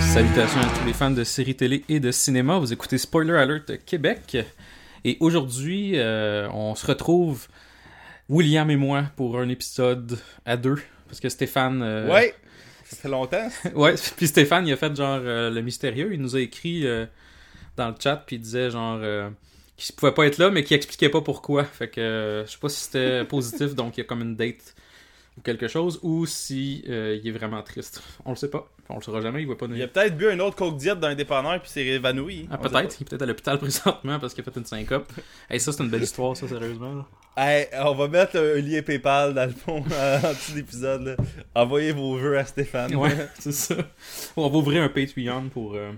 Salutations à tous les fans de séries télé et de cinéma. Vous écoutez Spoiler Alert Québec. Et aujourd'hui, euh, on se retrouve, William et moi, pour un épisode à deux. Parce que Stéphane. euh, Ouais, ça fait longtemps. Ouais, puis Stéphane, il a fait genre euh, le mystérieux. Il nous a écrit euh, dans le chat, puis il disait genre euh, qu'il pouvait pas être là, mais qu'il expliquait pas pourquoi. Fait que euh, je sais pas si c'était positif, donc il y a comme une date ou quelque chose, ou si euh, il est vraiment triste. On le sait pas. On le saura jamais, il va pas nous. Il a peut-être bu un autre coke diète d'un dépanneur puis s'est évanoui. Ah, peut-être, il est peut-être à l'hôpital présentement parce qu'il a fait une syncope. hey, ça, c'est une belle histoire, ça, sérieusement. Hey, on va mettre un lien PayPal dans le fond en dessous de l'épisode. Envoyez vos vœux à Stéphane. Ouais, c'est ça. On va ouvrir un Patreon pour euh,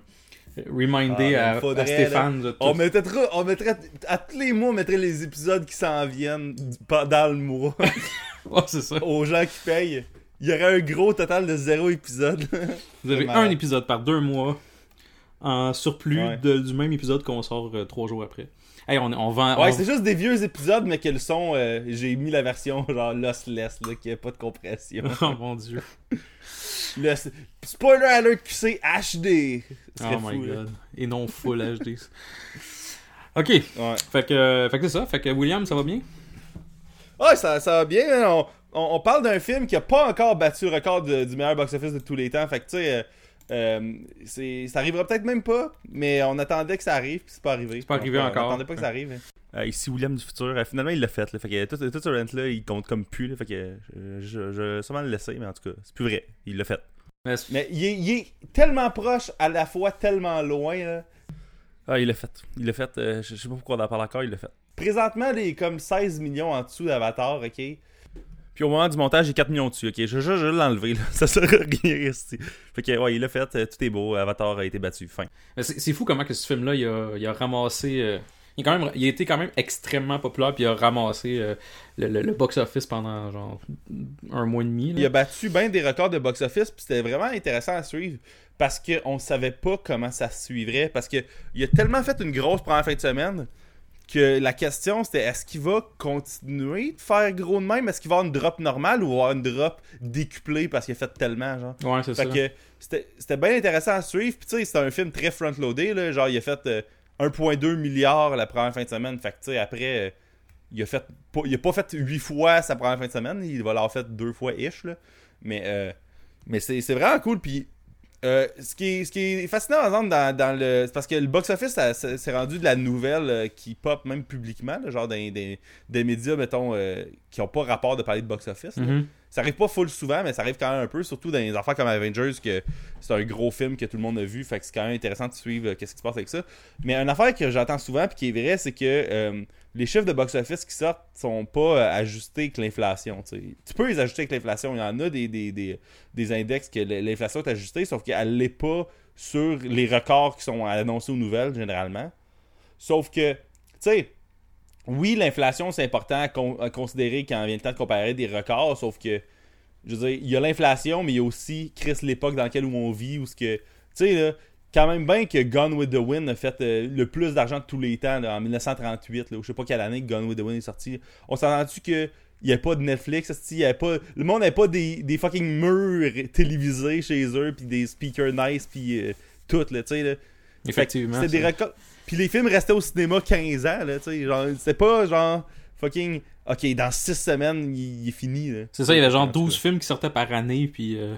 reminder Ah, à, faudrait, à Stéphane. de tout. On mettrait, on mettrait, à tous les mois, on mettrait les épisodes qui s'en viennent pendant le mois Ouais, c'est ça. aux gens qui payent. Il y aurait un gros total de zéro épisode. Vous avez un épisode par deux mois en surplus Ouais. de- du même épisode qu'on sort euh, trois jours après. Hey, on, on vend. Ouais, on- c'est juste des vieux épisodes, mais que le son, euh, j'ai mis la version genre lossless, là, qui a pas de compression. Oh mon dieu. Le spoiler alert QC HD. Oh my fou, là. god. Et non full HD. Ok. Ouais. Fait que, euh, fait que c'est ça. Fait que William, ça va bien? Ouais, ça, ça va bien. hein. On, on- on parle d'un film qui a pas encore battu le record de- du meilleur box-office de tous les temps. Fait que, tu sais, euh, euh, c'est- ça arrivera peut-être même pas, mais on attendait que ça arrive, puis c'est pas arrivé. C'est pas arrivé Donc, euh, encore. On attendait pas que ça arrive. hein. ici, William du futur, euh, finalement, il l'a fait. Là, fait que tout, tout ce rent-là, il compte comme plus. Là, fait que euh, je, je vais sûrement le laisser, mais en tout cas, c'est plus vrai. Il l'a fait. Mais il est, il est tellement proche, à la fois tellement loin. Là. Ah, il l'a fait. Il l'a fait. euh, je je sais pas pourquoi on en parle encore, il l'a fait. Présentement, il est comme 16 millions en dessous d'Avatar, ok? Puis au moment du montage, j'ai 4 millions dessus, ok? Je, je, je vais l'enlever, là. Ça sert à rien rester. Fait que, ouais, il l'a fait. euh, Tout est beau. Avatar a été battu. Fin. mais c'est c'est fou comment que ce film-là, il a, il a ramassé. euh, il, a quand même, il a été quand même extrêmement populaire, puis il a ramassé euh, le, le- le box-office pendant genre un mois et demi. là. Il a battu bien des records de box-office, puis c'était vraiment intéressant à suivre parce qu'on savait pas comment ça se suivrait. Parce que il a tellement fait une grosse première fin de semaine que la question c'était est-ce qu'il va continuer de faire gros de même? Est-ce qu'il va avoir une drop normale ou avoir une drop décuplée parce qu'il a fait tellement, genre? Ouais, c'est ça. Que c'était bien intéressant à suivre. Puis tu sais, c'était un film très front-loadé. là. Genre, il a fait euh, 1,2 milliard la première fin de semaine. Fait que tu sais, après, euh, il a fait pas, il a pas fait 8 fois sa première fin de semaine. Il va l'avoir fait deux fois ish. Là. Mais, euh, mais c'est c'est vraiment cool. Puis euh, ce, qui est, fascinant, par exemple, dans, le. C'est parce que le box-office, c'est rendu de la nouvelle euh, qui pop même publiquement. là, genre, des, médias, mettons, euh, qui ont pas rapport de parler de box-office. Ça arrive pas full souvent, mais ça arrive quand même un peu, surtout dans les affaires comme Avengers, que c'est un gros film que tout le monde a vu, fait que c'est quand même intéressant de suivre euh, qu'est-ce qui se passe avec ça. Mais une affaire que j'entends souvent, puis qui est vrai, c'est que euh, les chiffres de box-office qui sortent sont pas euh, ajustés avec l'inflation. tu peux les ajuster avec l'inflation, il y en a des, des, des, des index que l'inflation est ajustée, sauf qu'elle l'est pas sur les records qui sont annoncés aux nouvelles, généralement. Sauf que, tu sais, oui, l'inflation, c'est important à, con- à considérer quand vient le temps de comparer des records, sauf que, je veux dire, il y a l'inflation, mais il y a aussi, Chris, l'époque dans laquelle on vit, où ce que, tu sais, quand même bien que Gone with the Wind a fait euh, le plus d'argent de tous les temps, là, en 1938, là, ou je sais pas quelle année que Gone with the Wind est sorti. On s'entend-tu que il n'y avait pas de Netflix, y pas, le monde n'avait pas des, fucking murs télévisés chez eux, puis des speakers nice, puis euh, tout, tu sais, là. Effectivement. C'était des records. Puis les films restaient au cinéma 15 ans, là, tu sais. Genre, c'était pas genre fucking. Ok, dans 6 semaines, il, il est fini, là. C'est ça, il y avait genre En tout 12 films qui sortaient par année, puis. euh,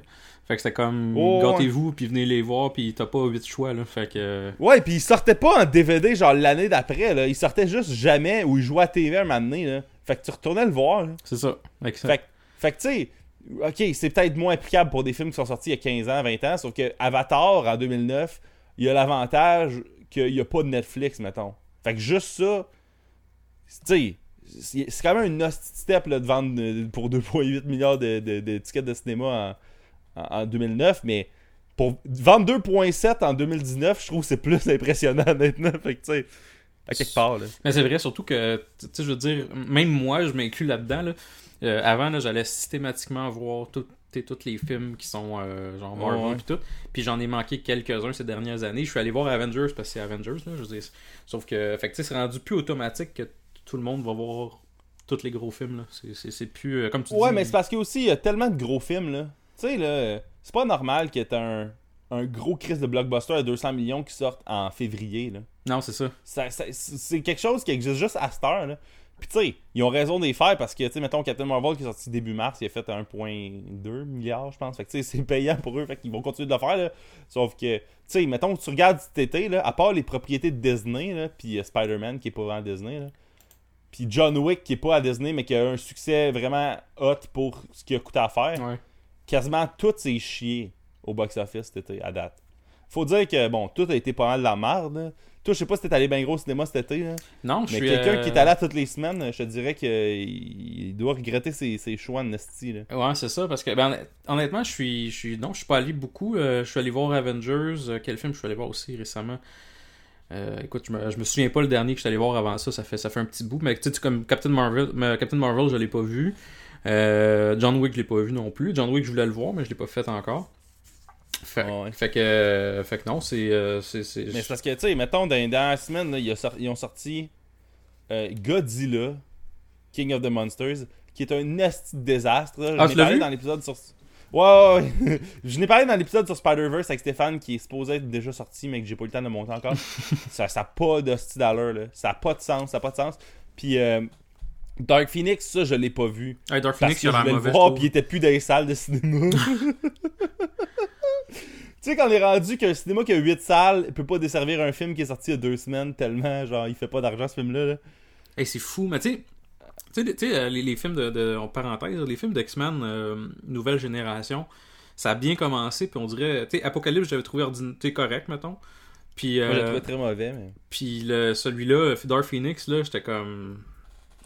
fait que c'était comme. Oh, Gâtez-vous, puis venez les voir, puis t'as pas 8 choix, là. Fait que. Ouais, puis il sortait pas en DVD, genre l'année d'après, là. Il sortait juste jamais, ou il jouait à TV un moment donné, là. Fait que tu retournais le voir. C'est ça. Fait que ça- Fait, que- fait que, tu sais, ok, c'est peut-être moins applicable pour des films qui sont sortis il y a 15 ans, 20 ans, sauf que Avatar, en 2009, il y a l'avantage qu'il n'y a pas de Netflix, mettons. Fait que juste ça, tu sais, c'est quand même une hostie step là, de vendre euh, pour 2,8 milliards de, de- de tickets de cinéma en, en- en 2009, mais pour vendre 2,7 en 2019, je trouve que c'est plus impressionnant maintenant. Fait que, tu sais, à quelque part, là. Mais c'est vrai, surtout que, tu sais, je veux dire, même moi, je m'inclus là-dedans. Là. Euh, avant, là, j'allais systématiquement voir tout- tous les films qui sont euh, genre Marvel ouais. puis tout. Puis j'en ai manqué quelques-uns ces dernières années. Je suis allé voir Avengers parce que c'est Avengers, là, je. Sauf que, fait que, c'est rendu plus automatique que tout le monde va voir tous les gros films, là. C'est- plus, euh, comme tu dis... Ouais, mais c'est parce qu'il y a aussi il y a tellement de gros films, là. Tu sais, là, c'est pas normal qu'il y ait un, un gros crise de blockbuster à 200 millions qui sorte en février, là. Non, c'est ça. Ça- ça- c'est quelque chose qui existe juste à cette heure, là. Puis tu sais, ils ont raison de les faire parce que, tu sais, mettons, Captain Marvel qui est sorti début mars, il a fait 1,2 milliard, je pense. Fait que, tu sais, c'est payant pour eux, fait qu'ils vont continuer de le faire, là. Sauf que, tu sais, mettons, tu regardes cet été, là, à part les propriétés de Disney, là, puis euh, Spider-Man qui est pas vraiment Disney, là. Puis John Wick qui est pas à Disney, mais qui a un succès vraiment hot pour ce qu'il a coûté à faire Ouais. quasiment tout s'est chié au box-office cet été, à date. Faut dire que, bon, tout a été pas mal de la merde. Toi, je sais pas si t'es allé bien gros au cinéma cet été, là. Non, je mais suis... quelqu'un euh, qui est allé à toutes les semaines, je te dirais qu'il doit regretter ses, ses choix de Nasty, là. Ouais, c'est ça, parce que ben, honnêt- honnêtement, je suis, je suis. Non, je suis pas allé beaucoup. euh, je suis allé voir Avengers. euh, quel film je suis allé voir aussi récemment Euh, Écoute, je me, je me souviens pas le dernier que je suis allé voir avant ça. Ça fait, ça fait un petit bout. Mais tu sais, comme Captain Marvel, mais Captain Marvel, je l'ai pas vu. Euh, John Wick, je l'ai pas vu non plus. John Wick, je voulais le voir, mais je l'ai pas fait encore. Fait, Ouais. fait que, fait que non, c'est. euh, c'est, c'est- Mais c'est parce que, tu sais, mettons, dans les dernières semaines, là, il a sor- ils ont sorti euh, Godzilla, King of the Monsters, qui est un nasty de désastre. là. Ah, Je n'ai l'as parlé vu? dans l'épisode sur... Ouais, ouais, ouais. Je n'ai parlé dans l'épisode sur Spider-Verse avec Stéphane, qui est supposé être déjà sorti, mais que j'ai pas eu le temps de monter encore. ça n'a pas de style d'allure, là. Ça n'a pas de sens, ça n'a pas de sens. Puis... euh, Dark Phoenix, ça, je l'ai pas vu. Hey, Dark Parce Phoenix, que il a l'air mauvais. voir, puis il était plus dans les salles de cinéma. tu sais, quand on est rendu qu'un cinéma qui a 8 salles peut pas desservir un film qui est sorti il y a deux semaines tellement, genre, il fait pas d'argent ce film-là. là. Hey, c'est fou, mais tu sais. Tu sais, euh, les, les films de, de- en parenthèse, les films d'X-Men euh, nouvelle génération, ça a bien commencé, puis on dirait, tu sais, Apocalypse, j'avais trouvé ordin- tu sais, correct, mettons. Puis, Moi, je euh, trouvais très mauvais, mais. puis le, celui-là, Dark Phoenix, là, j'étais comme.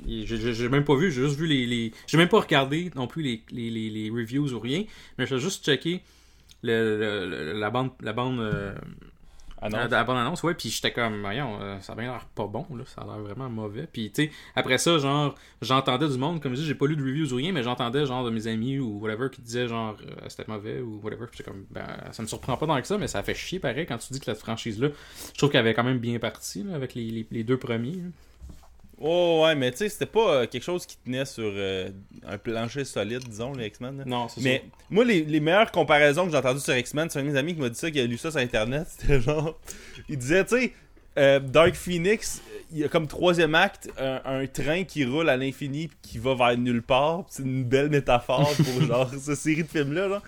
J'ai même pas vu, j'ai juste vu les. les... J'ai même pas regardé non plus les, les, les, les reviews ou rien, mais j'ai juste checké le, la bande. La bande euh, non. la, la bande annonce, ouais, puis j'étais comme, voyons, euh, ça a bien l'air pas bon, là, ça a l'air vraiment mauvais. Puis, tu sais, après ça, genre, j'entendais du monde, comme je dis, j'ai pas lu de reviews ou rien, mais j'entendais, genre, de mes amis ou whatever qui disaient, genre, euh, c'était mauvais ou whatever. Puis comme, ben, ça me surprend pas tant que ça, mais ça fait chier pareil quand tu dis que la franchise-là, je trouve qu'elle avait quand même bien parti, là, avec les, les, les deux premiers. là. Oh, ouais, mais tu sais, c'était pas euh, quelque chose qui tenait sur euh, un plancher solide, disons, les X-Men. là. Non, c'est Mais moi, les, les meilleures comparaisons que j'ai entendues sur X-Men, c'est un de mes amis qui m'a dit ça, qui a lu ça sur Internet. C'était genre. Il disait, tu sais, euh, Dark Phoenix, il y a comme troisième acte un, un train qui roule à l'infini pis qui va vers nulle part. C'est une belle métaphore pour genre cette série de films-là. Genre.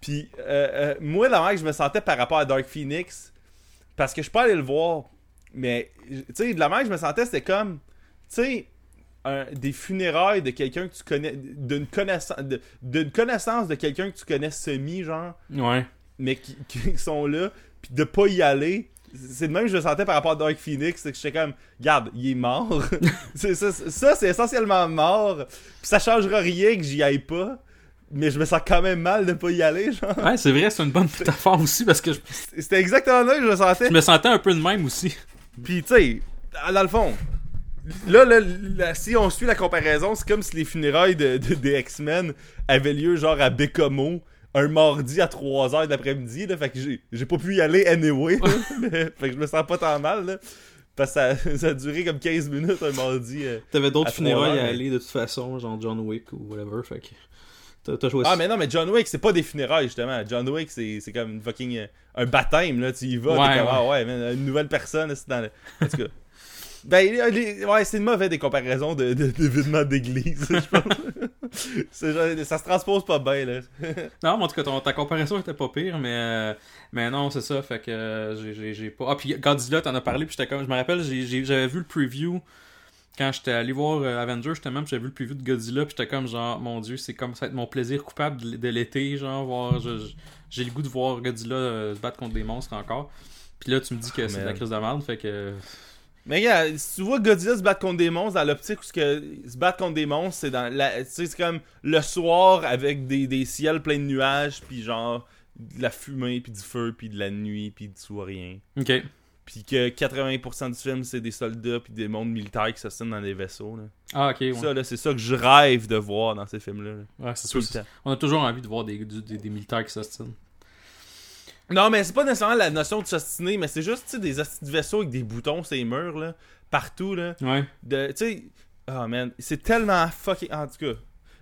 Puis euh, euh, moi, la manière que je me sentais par rapport à Dark Phoenix, parce que je peux aller le voir, mais tu sais, de la manière que je me sentais, c'était comme, sais, des funérailles de quelqu'un que tu connais, d'une connaissance, de- d'une connaissance de quelqu'un que tu connais semi, genre, Ouais. mais qui, qui sont là, puis de pas y aller. C'est de même que je me sentais par rapport à Dark Phoenix, c'est que j'étais comme, regarde, il est mort. C'est ça, ça, c'est essentiellement mort. Puis ça changera rien que j'y aille pas. Mais je me sens quand même mal de pas y aller, genre. Ouais, c'est vrai, c'est une bonne métaphore aussi, parce que je, C'était exactement là que je me sentais. je me sentais un peu de même aussi. Puis, tu sais, dans le fond, là, là, là, si on suit la comparaison, c'est comme si les funérailles de, de- des X-Men avaient lieu genre à Bécomo un mardi à 3h de l'après-midi. Fait que j'ai- pas pu y aller anyway. fait que je me sens pas tant mal. Là, parce que ça, ça a duré comme 15 minutes un mardi. euh. T'avais d'autres funérailles à aller de toute façon, genre John Wick ou whatever, fait que. T'as choisi. Ah, mais non, mais John Wick, c'est pas des funérailles, justement. John Wick, c'est comme une fucking. euh, un baptême, là. Tu y vas, Ouais, t'es comme, ouais. ah ouais, man, une nouvelle personne, c'est dans le. En tout cas. Ben, les- ouais, c'est une mauvaise des comparaisons de, de, d'église, je pense. Genre- ça se transpose pas bien, là. Non, mais en tout cas, ton- ta comparaison était pas pire, mais, euh, mais non, c'est ça. Fait que euh, j'ai- pas. Ah, puis Godzilla, t'en as parlé, puis j'étais comme. Je me rappelle, j'avais vu le preview quand j'étais allé voir euh, Avengers, justement, j'avais vu le preview de Godzilla, puis j'étais comme, genre, mon dieu, c'est comme ça va être mon plaisir coupable de, l'été, genre, voir. J'ai le goût de voir Godzilla euh, se battre contre des monstres encore. Puis là, tu me dis que Ah, c'est de la crise de merde, fait que. Mais regarde, si tu vois Godzilla se battre contre des monstres dans l'optique où ce que se battre contre des monstres, c'est dans la, tu c'est comme le soir avec des, des ciels pleins de nuages, puis genre de la fumée, puis du feu, puis de la nuit, puis du soir rien. Ok. Puis que 80% du film, c'est des soldats puis des mondes militaires qui s'assinent dans des vaisseaux. Là. Ah, ok, ouais. Ça, là, c'est ça que je rêve de voir dans ces films-là. là. Ouais, c'est sûr. On a toujours envie de voir des, des, des militaires qui s'ostinent. Non, mais c'est pas nécessairement la notion de s'ostiner, mais c'est juste, tu sais, des vaisseaux avec des boutons sur les murs, là, partout, là. Ouais. Tu sais, oh man, c'est tellement fucking. En tout cas,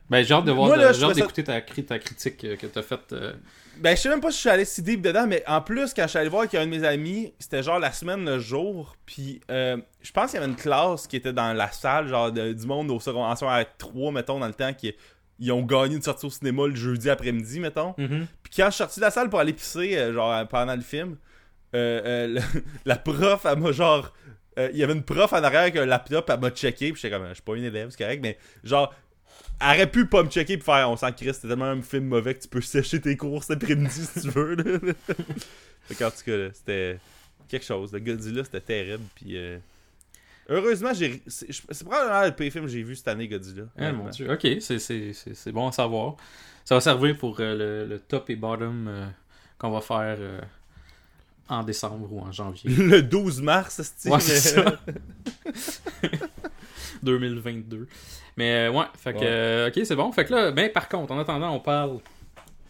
Ben, j'ai hâte de voir, ça- d'écouter ta, ta critique euh, que t'as faite. euh, Ben, je sais même pas si je suis allé si deep dedans, mais en plus, quand je suis allé voir avec un de mes amis, c'était genre la semaine, le jour, puis euh, je pense qu'il y avait une classe qui était dans la salle, genre de- du monde au secondaire en secondaire 3, mettons, dans le temps, qui ils ont gagné une sortie au cinéma le jeudi après-midi, mettons. mhm. Puis quand je suis sorti de la salle pour aller pisser, euh, genre euh, pendant le film, euh, euh, le- la prof, elle m'a genre. Il y avait une prof en arrière avec un laptop, elle m'a checké, puis j'étais comme, je suis pas une élève, c'est correct, mais genre, elle aurait pu pas me checker puis faire, on s'en crisse, c'était tellement un film mauvais que tu peux sécher tes cours cet après-midi si tu veux. Là. qu'en tout cas, c'était quelque chose. Le Godzilla, c'était terrible, puis. Heureusement, j'ai. C'est c'est probablement le pire film que j'ai vu cette année, Godzilla. Ah, mon dieu. Ok, c'est- c'est c'est- bon à savoir. Ça va servir pour euh, le, le top et bottom euh, qu'on va faire euh, en décembre ou en janvier Le 12 mars, c'est Ouais, c'est ça. 2022. Mais ouais, fait que, Ouais. ok, c'est bon. Fait que là, ben par contre, en attendant, on parle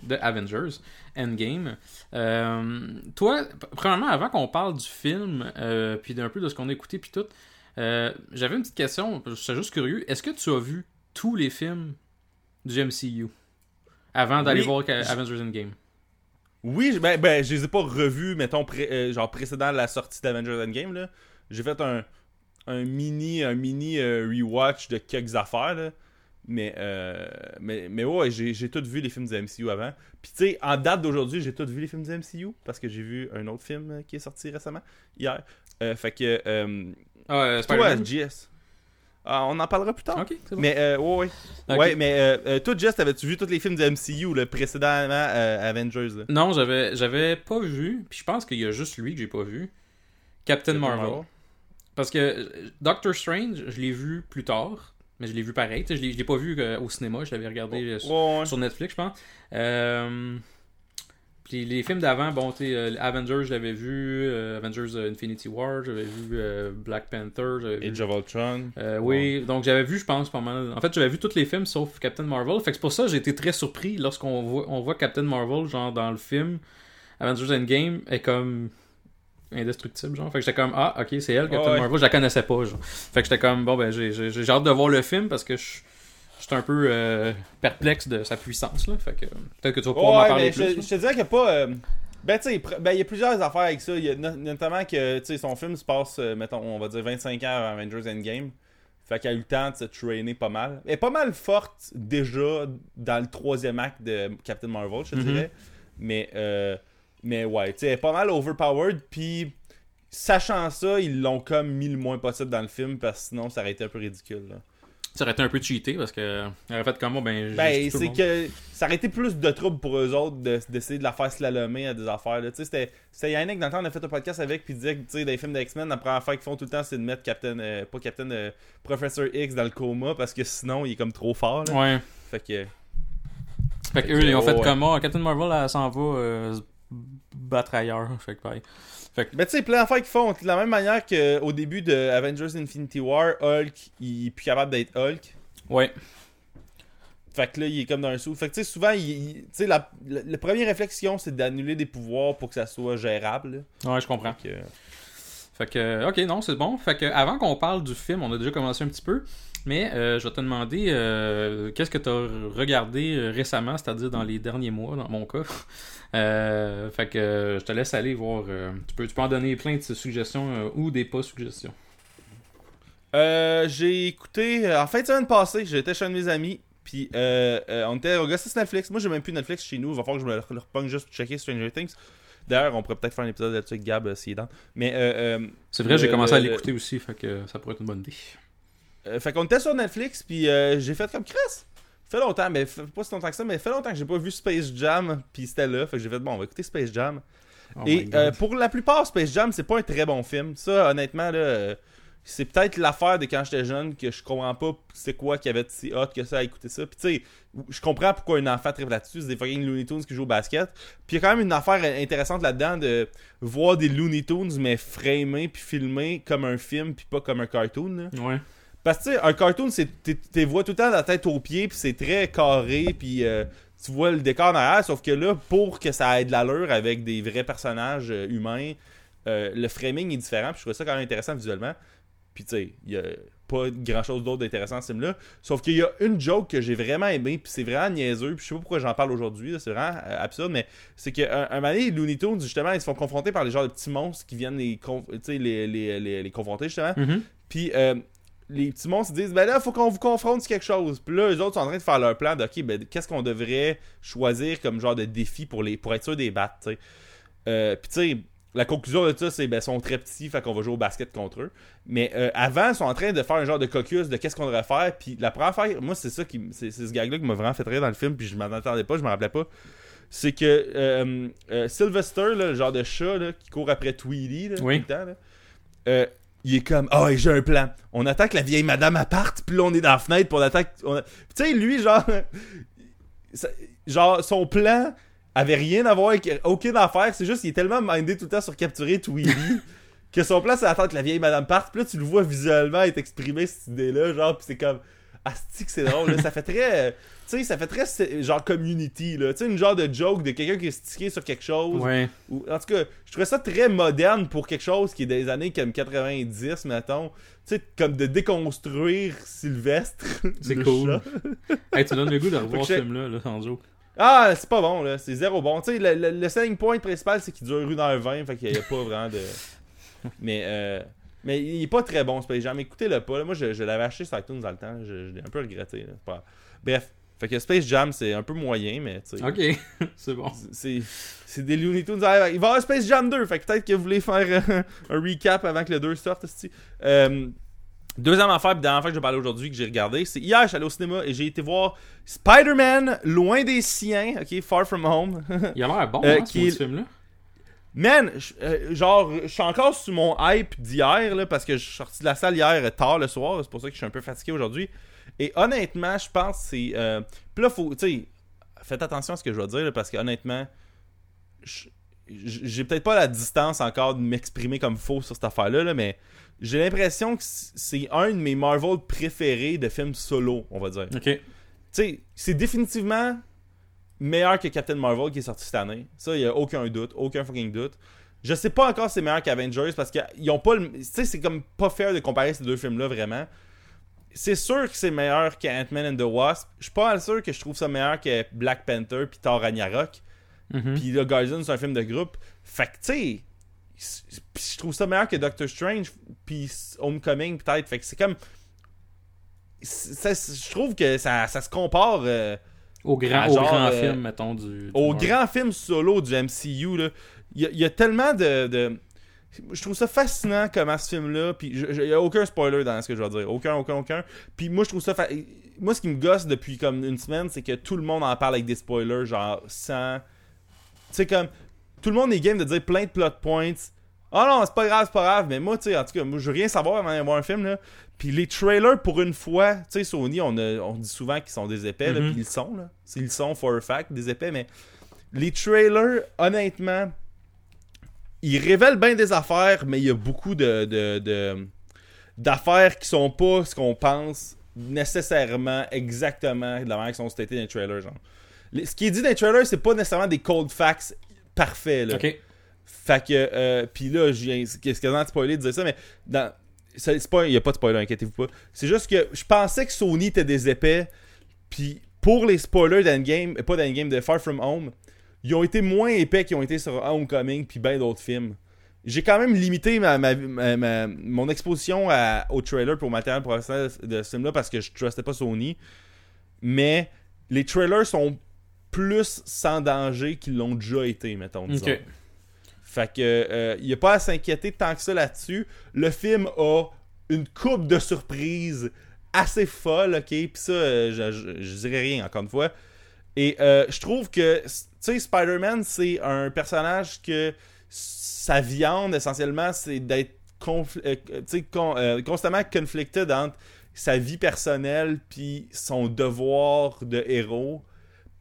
de Avengers Endgame. Euh, toi, premièrement, avant qu'on parle du film, euh, puis d'un peu de ce qu'on a écouté, puis tout, euh, j'avais une petite question. Je suis juste curieux. Est-ce que tu as vu tous les films du MCU avant d'aller Oui. voir Avengers Endgame? Oui, je- ben, ben, je les ai pas revus, mettons, pré- euh, genre précédant la sortie d'Avengers Endgame, là. J'ai fait un, un mini, un mini euh, rewatch de quelques affaires, là. Mais, euh, mais, mais ouais, j'ai j'ai tout vu les films du MCU avant. Puis tu sais, en date d'aujourd'hui, j'ai tout vu les films du MCU parce que j'ai vu un autre film qui est sorti récemment, hier. Euh, fait que, euh, Ah, euh, toi, Spider-Man? Jess, ah, on en parlera plus tard. Ok, c'est bon. Mais, euh, ouais, ouais. Ok. Ouais, mais euh, euh, toi, Jess, avais-tu vu tous les films du MCU, le précédemment euh, Avengers, là? Non, j'avais j'avais pas vu, puis je pense qu'il y a juste lui que j'ai pas vu. Captain, Marvel. Parce que Doctor Strange, je l'ai vu plus tard, mais je l'ai vu pareil. Tu sais, Je l'ai je l'ai pas vu euh, au cinéma, je l'avais regardé euh, sur, Ouais, ouais. sur Netflix, je pense. Euh, puis les films d'avant, bon, tu sais, euh, Avengers, je l'avais vu, euh, Avengers euh, Infinity War, j'avais vu euh, Black Panther, j'avais vu. Age of Ultron. Euh, oui, donc j'avais vu, je pense, pas mal. En fait, j'avais vu tous les films sauf Captain Marvel. Fait que c'est pour ça que j'ai été très surpris lorsqu'on voit, on voit Captain Marvel, genre dans le film Avengers Endgame, est comme indestructible, genre. Fait que j'étais comme, ah, ok, c'est elle, Captain ouais. Marvel. Je la connaissais pas, genre. Fait que j'étais comme, bon, ben, j'ai j'ai- j'ai hâte de voir le film parce que je. J'étais un peu euh, perplexe de sa puissance, là. Fait que peut-être que tu vas pouvoir m'en Ouais, parler plus. je, te dirais qu'il n'y a pas. euh, ben, tu sais, ben, il y a plusieurs affaires avec ça. Il y a no- notamment que, tu sais, son film se passe, euh, mettons, on va dire 25 ans avant Avengers Endgame. Fait qu'elle a eu le temps de se trainer pas mal. Elle est pas mal forte déjà dans le troisième acte de Captain Marvel, je te Mhm. dirais. Mais, euh, mais ouais, tu sais, elle est pas mal overpowered. Puis, sachant ça, ils l'ont comme mis le moins possible dans le film parce que sinon, ça aurait été un peu ridicule. là. Ça aurait été un peu cheaté parce que. Elle aurait fait comme moi, ben. Ben, c'est que ça aurait été plus de trouble pour eux autres de- d'essayer de la faire slalomer à des affaires. Tu sais, c'était c'était Yannick, dans le temps, on a fait un podcast avec, puis disait que, tu sais, dans les films d'X-Men, la première affaire qu'ils font tout le temps, c'est de mettre Captain, euh, pas Captain, euh, Professor X dans le coma, parce que sinon, il est comme trop fort. là. Ouais. Fait que, Fait que Fait eux, que, ils ont fait ouais. comme moi. Captain Marvel, elle s'en va euh, battre ailleurs. Fait que pareil. Ben, tu sais, plein d'affaires qu'ils font. De la même manière qu'au début de Avengers Infinity War, Hulk, il est plus capable d'être Hulk. Ouais. Fait que là, il est comme dans un sou. Fait que, tu sais, souvent, il, il- tu sais, la- le, le premier réflexion, c'est d'annuler des pouvoirs pour que ça soit gérable. là. Ouais, je comprends. Fait que, Fait que, ok, non, c'est bon. Fait que, avant qu'on parle du film, on a déjà commencé un petit peu. Mais euh, je vais te demander, euh, qu'est-ce que tu as regardé euh, récemment, c'est-à-dire dans les derniers mois, dans mon cas? Euh, fait que je te laisse aller voir. tu, peux, tu peux en donner plein de suggestions ou des pas suggestions. J'ai écouté en fin de semaine passée, j'étais chez un de mes amis, puis on était au gars, c'est Netflix. Moi, j'ai même plus Netflix chez nous, il va falloir que je me le repogne juste pour checker Stranger Things. D'ailleurs, on pourrait peut-être faire un épisode là-dessus avec Gab s'il est dans. Mais C'est vrai, j'ai commencé à l'écouter aussi, fait que ça pourrait être une bonne idée. Euh, fait qu'on était sur Netflix, puis euh, j'ai fait comme Chris. Fait longtemps, mais fait pas si longtemps que ça, mais fait longtemps que j'ai pas vu Space Jam, puis c'était là. Fait que j'ai fait bon, on va écouter Space Jam. Oh Et euh, pour la plupart, Space Jam, c'est pas un très bon film. Ça, honnêtement, là, c'est peut-être l'affaire de quand j'étais jeune que je comprends pas c'est quoi qui avait de si hot que ça à écouter ça. Puis tu sais, je comprends pourquoi un enfant tripe là-dessus, c'est des fucking Looney Tunes qui jouent au basket. Puis il y a quand même une affaire intéressante là-dedans de voir des Looney Tunes mais framés puis filmés comme un film puis pas comme un cartoon. là. Ouais. Parce que tu sais, un cartoon, c'est t'es- t'es vois tout le temps de la tête aux pieds, puis c'est très carré, puis euh, tu vois le décor derrière, sauf que là, pour que ça ait de l'allure avec des vrais personnages euh, humains, euh, le framing est différent, puis je trouvais ça quand même intéressant visuellement. Puis tu sais, il y a pas grand chose d'autre d'intéressant ce film-là. Sauf qu'il y a une joke que j'ai vraiment aimé, puis c'est vraiment niaiseux, puis je sais pas pourquoi j'en parle aujourd'hui, c'est vraiment euh, absurde, mais c'est qu'un un moment donné, Looney Tunes, justement, ils se font confronter par les genres de petits monstres qui viennent les, tu les, les, les, les confronter, justement. Mhm. Puis euh, les petits monstres ils disent ben là faut qu'on vous confronte sur quelque chose. Puis là les autres sont en train de faire leur plan de ok ben qu'est-ce qu'on devrait choisir comme genre de défi pour les pour être sûr des battre. tu sais. Euh, Puis tu sais la conclusion de ça c'est ben ils sont très petits fait qu'on va jouer au basket contre eux. Mais euh, avant ils sont en train de faire un genre de caucus de qu'est-ce qu'on devrait faire. Puis la première fois moi c'est ça qui c'est ce gag là qui m'a vraiment fait rire dans le film puis je m'en attendais pas je me rappelais pas. C'est que euh, euh, Sylvester, là, le genre de chat là, qui court après Tweety là, Oui. tout le temps, là, euh, il est comme Ah, j'ai un plan. On attend que la vieille madame apparte, puis là, on est dans la fenêtre, puis on attend que. on a- Puis Tu sais, lui, genre. genre, son plan avait rien à voir avec aucune affaire. C'est juste qu'il est tellement mindé tout le temps sur capturer Tweety que son plan, c'est d'attendre que la vieille madame parte. Puis là, tu le vois visuellement être exprimé cette idée-là, genre, puis c'est comme. Asti que c'est drôle, là. ça fait très. euh, Tu sais, ça fait très genre community, là. Tu sais, une genre de joke de quelqu'un qui est stické sur quelque chose. Ouais. Ou, en tout cas, je trouvais ça très moderne pour quelque chose qui est des années comme 90, mettons. Tu sais, comme de déconstruire Sylvestre. C'est cool. Hey, tu donnes le goût de revoir ce film-là, là, sans joke. Ah, c'est pas bon, là. C'est zéro bon. Tu sais, le, le, le selling point principal, c'est qu'il dure 1h20, fait qu'il y a pas vraiment de. Mais, euh, mais il est pas très bon, Space Jam. Écoutez-le pas. là. Moi, je, je l'avais acheté sur iTunes dans le temps. Je, je l'ai un peu regretté. pas- Bref. Fait que Space Jam, c'est un peu moyen, mais tu sais. Ok, c'est bon. C'est des Looney Tunes. Ah, Il va y avoir Space Jam 2. Fait que peut-être que vous voulez faire euh, un recap avant que le 2 sorte. Euh, deuxième affaire, puis dernière affaire que je vais parler aujourd'hui que j'ai regardé, c'est hier, je suis allé au cinéma et j'ai été voir Spider-Man, loin des siens, ok, Far From Home. Il a l'air bon, Euh, hein, ce qui film-là. Man, euh, genre, je suis encore sur mon hype d'hier, là, parce que je suis sorti de la salle hier euh, tard le soir, c'est pour ça que je suis un peu fatigué aujourd'hui. Et honnêtement, je pense que c'est. Euh... Puis là, faut. Tu sais, faites attention à ce que je vais dire, là, parce que honnêtement, j'ai peut-être pas la distance encore de m'exprimer comme faux sur cette affaire-là, là, mais j'ai l'impression que c'est un de mes Marvel préférés de films solo, on va dire Ok. tu sais, c'est définitivement meilleur que Captain Marvel qui est sorti cette année. Ça, il y a aucun doute, aucun fucking doute. Je sais pas encore si c'est meilleur qu'Avengers parce qu'ils ont pas le. Tu sais, c'est comme pas fair de comparer ces deux films-là vraiment. C'est sûr que c'est meilleur qu'Ant-Man and the Wasp. Je suis pas sûr que je trouve ça meilleur que Black Panther puis Thor Ragnarok. Mhm. Puis là, Guardians, c'est un film de groupe. Fait que, tu sais, je trouve ça meilleur que Doctor Strange, puis Homecoming, peut-être. Fait que c'est comme. ça- je trouve que ça, ça se compare euh, Au grand, au genre, grand euh, film, mettons, du. du au Marvel. grand film solo du MCU. Là. Il, y a, il y a tellement de, de- Je trouve ça fascinant comment ce film-là. Puis il y a aucun spoiler dans ce que je vais dire. Aucun, aucun, aucun. Puis moi, je trouve ça. fa- Moi, ce qui me gosse depuis comme une semaine, c'est que tout le monde en parle avec des spoilers, genre sans. Tu sais, comme. Tout le monde est game de dire plein de plot points. Ah non, c'est pas grave, c'est pas grave. Mais moi, tu sais, en tout cas, moi, je veux rien savoir avant d'aller voir un film, là. Puis les trailers, pour une fois, tu sais, Sony, on, a- on dit souvent qu'ils sont des épais, là, Mhm. puis ils le sont, là. Ils le sont, for a fact, des épais, mais les trailers, honnêtement, ils révèlent bien des affaires, mais il y a beaucoup de, de, de- d'affaires qui sont pas ce qu'on pense nécessairement exactement de la manière qu'ils sont statées dans les trailers, genre. Les- ce qui est dit dans les trailers, c'est pas nécessairement des cold facts parfaits, là. Fait que, euh, puis là, je viens, c'est quasiment spoiler de dire ça, mais dans, c'est pas, a pas de spoiler, inquiétez-vous pas. C'est juste que je pensais que Sony était des épais, puis pour les spoilers d'Endgame, euh, pas d'Endgame, de Far From Home, ils ont été moins épais qu'ils ont été sur Homecoming puis bien d'autres films. J'ai quand même limité ma, ma- mon exposition à- au trailer pour matériel professionnel de ce film-là parce que je trustais pas Sony. Mais les trailers sont plus sans danger qu'ils l'ont déjà été, mettons. disons. Fait que euh, il n'y a pas à s'inquiéter tant que ça là-dessus. Le film a une coupe de surprises assez folle, ok? Puis ça, euh, je, je, dirais rien, encore une fois. Et euh, je trouve que, tu sais, Spider-Man, c'est un personnage que sa viande, essentiellement, c'est d'être constamment conflicted entre sa vie personnelle puis son devoir de héros.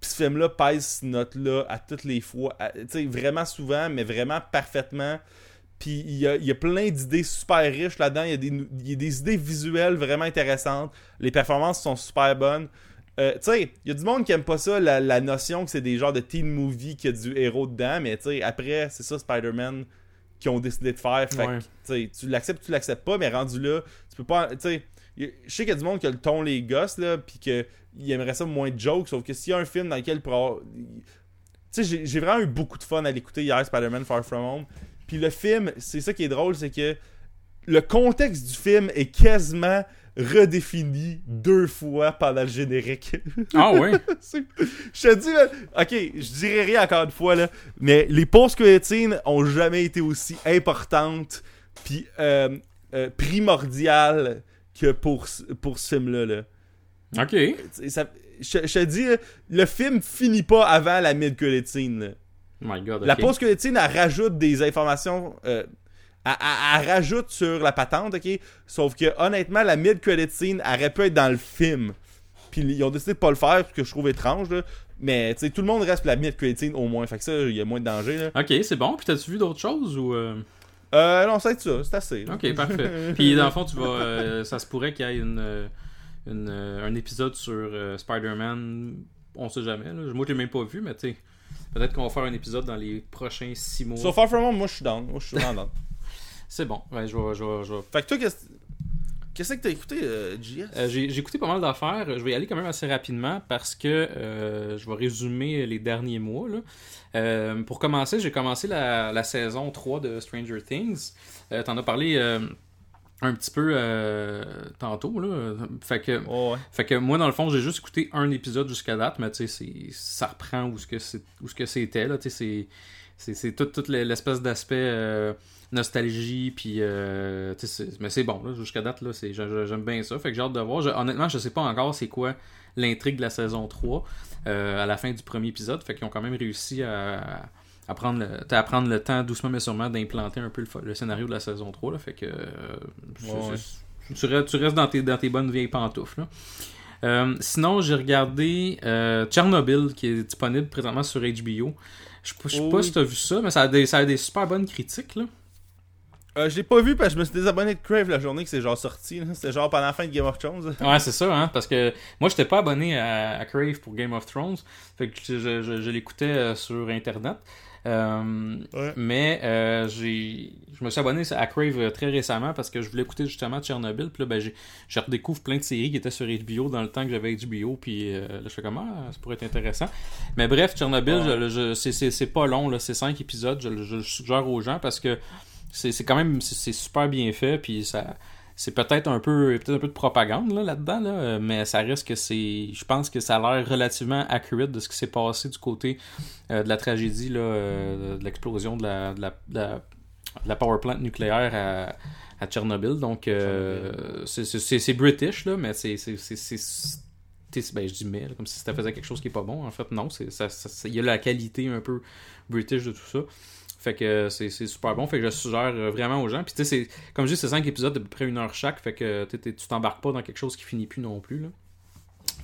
Puis ce film-là pèse cette note-là à toutes les fois. Tu sais, vraiment souvent, mais vraiment parfaitement. Puis il y a, il y a plein d'idées super riches là-dedans. Il y, a des, il y a des idées visuelles vraiment intéressantes. Les performances sont super bonnes. Euh, tu sais, il y a du monde qui aime pas ça, la, la notion que c'est des genres de teen movie qui a du héros dedans. Mais tu sais, après, c'est ça Spider-Man qui ont décidé de faire. Fait Ouais. que, tu l'acceptes ou tu l'acceptes pas, mais rendu là, tu peux pas. Tu sais, je sais qu'il y a du monde qui a le ton les gosses, là, puis qu'il aimerait ça moins de jokes. Sauf que s'il y a un film dans lequel. Tu sais, j'ai- vraiment eu beaucoup de fun à l'écouter hier, Spider-Man Far From Home. Puis le film, c'est ça qui est drôle, c'est que le contexte du film est quasiment redéfini deux fois pendant le générique. Ah ouais? C'est- je te dis, ok, je dirais rien encore une fois, là, mais les post-creditines ont jamais été aussi importantes puis euh, euh, primordiales que pour, ce- pour ce film-là. Là. Ok. Ça- Je, je te dis, le film finit pas avant la là. My god. La ok. post-creditine, elle rajoute des informations. euh, elle, elle- elle rajoute sur la patente, ok? Sauf que, honnêtement, la mid-creditine, elle aurait pu être dans le film. Puis ils ont décidé de pas le faire, ce que je trouve étrange, là. Mais, tu sais, tout le monde reste pour la mid-creditine au moins. Fait que ça, il y a moins de danger, là. Ok, c'est bon. Puis t'as-tu vu d'autres choses ou. euh, Euh, non, c'est ça, c'est assez. là. Ok, parfait. Puis dans le fond, tu vas. euh, ça se pourrait qu'il y ait une, euh, une, euh, un épisode sur euh, Spider-Man. On sait jamais. Là. Moi, je l'ai même pas vu, mais tu sais. Peut-être qu'on va faire un épisode dans les prochains six mois. So far from home, moi, je suis down. Moi, je suis vraiment down. C'est bon. Ouais, je vais. Je vais, je vais- Fait que toi, qu'est-ce que t'as écouté, euh, JS? Euh, j'ai j'ai écouté pas mal d'affaires. Je vais y aller quand même assez rapidement parce que euh, je vais résumer les derniers mois. là. Euh, pour commencer, j'ai commencé la, la saison 3 de Stranger Things. Euh, T'en as parlé euh, un petit peu euh, tantôt. Là. Fait que Oh, ouais. Fait que moi, dans le fond, j'ai juste écouté un épisode jusqu'à date, mais tu sais, c'est- ça reprend où ce que c'est- où ce que c'était, là, tu sais, c'est- toute toute l'espèce d'aspect euh, nostalgie, puis, euh, mais c'est bon, jusqu'à date, là, c'est- j'ai- j'aime bien ça, fait que j'ai hâte de voir. Je- honnêtement, je sais pas encore c'est quoi l'intrigue de la saison 3 euh, à la fin du premier épisode, fait qu'ils ont quand même réussi à, à, prendre le, à prendre le temps doucement mais sûrement d'implanter un peu le, scénario de la saison 3, là, fait que Ouais, tu, restes, tu restes dans tes, dans tes bonnes vieilles pantoufles. là. Euh, sinon, j'ai regardé euh, Tchernobyl qui est disponible présentement sur HBO. Je sais pas- si tu as vu ça, mais ça a des, ça a des super bonnes critiques. Là. Euh, je l'ai pas vu parce que je me suis désabonné de Crave la journée que c'est genre sorti. C'était genre pendant la fin de Game of Thrones. Ouais, c'est ça, hein, parce que moi, j'étais pas abonné à, à Crave pour Game of Thrones. Fait que je, je- je- je l'écoutais euh, sur Internet. Euh, Ouais. Mais euh, j'ai, je me suis abonné à Crave euh, très récemment parce que je voulais écouter justement Tchernobyl. Puis là, ben, j'ai, je redécouvre plein de séries qui étaient sur HBO dans le temps que j'avais HBO. Puis là, je fais comment ça pourrait être intéressant. Mais bref, Tchernobyl, Ouais. je- je- c'est, c'est, c'est pas long, là, c'est cinq épisodes. Je, le- je le suggère aux gens parce que c'est, c'est quand même c'est, c'est super bien fait. Puis ça. C'est peut-être un peu peut-être un peu de propagande là, là-dedans, là, mais ça reste que c'est. Je pense que ça a l'air relativement accurate de ce qui s'est passé du côté euh, de la tragédie, là, euh, de l'explosion de la, de, la, de la- de la power plant nucléaire à, à Tchernobyl. Donc, euh, c'est- British, là, mais c'est. Ben, je dis mais, comme si ça faisait quelque chose qui est pas bon. En fait, non. c'est ça- ça- ça- Il y a la qualité un peu British de tout ça. Fait que c'est super bon. Fait que je suggère euh, vraiment aux gens. Puis, tu sais, c'est- comme je dis, c'est 5 épisodes d'à peu près une heure chaque. Fait que tu t'embarques pas dans quelque chose qui finit plus non plus. Là.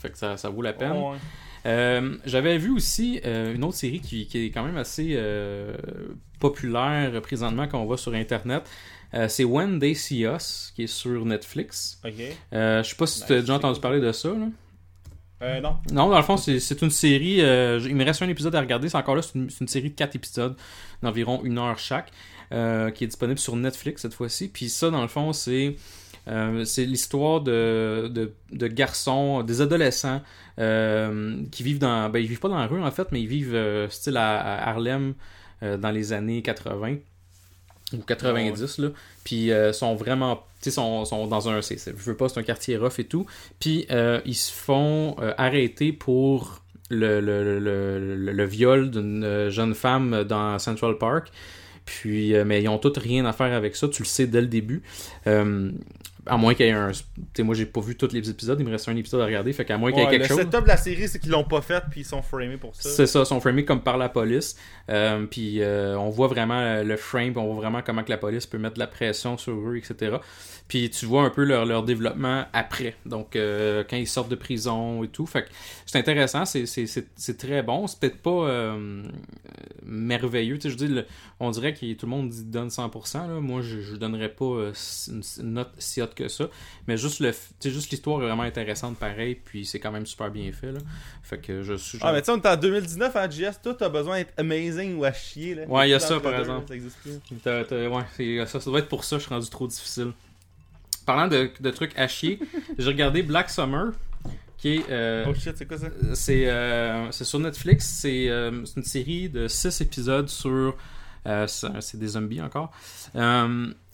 Fait que ça, ça vaut la peine. Ouais. Euh, J'avais vu aussi euh, une autre série qui, qui est quand même assez euh, populaire présentement quand on va sur Internet. C'est When They See Us, qui est sur Netflix. Ok. Euh, je sais pas si tu as déjà entendu parler de ça. Là. Euh, non. Non, dans le fond, c'est une série. il me reste un épisode à regarder. C'est encore là, c'est une, c'est une série de 4 épisodes d'environ une heure chaque, euh, qui est disponible sur Netflix cette fois-ci. Puis ça, dans le fond, c'est. euh, l'histoire de, de, garçons, des adolescents euh, qui vivent dans. Ben, ils vivent pas dans la rue en fait, mais ils vivent style à, Harlem dans les années 80 ou 90 là puis sont vraiment tu sais sont, sont dans un je veux pas c'est un quartier rough et tout puis ils se font arrêter pour le, le, le, le, viol d'une jeune femme dans Central Park. Puis euh, mais ils ont tous rien à faire avec ça. Tu le sais dès le début. Euh, À moins qu'il y ait un. Tu sais, moi, j'ai pas vu tous les épisodes, il me reste un épisode à regarder, fait qu'à moins qu'il y ait quelque le chose. setup de la série, c'est qu'ils l'ont pas fait, puis ils sont framés pour ça. C'est ça, sont framés comme par la police. Euh, puis euh, on voit vraiment euh, le frame, on voit vraiment comment que la police peut mettre de la pression sur eux, etc. Puis tu vois un peu leur, leur développement après. Donc euh, quand ils sortent de prison et tout. Fait que c'est intéressant, c'est, c'est, c'est, c'est très bon. C'est peut-être pas euh, merveilleux. Tu sais, je dis, le- on dirait que tout le monde donne 100%. Là. Moi, je, je donnerais pas euh, une note si haute que ça. Mais juste le, juste l'histoire est vraiment intéressante pareil. Puis c'est quand même super bien fait. Là. Fait que je suis. Ah, mais tu sais, on est en 2019 en JS, tout a besoin d'être amazing ou à chier. Là. Ouais, il y a ça, par exemple. Ça existe plus. T'as- t'as- ouais, c'est- ça, ça doit être pour ça je suis rendu trop difficile. Parlant de, de trucs à chier, j'ai regardé Black Summer, qui est. euh, Oh shit, c'est quoi ça? c'est euh, c'est sur Netflix. C'est euh, c'est une série de 6 épisodes sur. euh, c'est des zombies encore.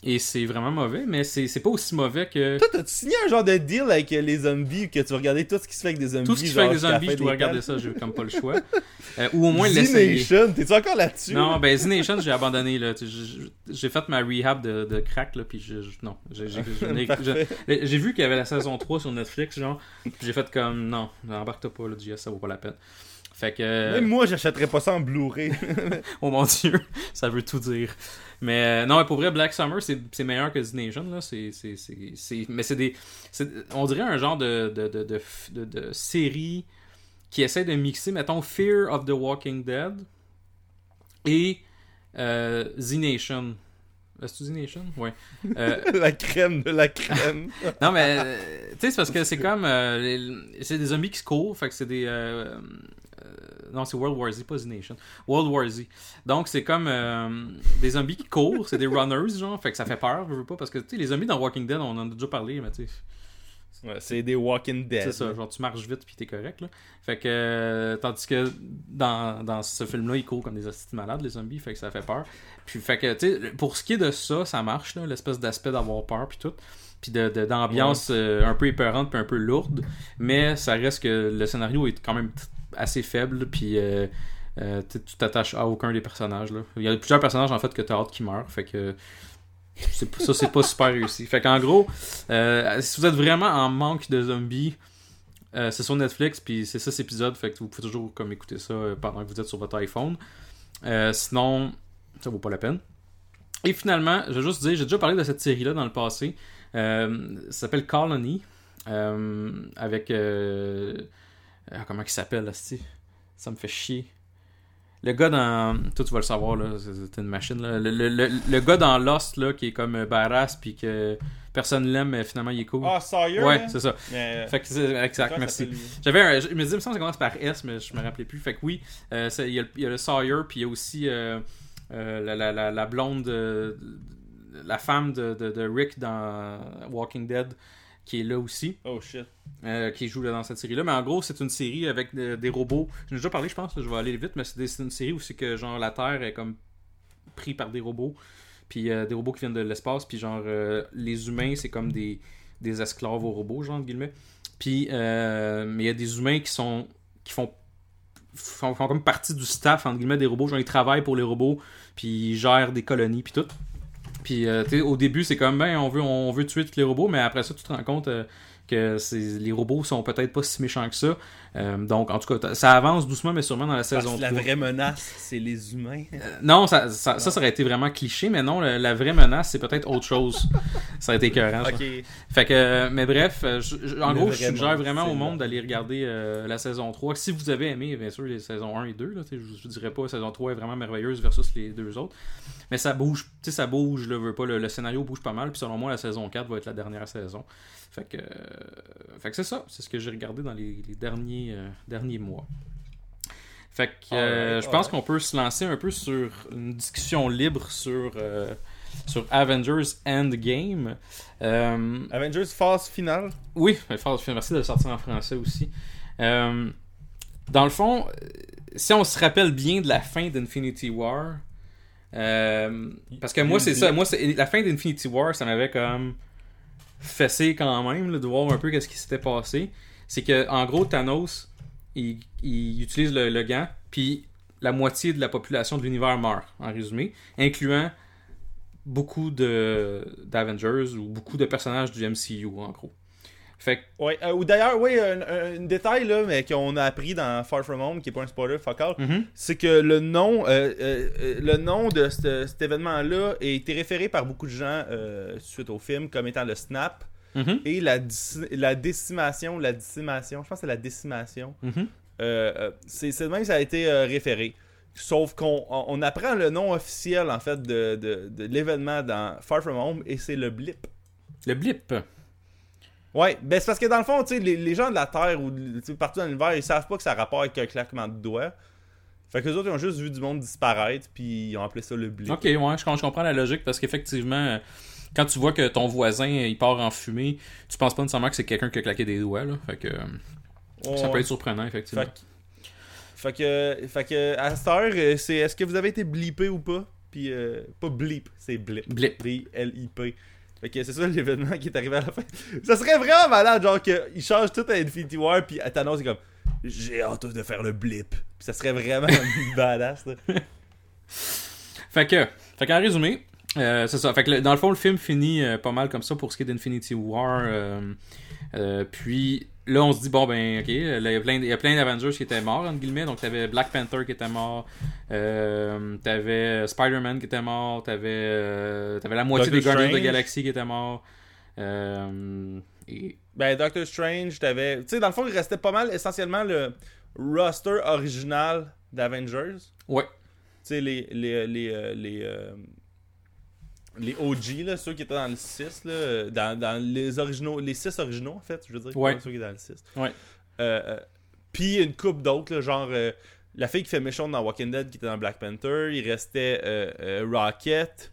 Et c'est vraiment mauvais, mais c'est pas aussi mauvais que. Toi, t'as-tu signé un genre de deal avec les zombies que tu vas regarder tout ce qui se fait avec des zombies? Tout ce qui se fait avec des zombies, je dois regarder ça, j'ai comme pas le choix. Euh, ou au moins l'essayer. Z-Nation, t'es-tu encore là-dessus? Non, ben Z Nation, j'ai abandonné. j'ai- fait ma rehab de, de crack, là, puis je, je- non. J'ai vu qu'il y avait la saison 3 sur Netflix, genre, puis j'ai fait comme, non, embarque-toi pas, là, JS, ça vaut pas la peine. Fait que, Même moi, j'achèterais pas ça en Blu-ray. oh mon dieu, ça veut tout dire. Mais euh, non, pour vrai, Black Summer, c'est meilleur que Z Nation, là. C'est- mais c'est des. on dirait un genre de, de, de, de, série qui essaie de mixer, mettons, Fear of the Walking Dead et euh, Z Nation. Que Z Nation? Ouais. Euh, la crème de la crème. non, mais euh, tu sais, c'est parce que c'est comme. euh, les- c'est des zombies qui se courent, fait que c'est des. euh, non, c'est World War Z, pas Z Nation. World War Z. Donc, c'est comme des zombies qui courent, c'est des runners, genre, fait que ça fait peur, je veux pas, parce que tu sais, les zombies dans Walking Dead, on en a déjà parlé, mais tu sais. Ouais, c'est des Walking Dead. C'est ça, genre tu marches vite puis t'es correct là. Fait que euh, tandis que dans, dans ce film-là, ils courent comme des hosties malades les zombies, fait que ça fait peur. Puis fait que tu sais, pour ce qui est de ça, ça marche l'espèce d'aspect d'avoir peur puis tout. Puis de, d'ambiance euh, un peu épeurante puis un peu lourde, mais ça reste que le scénario est quand même assez faible puis euh, euh, tu t'attaches à aucun des personnages là. Il y a plusieurs personnages en fait que t'as hâte qu'ils meurent, fait que ça c'est pas super réussi. Fait qu'en gros, euh, si vous êtes vraiment en manque de zombies, euh, c'est sur Netflix, puis c'est 6 épisodes, fait que vous pouvez toujours comme écouter ça euh, pendant que vous êtes sur votre iPhone. Sinon, ça vaut pas la peine. Et finalement, je vais juste dire, j'ai déjà parlé de cette série-là dans le passé. Ça s'appelle Colony, avec... ah, comment il s'appelle, là? Ça me fait chier. Le gars dans... Toi, tu vas le savoir, là, c'est une machine, là. Le, le- le- le gars dans Lost, là, qui est comme euh, badass, puis que personne l'aime, mais finalement, il est cool. Ah, Sawyer, ouais, c'est ça. Mais, Fait que c'est exact, merci. J'avais un, je me disais, il me semble que ça commence par S, mais je me rappelais plus. Fait que oui, euh, il y, a le- il y a le Sawyer, puis il y a aussi euh, euh, la, la, la, la blonde, de- de- la femme de, de, de Rick dans Walking Dead, qui est là aussi, Oh shit. euh, qui joue là dans cette série-là. Mais en gros, c'est une série avec de- des robots. J'en ai déjà parlé, je pense, je vais aller vite, mais c'est une série où c'est que genre la Terre est comme pris par des robots. Puis euh, des robots qui viennent de l'espace, puis genre euh, les humains, c'est comme des, des esclaves aux robots, genre entre guillemets. Puis euh, mais il y a des humains qui sont qui font, font font comme partie du staff entre guillemets des robots, genre ils travaillent pour les robots, puis ils gèrent des colonies puis tout. Puis euh, au début, c'est comme ben on veut on veut tuer tous les robots, mais après ça tu te rends compte euh, que les robots sont peut-être pas si méchants que ça. Euh, donc en tout cas, ça avance doucement mais sûrement dans la Parce saison la 3. vraie menace, c'est les humains. Euh, Non, ça, ça, ça, ça aurait été vraiment cliché, mais non, la, la vraie menace, c'est peut-être autre chose. ça aurait été écœurant, ça. Fait que, euh, mais bref, je- je- en Le gros, je suggère vraiment au monde d'aller regarder euh, la saison 3. Si vous avez aimé, bien sûr, les saisons 1 et 2, là, je, je dirais pas la saison 3 est vraiment merveilleuse versus les deux autres. Mais ça bouge, tu sais, ça bouge, là, pas, le, le scénario bouge pas mal, puis selon moi, la saison 4 va être la dernière saison. Fait que, fait que c'est ça, c'est ce que j'ai regardé dans les, les derniers, euh, derniers mois. Fait que euh, Alright, je pense qu'on peut se lancer un peu sur une discussion libre sur, euh, sur Avengers Endgame. Euh, Avengers phase finale? oui, mais fort- merci de le sortir en français aussi. Euh, dans le fond, euh, si on se rappelle bien de la fin d'Infinity War, euh, parce que moi, c'est ça, moi, la fin d'Infinity War, ça m'avait comme fessé quand même là, de voir un peu qu'est-ce qui s'était passé. C'est que, en gros, Thanos, il, il utilise le, le gant, puis la moitié de la population de l'univers meurt, en résumé, incluant beaucoup de d'Avengers ou beaucoup de personnages du MCU, en gros. Fait que, Ouais, euh, ou d'ailleurs, oui, un, un- un détail là, mais qu'on a appris dans Far From Home, qui est pas un spoiler, fuck all, mhm, c'est que le nom, euh, euh, le nom de ce- cet événement-là a été référé par beaucoup de gens suite au film comme étant le Snap mhm, et la, la décimation, la décimation, je pense que c'est la décimation. mhm. Euh, euh, c'est de même que ça a été euh, référé. Sauf qu'on on apprend le nom officiel en fait de, de, de l'événement dans Far From Home et c'est le blip. le blip. Ouais, ben c'est parce que dans le fond, tu sais, les, les gens de la Terre ou partout dans l'univers, ils savent pas que ça a rapport avec un claquement de doigts. Fait que les autres, ils ont juste vu du monde disparaître, puis ils ont appelé ça le blip. Ok, ouais, je, je comprends la logique parce qu'effectivement, quand tu vois que ton voisin il part en fumée, tu penses pas nécessairement que c'est quelqu'un qui a claqué des doigts. Là. Fait que euh, ça peut être surprenant, effectivement. Fait que, fait que, fait que à cette heure, euh, c'est est-ce que vous avez été blippé ou pas? Puis, euh, pas blip, c'est blip. Blip. B-L-I-P. Fait que c'est ça l'événement qui est arrivé à la fin. Ça serait vraiment malade, genre qu'ils changent tout à Infinity War, puis à Thanos, c'est comme j'ai hâte de faire le blip. Puis ça serait vraiment badass, là. Fait que, fait qu'en résumé, euh, c'est ça. Fait que le- dans le fond, le film finit euh, pas mal comme ça pour ce qui est d'Infinity War. euh, euh, puis là, on se dit, bon, ben, ok, là, il y a plein, il y a plein d'Avengers qui étaient morts, entre guillemets. Donc, t'avais Black Panther qui était mort, euh, t'avais Spider-Man qui était mort, t'avais, euh, t'avais la moitié Doctor des Guardians of the Strange. Galaxy qui étaient morts. Euh, et Ben, Doctor Strange, t'avais. Tu sais, dans le fond, il restait pas mal essentiellement le roster original d'Avengers. ouais, Tu sais, les. Les. Les. euh, les, euh, les OG, là, ceux qui étaient dans le 6, là, dans, dans les originaux, les 6 originaux, en fait, je veux dire, Ouais. ceux qui étaient dans le 6. Ouais. Euh, euh, Puis une coupe d'autres, genre euh, la fille qui fait méchante dans Walking Dead qui était dans Black Panther, il restait euh, Rocket,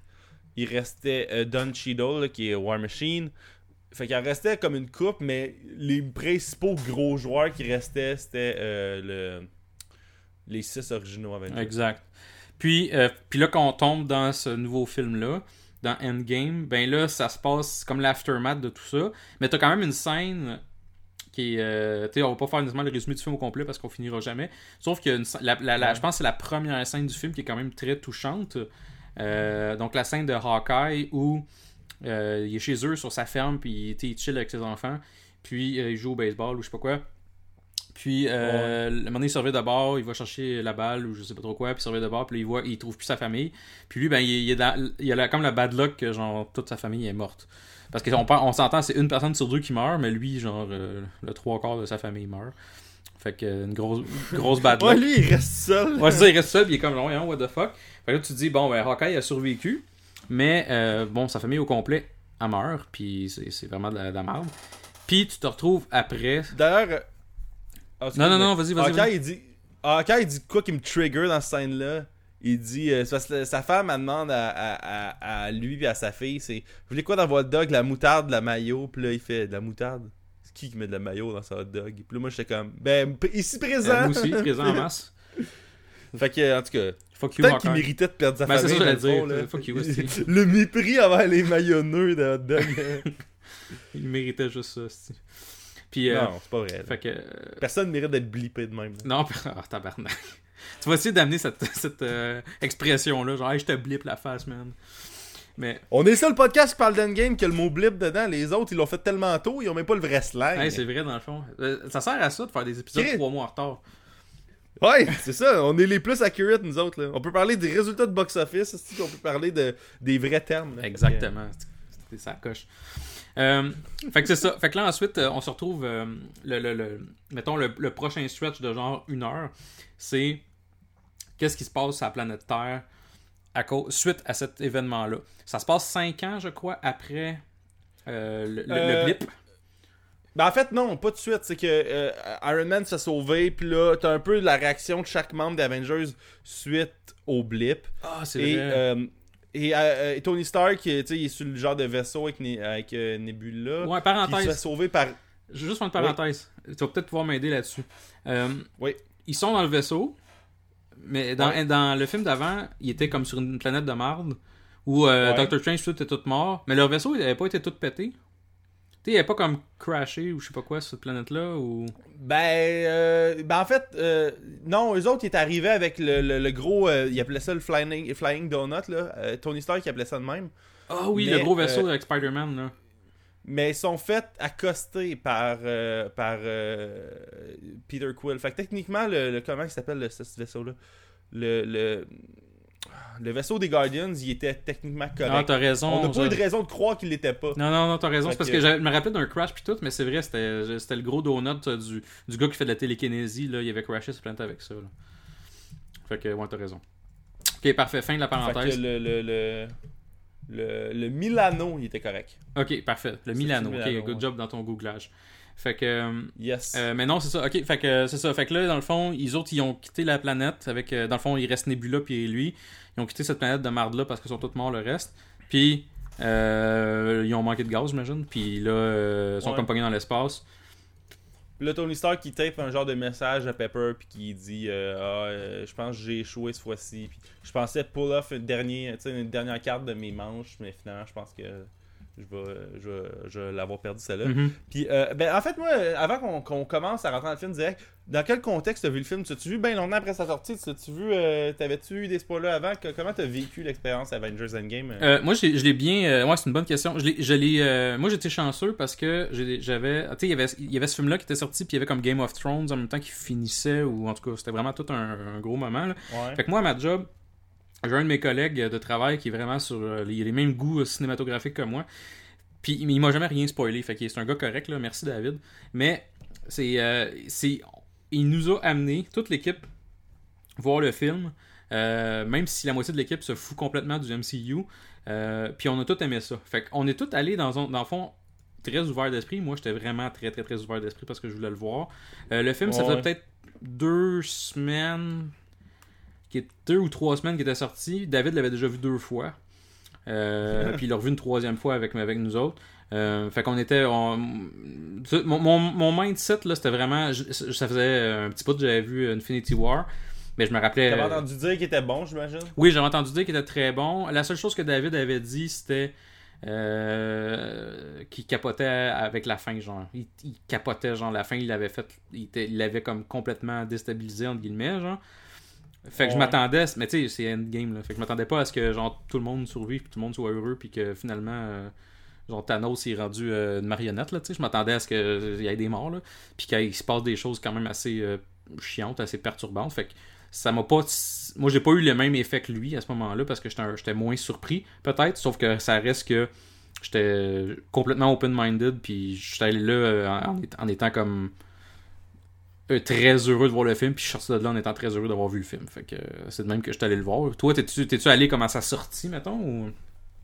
il restait Don Cheadle là, qui est War Machine. Fait qu'il en restait comme une coupe, mais les principaux gros joueurs qui restaient, c'était le... les 6 originaux Avengers. Exact. Puis, puis là, quand on tombe dans ce nouveau film-là, dans Endgame, ben là, ça se passe comme l'aftermath de tout ça. Mais t'as quand même une scène qui est. euh, tu sais, on va pas faire nécessairement le résumé du film au complet parce qu'on finira jamais. Sauf que la, la- la- je pense que c'est la première scène du film qui est quand même très touchante. Euh, donc, la scène de Hawkeye où euh, il est chez eux sur sa ferme, puis il chill avec ses enfants, puis il joue au baseball ou je sais pas quoi. Puis, euh, le moment donné, il surveille de bord, il va chercher la balle ou je sais pas trop quoi, puis il surveille de bord, puis là, il voit, il trouve plus sa famille. Puis lui, ben, il, il est dans- il a la- comme la bad luck que, genre, toute sa famille est morte. Parce qu'on on, on s'entend, c'est une personne sur deux qui meurt, mais lui, genre, euh, le trois quarts de sa famille meurt. Fait que, une grosse, grosse bad Ouais, luck. lui, il reste seul. Ouais, ça, il reste seul, puis il est comme, non, hein, what the fuck. Fait que là, tu te dis, bon, ben, Hawkeye a survécu, mais, euh, bon, sa famille au complet, elle meurt, puis c'est c'est vraiment de la, de la merde. Puis tu te retrouves après. D'ailleurs. Ah, Non, non, non, vas-y, vas-y. Hawkeye, vas-y. il dit. Hawkeye, il dit quoi qui me trigger dans cette scène-là? Il dit. euh, parce que sa femme, elle demande à, à, à, à lui et à sa fille c'est. Vous voulez quoi dans votre dog? La moutarde, la maillot Puis là, il fait de la moutarde. C'est qui qui met de la maillot dans sa hot dog? Puis là, moi, j'étais comme. Ben, ici présent Euh, moi aussi, présent en masse. Fait que, en tout cas. Fuck you, Peut-être qu'il méritait de perdre sa Ben, c'est famille. ça, dire. là. Fuck you. Le mépris envers les maillonneux de hot dog. Il méritait juste ça. C'est- Puis, euh, non, c'est pas vrai. fait que. euh, Personne mérite d'être blippé de même. là. Non, ah, tabarnak. tu vas essayer d'amener cette, cette euh, expression-là, genre, hey, je te blippe la face, man. Mais, On est le seul podcast qui parle d'Endgame qui a le mot blip dedans. Les autres, ils l'ont fait tellement tôt, ils ont même pas le vrai slang. hey, c'est vrai, dans le fond. Ça sert à ça de faire des épisodes trois mois en retard. ouais, c'est ça. On est les plus accurate, nous autres. Là. On peut parler des résultats de box-office, qu'on peut parler de, des vrais termes. là? Exactement. C'était ça coche. Euh, fait que c'est ça. Fait que là, ensuite, euh, on se retrouve. euh, le, le- le- mettons, le, le prochain stretch de genre une heure, c'est qu'est-ce qui se passe sur la planète Terre à cause, suite à cet événement-là. Ça se passe cinq ans, je crois, après euh, le, blip. Ben, en fait, non, pas de suite. C'est que euh, Iron Man s'est sauvé, puis là, t'as un peu la réaction de chaque membre d'Avengers suite au blip. Ah, c'est vrai. euh, et, euh, et Tony Stark, tu sais, il est sur le genre de vaisseau avec, euh, Nebula. ouais, Puis il se fait parenthèse. sauver par. Je vais juste faire une parenthèse. Tu vas peut-être pouvoir m'aider là-dessus. Euh, Oui. Ils sont dans le vaisseau, mais dans, Ouais. dans le film d'avant, ils étaient comme sur une planète de marde où euh, Ouais. Doctor Strange tout était tout mort, mais leur vaisseau il avait pas été tout pété. Tu sais, il avait pas comme crashé ou je sais pas quoi sur cette planète-là ou. Ben, euh, ben en fait, euh, non, eux autres, ils étaient arrivés avec le, le, le gros. euh, ils appelaient ça le Flying, flying Donut, là. Euh, Tony Stark, il appelait ça de même. Ah oui, Mais, le gros vaisseau avec Spider-Man, là. Mais ils sont faits accostés par, euh, par Peter Quill. Fait que techniquement, le, le- comment il s'appelle le- ce, ce vaisseau-là? Le, le, le vaisseau des Guardians, il était techniquement correct. t'as raison. On n'a pas eu de raison de croire qu'il l'était pas. Non, non, non, t'as raison. C'est parce que- que je me rappelais d'un crash puis tout, mais c'est vrai, c'était c'était le gros donut euh, du, du gars qui fait de la télékinésie. Là. Il avait crashé cette planète avec ça. Là. Fait que, ouais, t'as raison. Ok, parfait. Fin de la Fait que parenthèse. le, le, le, le, le Milano, il était correct. Ok, parfait. Le Milano. Ok, Milano, good ouais. job dans ton googlage. Fait que. euh, Yes. Euh, mais non, c'est ça. Ok, fait que euh, c'est ça. Fait que là, dans le fond, ils autres, ils ont quitté la planète avec. dans le fond, il reste Nebula puis lui. Ils ont quitté cette planète de marde là parce qu'ils sont tous morts le reste. Puis euh, ils ont manqué de gaz, j'imagine. Puis là, euh, ils sont Ouais. comme pognés dans l'espace. Le Tony Stark qui tape un genre de message à Pepper puis qui dit euh, ah euh, je pense que j'ai échoué ce fois-ci puis je pensais pull off une dernière une dernière carte de mes manches mais finalement je pense que je vais je vais, je vais l'avoir perdu celle-là Mhm. puis euh, ben en fait moi avant qu'on commence à rentrer dans le film direct dans quel contexte t'as vu le film? Tu tu vu bien longtemps après sa sortie? Tu tu vu euh, t'avais-tu eu des spoilers avant? Que- comment t'as vécu l'expérience Avengers Endgame? Euh? Moi, je l'ai bien. euh, ouais, c'est une bonne question. Je l'ai, moi, j'étais chanceux parce que j'avais. Tu sais, il y avait, il y avait ce film-là qui était sorti, puis il y avait comme Game of Thrones en même temps qui finissait, ou en tout cas, c'était vraiment tout un, un gros moment. là. ouais Fait que moi, à ma job, j'ai un de mes collègues de travail qui est vraiment sur euh, les, les mêmes goûts cinématographiques que moi. Puis il m'a jamais rien spoilé. Fait que c'est un gars correct, là. Merci David. Mais c'est. euh, c'est il nous a amené, toute l'équipe, voir le film. euh, même si la moitié de l'équipe se fout complètement du MCU. euh, puis on a tous aimé ça. Fait qu'on est tous allés dans, un- dans le fond très ouvert d'esprit. Moi, j'étais vraiment très, très, très ouvert d'esprit parce que je voulais le voir. Le film, ça faisait peut-être deux semaines qui est deux ou trois semaines qu'il était sorti. David l'avait déjà vu deux fois. Euh, puis il l'a revu une troisième fois avec, avec nous autres. Euh, fait qu'on était. on- mon, mon, mon mindset, là, c'était vraiment. je- ça faisait un petit peu que j'avais vu Infinity War. Mais je me rappelais. t'avais entendu dire qu'il était bon j'imagine? Oui, j'avais entendu dire qu'il était très bon. La seule chose que David avait dit, c'était euh, qu'il capotait avec la fin, genre. Il, il capotait, genre, la fin, il l'avait fait. Il était- il l'avait comme complètement déstabilisé, entre guillemets, genre. Fait que je m'attendais, mais tu sais, c'est Endgame, là. Fait que je m'attendais pas à ce que, genre, tout le monde survive, puis tout le monde soit heureux, puis que finalement, euh, genre, Thanos est rendu euh, une marionnette, là, tu sais. Je m'attendais à ce qu'il y ait des morts, là. Puis qu'il se passe des choses quand même assez euh, chiantes, assez perturbantes. Fait que ça m'a pas. Moi, j'ai pas eu le même effet que lui à ce moment-là parce que j'étais moins surpris, peut-être. Sauf que ça reste que j'étais complètement open-minded. Puis j'étais allé là euh, en, en étant comme. Euh, très heureux de voir le film, puis je suis sorti de là en étant très heureux d'avoir vu le film. Fait que euh, c'est de même que j'étais allé le voir. Toi, t'es-tu t'es-tu allé comme à sa sortie, mettons ou...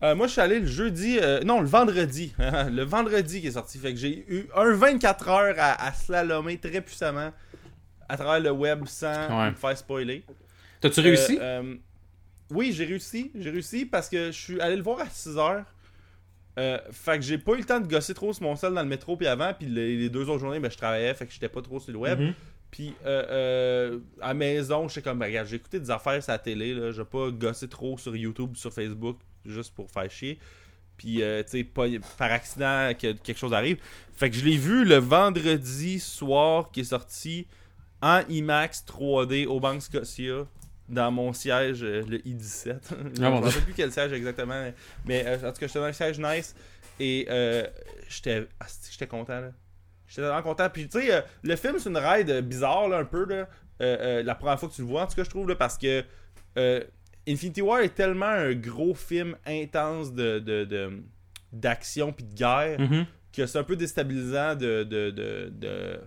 Euh, moi, je suis allé le jeudi, euh, non, le vendredi. le vendredi qui est sorti. Fait que j'ai eu un 24 heures à, à slalomer très puissamment à travers le web sans Ouais. me faire spoiler. T'as-tu réussi? Euh, oui, j'ai réussi. J'ai réussi parce que je suis allé le voir à 6 heures. Euh, fait que j'ai pas eu le temps de gosser trop sur mon sel dans le métro puis avant puis les, les deux autres journées ben, je travaillais fait que j'étais pas trop sur le web. Mhm. puis euh, euh, à maison j'étais comme ben, regarde j'ai écouté des affaires sur la télé là je vais pas gosser trop sur YouTube sur Facebook juste pour faire chier. Puis euh, tu sais pas par accident que quelque chose arrive. Fait que je l'ai vu le vendredi soir qui est sorti en IMAX 3D au Banque Scotia dans mon siège, euh, le I-17. je Ah, ne sais plus quel siège exactement, mais, mais, euh, en tout cas, j'étais dans un siège nice et euh, j'étais ah, j'étais content. là? J'étais vraiment content. Puis, tu sais, euh, le film, c'est une ride bizarre, là, un peu, là, la première fois que tu le vois, en tout cas, je trouve, là, parce que Infinity War est tellement un gros film intense de, d'action puis de guerre Mhm. que c'est un peu déstabilisant de, de, de, de-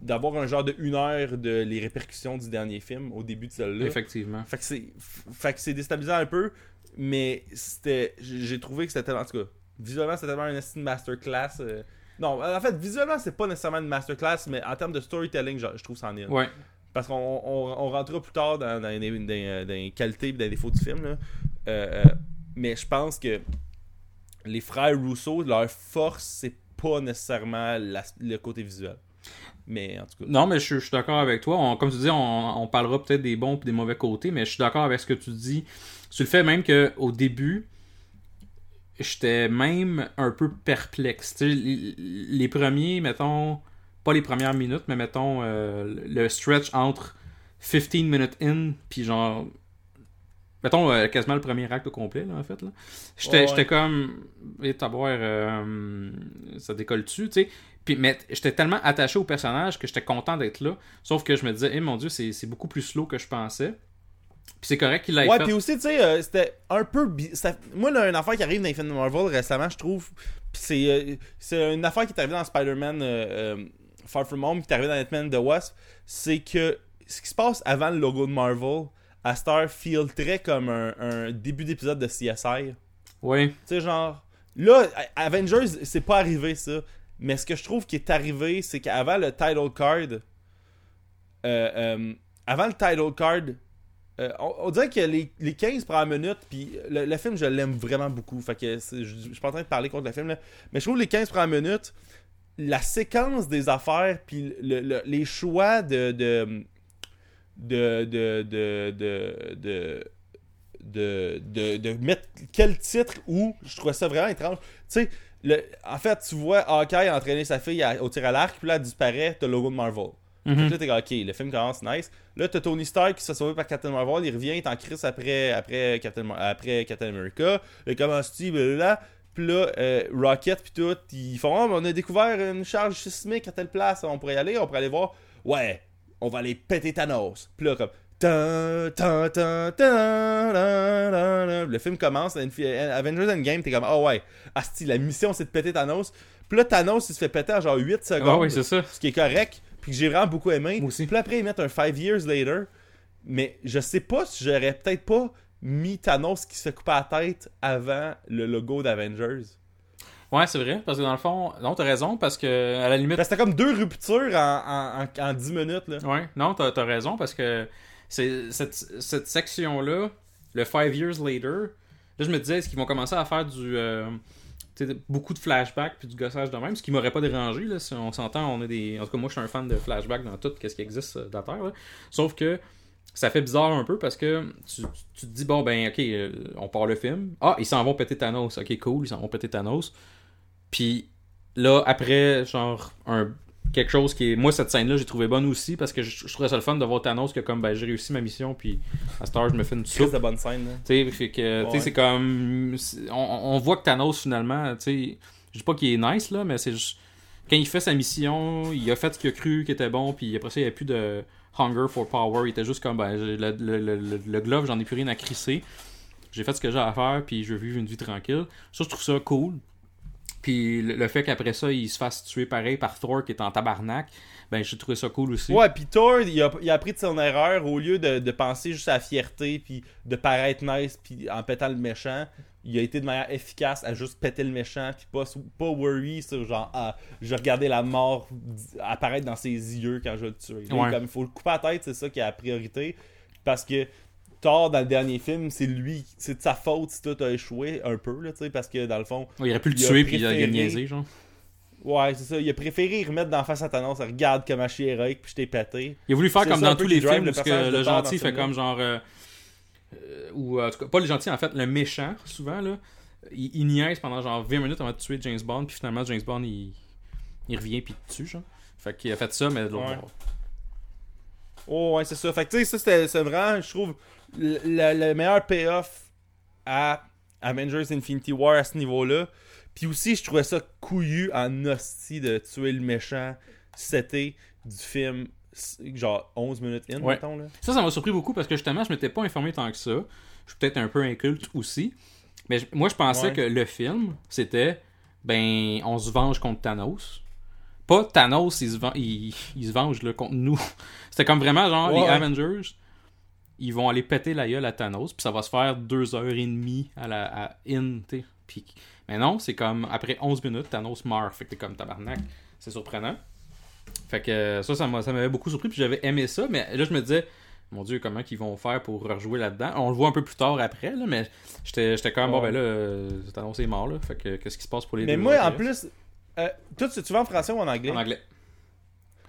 d'avoir un genre de une heure de les répercussions du dernier film au début de celle-là. Effectivement. Fait que c'est fait que c'est déstabilisant un peu, mais c'était j'ai trouvé que c'était tellement en tout cas, visuellement c'était tellement un masterclass. euh, non, en fait, visuellement c'est pas nécessairement une masterclass, mais en termes de storytelling, je trouve ça en est. Ouais. Parce qu'on on, on rentrera plus tard dans, dans, les, dans- dans les qualités et dans les défauts du film. là. Euh, euh, mais je pense que les frères Rousseau, leur force, c'est pas nécessairement la- le côté visuel. Non, mais je, suis d'accord avec toi. Comme tu dis, on, parlera peut-être des bons et des mauvais côtés, mais je suis d'accord avec ce que tu dis. Sur le fait même qu'au début, j'étais même un peu perplexe. Les premiers, mettons, pas les premières minutes, mais mettons euh, le stretch entre 15 minutes in, puis genre. Mettons euh, quasiment le premier acte au complet, là, en fait. là. J'étais ouais. j'étais comme. Et t'avoir. Euh, ça décolle-tu, tu sais. Puis, mais j'étais tellement attaché au personnage que j'étais content d'être là. Sauf que je me disais, eh mon dieu, c'est c'est beaucoup plus slow que je pensais. Puis c'est correct qu'il l'ait Ouais, fait. puis aussi, tu sais, euh, c'était un peu. ça- Moi, là, une affaire qui arrive dans les films de Marvel récemment, je trouve. Puis c'est, euh, c'est une affaire qui est arrivée dans Spider-Man Far From Home, qui est arrivée dans Ant-Man The Wasp. C'est que ce qui se passe avant le logo de Marvel, à Star feel très comme un, un début d'épisode de CSI. Ouais. Tu sais, genre. Là, Avengers, c'est pas arrivé ça. Mais ce que je trouve qui est arrivé, c'est qu'avant le title card. euh, euh, avant le title card. euh, on, on dirait que les, les 15 premières minutes, puis le, le film, je l'aime vraiment beaucoup. Fait que je, je suis pas en train de parler contre le film, là. Mais je trouve les 15 premières minutes, la séquence des affaires, puis le- le- les choix de. de de de de de, de de, de, de mettre quel titre où je trouvais ça vraiment étrange. Tu sais, le- en fait, tu vois Hawkeye entraîner sa fille à- au tir à l'arc, puis là, elle disparaît, t'as le logo de Marvel. Que Mhm. là, t'es ok, le film commence nice. Là, t'as Tony Stark qui se fait sauver par Captain Marvel, il revient, il est en crise après, après, Captain, après Captain America. Il commence-tu, là. Puis là, euh, Rocket, puis tout, ils font, oh, mais on a découvert une charge sismique à telle place, on pourrait y aller, on pourrait aller voir. Ouais, on va aller péter Thanos. Puis là, comme. Le film commence, Avengers Endgame, t'es comme, oh ouais, asti, la mission c'est de péter Thanos. Puis là, Thanos il se fait péter en genre 8 secondes Ah ouais, c'est ça. ce qui est correct, puis que j'ai vraiment beaucoup aimé. Moi aussi. Puis après, ils mettent un 5 years later, mais je sais pas si j'aurais peut-être pas mis Thanos qui se fait couper la tête avant le logo d'Avengers. Ouais, c'est vrai, parce que dans le fond, non, t'as raison, parce que à la limite. Que c'était comme deux ruptures en, en, en, en 10 minutes, là. Ouais, non, t'as as raison, parce que c'est cette, cette section-là, le Five Years Later, là, je me disais, est-ce qu'ils vont commencer à faire du. euh, tu sais, beaucoup de flashbacks puis du gossage de même, ce qui m'aurait pas dérangé, là, si on s'entend, on est des. En tout cas, moi, je suis un fan de flashbacks dans tout, qu'est-ce qui existe dans la Terre, là. Sauf que. Ça fait bizarre un peu parce que tu, tu te dis, bon, ben, ok, euh, on part le film. Ah, ils s'en vont péter Thanos. Ok, cool, ils s'en vont péter Thanos. Puis là, après, genre, un, quelque chose qui est. Moi, cette scène-là, j'ai trouvé bonne aussi parce que je, je trouvais ça le fun de voir Thanos que, comme, ben, j'ai réussi ma mission, puis à cette heure, je me fais une soupe. de bonne scène, là. Tu sais, que, tu sais, Ouais. c'est comme. c'est- On, on voit que Thanos, finalement, tu sais, je dis pas qu'il est nice, là, mais c'est juste. Quand il fait sa mission, il a fait ce qu'il a cru qui était bon, puis après ça, il n'y a plus de hunger for power. Il était juste comme, ben, le, le, le, le- le glove, j'en ai plus rien à crisser. J'ai fait ce que j'ai à faire, puis je veux vivre une vie tranquille. Ça, je trouve ça cool. Puis le, fait qu'après ça, il se fasse tuer pareil par Thor qui est en tabarnak, ben, j'ai trouvé ça cool aussi. Ouais, puis Thor, il a, il a appris de son erreur au lieu de, de penser juste à la fierté, puis de paraître nice, puis en pétant le méchant. Il a été de manière efficace à juste péter le méchant, puis pas, pas worry sur genre, ah, je regardais la mort apparaître dans ses yeux quand je le tuer. Là, Ouais. Comme il faut le couper à la tête, c'est ça qui est la priorité. Parce que Thor, dans le dernier film, c'est lui, c'est de sa faute si tout a échoué un peu, là, tu sais, parce que dans le fond, Ouais, il aurait pu le tuer, puis il a, il a préféré- niaisé, genre. ouais, c'est ça, il a préféré remettre dans la face à Thanos, regarde comment je suis héroïque, puis je t'ai pété. Il a voulu faire comme ça un dans tous les films le où ce que le gentil fait comme genre. euh, euh, ou en tout cas, pas le gentil, en fait, le méchant, souvent, là. Il, il niaise pendant genre 20 minutes avant de tuer James Bond, puis finalement, James Bond, il, il revient, puis il tue, genre. Fait qu'il a fait ça, mais de l'autre Ouais. Oh, ouais, c'est ça. Fait que, tu sais, ça, c'est vraiment, je trouve, le, le- le meilleur payoff à Avengers Infinity War à ce niveau-là. Puis aussi, je trouvais ça couillu en hostie de tuer le méchant. C'était du film, genre 11 minutes in, Ouais. mettons, là. Ça, ça m'a surpris beaucoup parce que justement, je m'étais pas informé tant que ça. Je suis peut-être un peu inculte aussi. Mais moi, je pensais Ouais. que le film, c'était ben, on se venge contre Thanos. Pas Thanos, il se, ven- il, il se venge là, contre nous. C'était comme vraiment genre les. Avengers, ils vont aller péter la gueule à Thanos, puis ça va se faire deux heures et demie à la à in, tu sais. Puis- Mais non, c'est comme après 11 minutes, Thanos meurt. Fait que t'es comme tabarnak. C'est surprenant. Fait que euh, ça, ça m'a- ça m'avait beaucoup surpris, puis j'avais aimé ça, mais là, je me disais, mon Dieu, comment qu'ils vont faire pour rejouer là-dedans? On le voit un peu plus tard après, là, mais j'étais quand même, bon, ben là, euh, Thanos est mort, là. Fait que qu'est-ce qui se passe pour les Mais deux moi, autres? en plus, euh, toi, tu, tu vas en français ou en anglais? En anglais.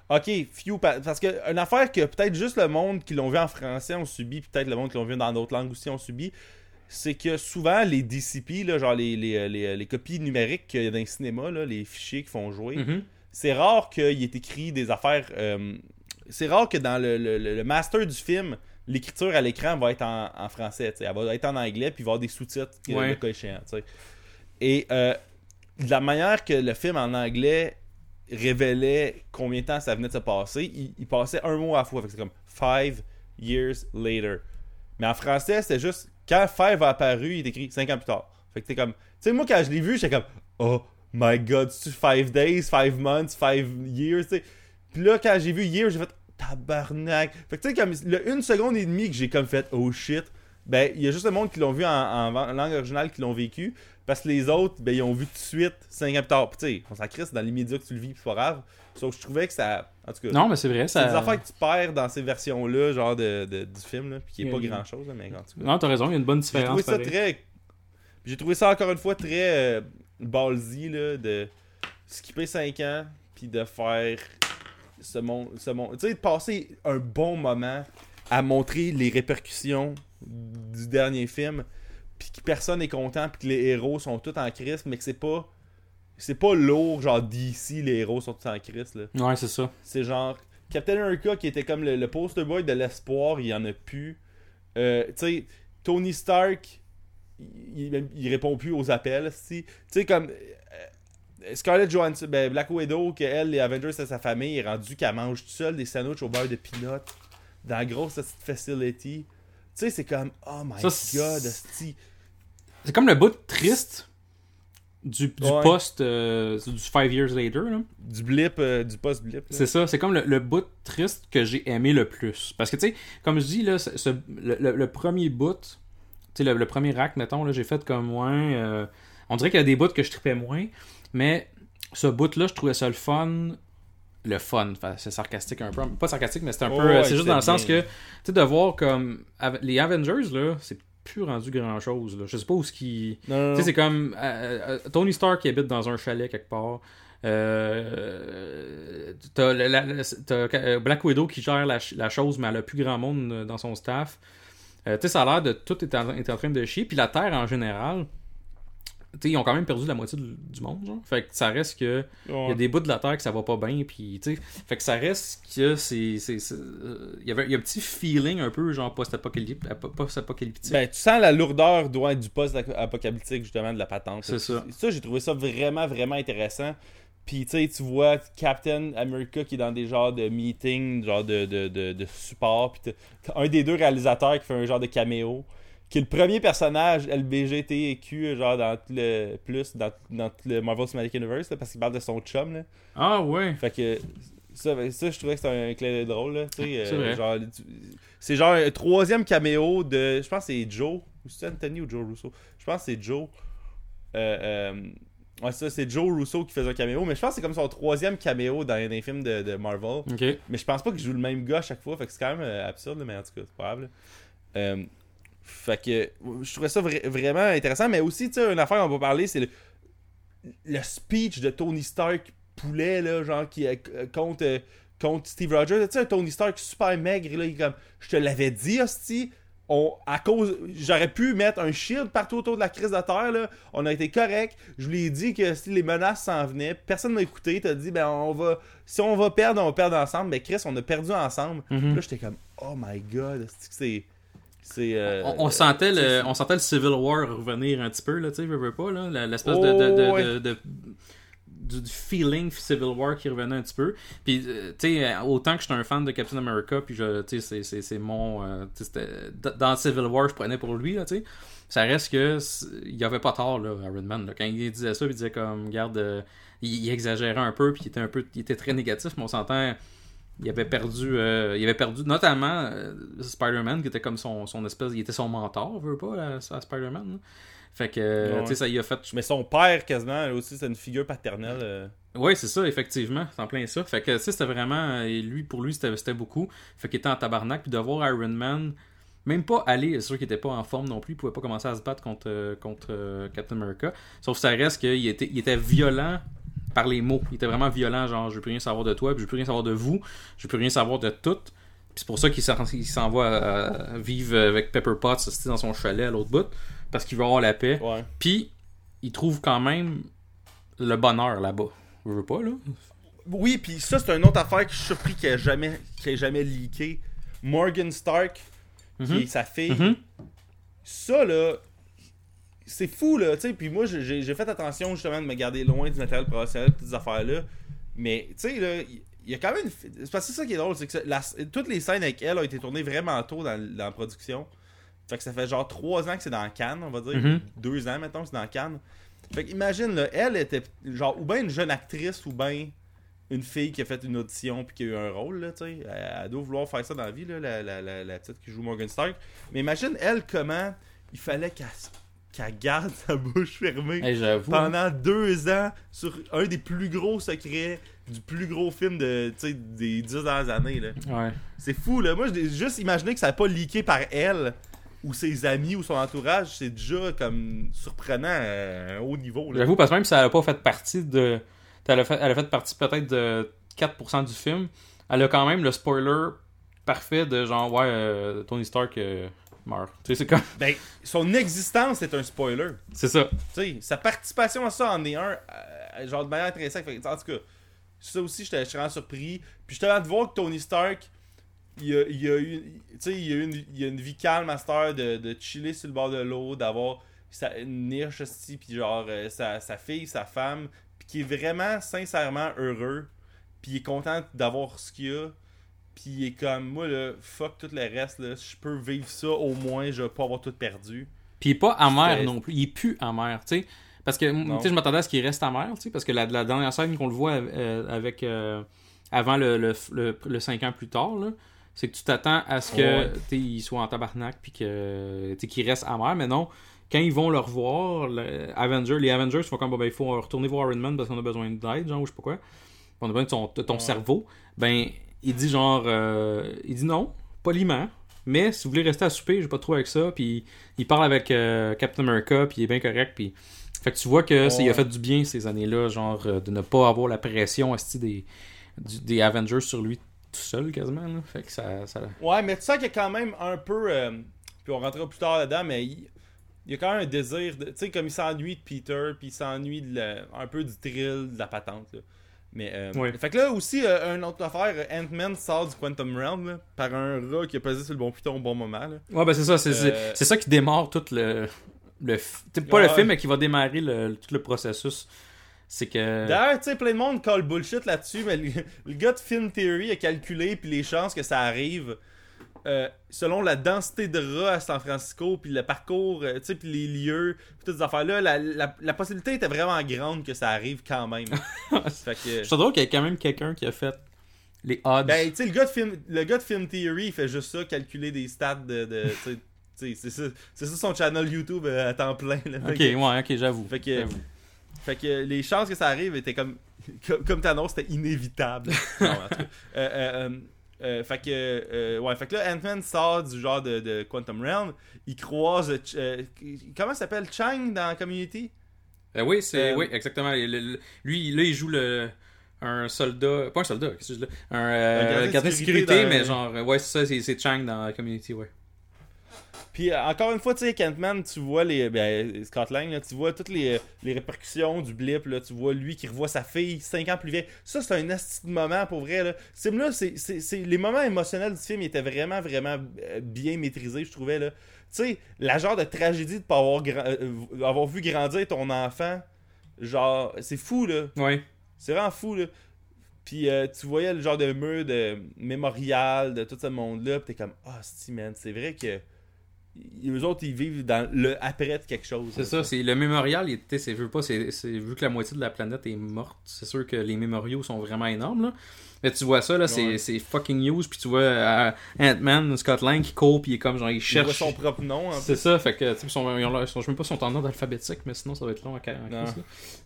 Ok, few, pa- parce que une affaire que peut-être juste le monde qui l'ont vu en français ont subi, peut-être le monde qui l'ont vu dans d'autres langues aussi ont subi. c'est que souvent les DCP, là, genre les, les, les, les copies numériques qu'il y a dans les cinémas, là, les fichiers qui font jouer, Mhm. c'est rare qu'il est écrit des affaires. euh, c'est rare que dans le, le- le- le master du film, l'écriture à l'écran va être en, en français. Elle va être en anglais, puis il va y avoir des sous-titres, euh, Ouais. le cas échéant. tu sais. Et euh, de la manière que le film en anglais révélait combien de temps ça venait de se passer, il, passait un mot à la fois. C'est comme five years later. Mais en français, c'était juste quand five a apparu, il est écrit cinq ans plus tard. Fait que t'es comme. Tu sais, moi, quand je l'ai vu, j'étais comme Oh my god, c'est-tu five days, five months, five years, tu sais. Puis là, quand j'ai vu years, j'ai fait tabarnak. Fait que tu sais, comme le une seconde et demie que j'ai comme fait oh shit, ben, il y a juste le monde qui l'ont vu en, langue originale qui l'ont vécu. Parce que les autres, ben, ils ont vu tout de suite 5 ans plus tard. Tu sais, on s'en crisse dans l'immédiat que tu le vis, puis c'est pas grave. Sauf que je trouvais que ça. En tout cas, Non, mais c'est vrai. c'est Ça... des affaires que tu perds dans ces versions-là, genre de, de- du film, là, puis qui est pas grand-chose, mais en tout cas. Non, t'as raison, il y a une bonne J'ai trouvé différence. ça pareil. très. J'ai trouvé ça encore une fois très euh, ballsy là, de skipper 5 ans puis de faire ce monde. Ce monde... Tu sais, de passer un bon moment à montrer les répercussions du dernier film puis que personne est content puis que les héros sont tous en crise mais que c'est pas. C'est pas lourd, genre d'ici, les héros sont tous en crise. Là. Ouais, c'est ça. C'est genre Captain America qui était comme le, le poster boy de l'espoir, il y en a plus. Euh, tu sais, Tony Stark, il, répond plus aux appels. si. Tu sais, comme euh, Scarlett Johansson, ben, Black Widow, que elle, les Avengers, c'est sa famille, est rendu qu'elle mange tout seul des sandwichs au beurre de peanut dans la grosse facility. Tu sais, c'est comme, oh my Ça, god. C'est comme le bout triste du, du Ouais. post euh, du Five Years Later. là. Du blip, euh, du post-blip. là. C'est ça, c'est comme le, le bout triste que j'ai aimé le plus. Parce que, tu sais, comme je dis, là, ce- ce- le, le- le premier bout, tu sais, le, premier rack, mettons, là, j'ai fait comme moins. euh, on dirait qu'il y a des bouts que je tripais moins, mais ce bout-là, je trouvais ça le fun. Le fun, Enfin, c'est sarcastique un peu. Pas sarcastique, mais c'est un Oh, peu. euh, ouais, c'est juste dans le sens que, tu sais, de voir comme. Les Avengers, là, c'est plus rendu grand-chose. là. Je sais pas où ce qui. Tu sais, c'est comme euh, euh, Tony Stark qui habite dans un chalet quelque part. Euh, t'as la- la- t'as, euh, Black Widow qui gère la, ch- la chose, mais elle a plus grand monde euh, dans son staff. Euh, tu sais, ça a l'air de tout est en, est en train de chier. Puis la Terre en général, ils ont quand même perdu la moitié du, du monde. Genre. Fait que ça reste que. Il y a des bouts de la Terre que ça va pas bien. Puis, tu fait que ça reste que c'est. euh, Il y avait il y a un petit feeling un peu genre post-apocalyptique. Ben, tu sens la lourdeur doit être du post-apocalyptique, justement, de la patente. C'est ça. Ça, j'ai trouvé ça vraiment, vraiment intéressant. Puis, tu sais, tu vois Captain America qui est dans des genres de meetings, genre de, de, de, de support. Puis, un des deux réalisateurs qui fait un genre de caméo. Qui est le premier personnage LBGTQ, genre dans tout le. Plus, dans, dans tout le Marvel Cinematic Universe, là, parce qu'il parle de son chum, là. Ah ouais. Fait que ça, ça, je trouvais que c'était un d'œil drôle. Là, tu sais, C'est euh, genre, c'est genre un troisième caméo de. Je pense que c'est Joe. Ou c'est Anthony ou Joe Russo? Je pense que c'est Joe. Euh, euh, ouais, ça, c'est Joe Russo qui faisait un caméo. Mais je pense que c'est comme son troisième caméo dans un des films de, de Marvel. Mais je pense pas qu'il joue le même gars à chaque fois. Fait que c'est quand même absurde, mais en tout cas, c'est pas grave. Euh, fait que je trouvais ça vra- vraiment intéressant. Mais aussi, tu sais, une affaire qu'on va parler, c'est le, le speech de Tony Stark poulet, là, genre, qui euh, contre, euh, contre Steve Rogers. Tu sais, Tony Stark super maigre, là, il est comme, je te l'avais dit, hostie. On, à cause, j'aurais pu mettre un shield partout autour de la crise de terre, là. On a été correct. Je lui ai dit que si les menaces s'en venaient, personne m'a écouté. T'as dit, ben, on va, si on va perdre, on va perdre ensemble. Mais Chris, on a perdu ensemble. Mhm. Là, j'étais comme, oh my god, c'est. C'est. euh, On, on sentait le, on sentait le Civil War revenir un petit peu, là, tu sais, veux, veux pas, là, l'espèce de, de, de, Oh, ouais. de- de- du, du feeling Civil War qui revenait un petit peu. Puis, euh, tu sais, autant que j'étais un fan de Captain America, puis je, tu sais, c'est- c'est c'est mon, euh, dans Civil War, je prenais pour lui, là, tu sais. Ça reste que, il y avait pas tort, là, Iron Man, là. Quand il disait ça, il disait comme, regarde, euh, il, il exagérait un peu, puis il était un peu, il était très négatif, mais on s'entend, il avait perdu euh, il avait perdu notamment euh, Spider-Man qui était comme son, son espèce il était son mentor veut pas à, à Spider-Man là. fait que euh, tu sais ça il a fait Mais son père, quasiment, là aussi, c'est une figure paternelle. euh. ouais c'est ça effectivement c'est en plein ça fait que tu sais, c'était vraiment lui pour lui c'était c'était beaucoup fait qu'il était en tabarnak puis de voir Iron Man même pas aller, c'est sûr qu'il était pas en forme non plus, il pouvait pas commencer à se battre contre, contre Captain America. Sauf que ça reste qu'il était, il était violent par les mots. Il était vraiment violent, genre je veux plus rien savoir de toi, puis je veux plus rien savoir de vous, je veux plus rien savoir de tout. Puis c'est pour ça qu'il s'en, va euh, vivre avec Pepper Potts c'était dans son chalet à l'autre bout. parce qu'il veut avoir la paix. Ouais. Puis, il trouve quand même le bonheur là-bas. Je veux pas, là. Oui, puis ça, c'est une autre affaire que je suis surpris qu'elle ait jamais, ait jamais leaké. Morgan Stark, qui Mhm. est sa fille. Mhm. Ça, là, c'est fou, là, tu sais. Puis moi, j'ai fait attention, justement, de me garder loin du matériel professionnel, toutes ces affaires-là. Mais, tu sais, là, il y a quand même une... C'est parce que c'est ça qui est drôle, c'est que la- toutes les scènes avec elle ont été tournées vraiment tôt dans, dans la production. Fait que ça fait genre trois ans que c'est dans Cannes, on va dire. Mhm. Deux ans, maintenant, que c'est dans Cannes. Fait que imagine, là, elle était genre ou bien une jeune actrice ou bien une fille qui a fait une audition puis qui a eu un rôle, là, tu sais. Elle, elle doit vouloir faire ça dans la vie, là, la, la, la, la petite qui joue Morgan Stark. Mais imagine, elle, comment il fallait qu'elle qu'elle garde sa bouche fermée Hey, pendant deux ans sur un des plus gros secrets du plus gros film de, des dix dernières années, là. Ouais. C'est fou, là. Moi, j'ai juste imaginé que ça n'a pas leaké par elle ou ses amis ou son entourage. C'est déjà comme surprenant à un haut niveau. J'avoue, parce que même si elle a pas fait partie de. Elle a fait, elle a fait partie peut-être de 4% du film, elle a quand même le spoiler parfait de genre, ouais, euh, Tony Stark euh, meurt. Tu sais, c'est comme. Ben, son existence est un spoiler. C'est ça. Tu sais, sa participation à ça en est un, euh, genre de manière intéressante. Fait en tout cas, ça aussi, j'étais vraiment surpris. Puis j'étais hâte de voir que Tony Stark, il a, il a eu, il a eu une, il a une vie calme à cette heure de, de chiller sur le bord de l'eau, d'avoir sa, une niche aussi, puis genre euh, sa, sa fille, sa femme, puis qui est vraiment sincèrement heureux, puis il est content d'avoir ce qu'il a. Puis il est comme, moi, là, fuck tout le reste, là, je peux vivre ça, au moins, je vais pas avoir tout perdu. Puis il est pas amer non plus. Il est plus amer, tu sais. Parce que, tu sais, je m'attendais à ce qu'il reste amer, tu sais, parce que la, la dernière scène qu'on le voit euh, avec. euh, avant le, le, le, le 5 ans plus tard, là, c'est que tu t'attends à ce que Ouais. il soit en tabarnak puis que tu sais, qu'il reste amer, mais non. Quand ils vont le revoir, le Avenger, les Avengers font comme bon, ben, il faut retourner voir Iron Man parce qu'on a besoin d'aide, genre, ou je sais pas quoi. On a besoin de ton, de ton Ouais. cerveau. Ben, il dit genre. euh, il dit non, poliment. Mais si vous voulez rester à souper, j'ai pas trop avec ça. Puis il parle avec euh, Captain America, puis il est bien correct. Puis fait que tu vois que ça, il a fait du bien ces années-là, genre euh, de ne pas avoir la pression des, du- des Avengers sur lui tout seul quasiment. Là. Fait que ça, ça... Ouais, mais tu sens qu'il y a quand même un peu. euh, puis on rentrera plus tard là-dedans, mais il, il y a quand même un désir. Tu sais, comme il s'ennuie de Peter, puis il s'ennuie un peu du thrill, de la patente. Là. Mais, euh. Fait que là aussi, euh, une autre affaire, Ant-Man sort du Quantum Realm là, par un rat qui a pesé sur le bon piton au bon moment. Là. Ouais, ben c'est ça. C'est Euh, ça qui démarre tout le. le pas le film, mais qui va démarrer le, tout le processus. C'est que. D'ailleurs, tu sais, plein de monde colle bullshit là-dessus, mais le, le gars de Film Theory a calculé, puis les chances que ça arrive, euh, selon la densité de rats à San Francisco, puis le parcours, euh, tu sais, puis les lieux, puis toutes ces affaires-là, la, la, la possibilité était vraiment grande que ça arrive quand même. fait que... Je trouve drôle qu'il y ait quand même quelqu'un qui a fait les odds. Ben, tu sais, le gars de Film, le gars de Film Theory, il fait juste ça, calculer des stats de... de c'est ça, ça son channel YouTube euh, à temps plein. Là. Ok, que- ouais, ok, j'avoue. Fait que, fait que les chances que ça arrive étaient comme. Comme, comme t'annonces, c'était inévitable. Non, en tout cas. Euh, euh, fait que. euh, ouais, fait que là, Ant-Man sort du genre de, de Quantum Realm. Il croise. Euh, comment s'appelle? Chang dans Community? Euh, oui, c'est Euh, oui, exactement. Le- le- lui, là, il joue le un soldat, pas un soldat, qu'est-ce que je dis là? Un, Un gardien de sécurité sécurité, mais genre, ouais, c'est ça, c'est- c'est Chang dans la community, ouais. Puis euh, encore une fois, tu sais, Ant-Man, tu vois les. Ben, Scott Lang, là, tu vois toutes les, les répercussions du blip. Là, tu vois lui qui revoit sa fille 5 ans plus vieille. Ça, c'est un asti de moment pour vrai. Là. Ce film-là, c'est, c'est, c'est- les moments émotionnels du film étaient vraiment, vraiment euh, bien maîtrisés, je trouvais. Là. Tu sais, la genre de tragédie de pas avoir, euh, avoir vu grandir ton enfant. Genre, c'est fou, là. Ouais. C'est vraiment fou, là. Puis euh, tu voyais le genre de mur de mémorial de tout ce monde-là. Puis t'es comme, ah, si, man, c'est vrai que. Eux autres, ils vivent dans le après de quelque chose. C'est ça, c'est le mémorial, il c'est, je veux pas, c'est, c'est- vu que la moitié de la planète est morte, c'est sûr que les mémoriaux sont vraiment énormes, là. Mais tu vois ça, là, c'est, Ouais. c'est fucking news, puis tu vois euh, Ant-Man, Scott Lang qui court, puis il est comme, genre, il Il cherche. son propre nom. C'est ça, fait que, tu sais, ils ont je sais même pas en ordre alphabétique, mais sinon ça va être long à là.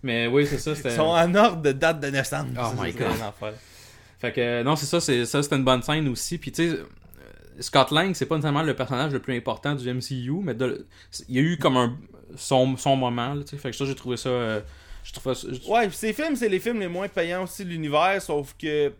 Mais oui, c'est ça, Ils sont en ordre de date de naissance. Oh my God. Fait que non, c'est ça, c'est ça, c'était une bonne scène aussi. Puis tu sais, Scott Lang, c'est pas nécessairement le personnage le plus important du MCU, mais il y a eu comme un son, son moment. Là, fait que ça, j'ai trouvé ça. euh, je trouve ça. Ouais, ces films, c'est les films les moins payants aussi de l'univers, sauf que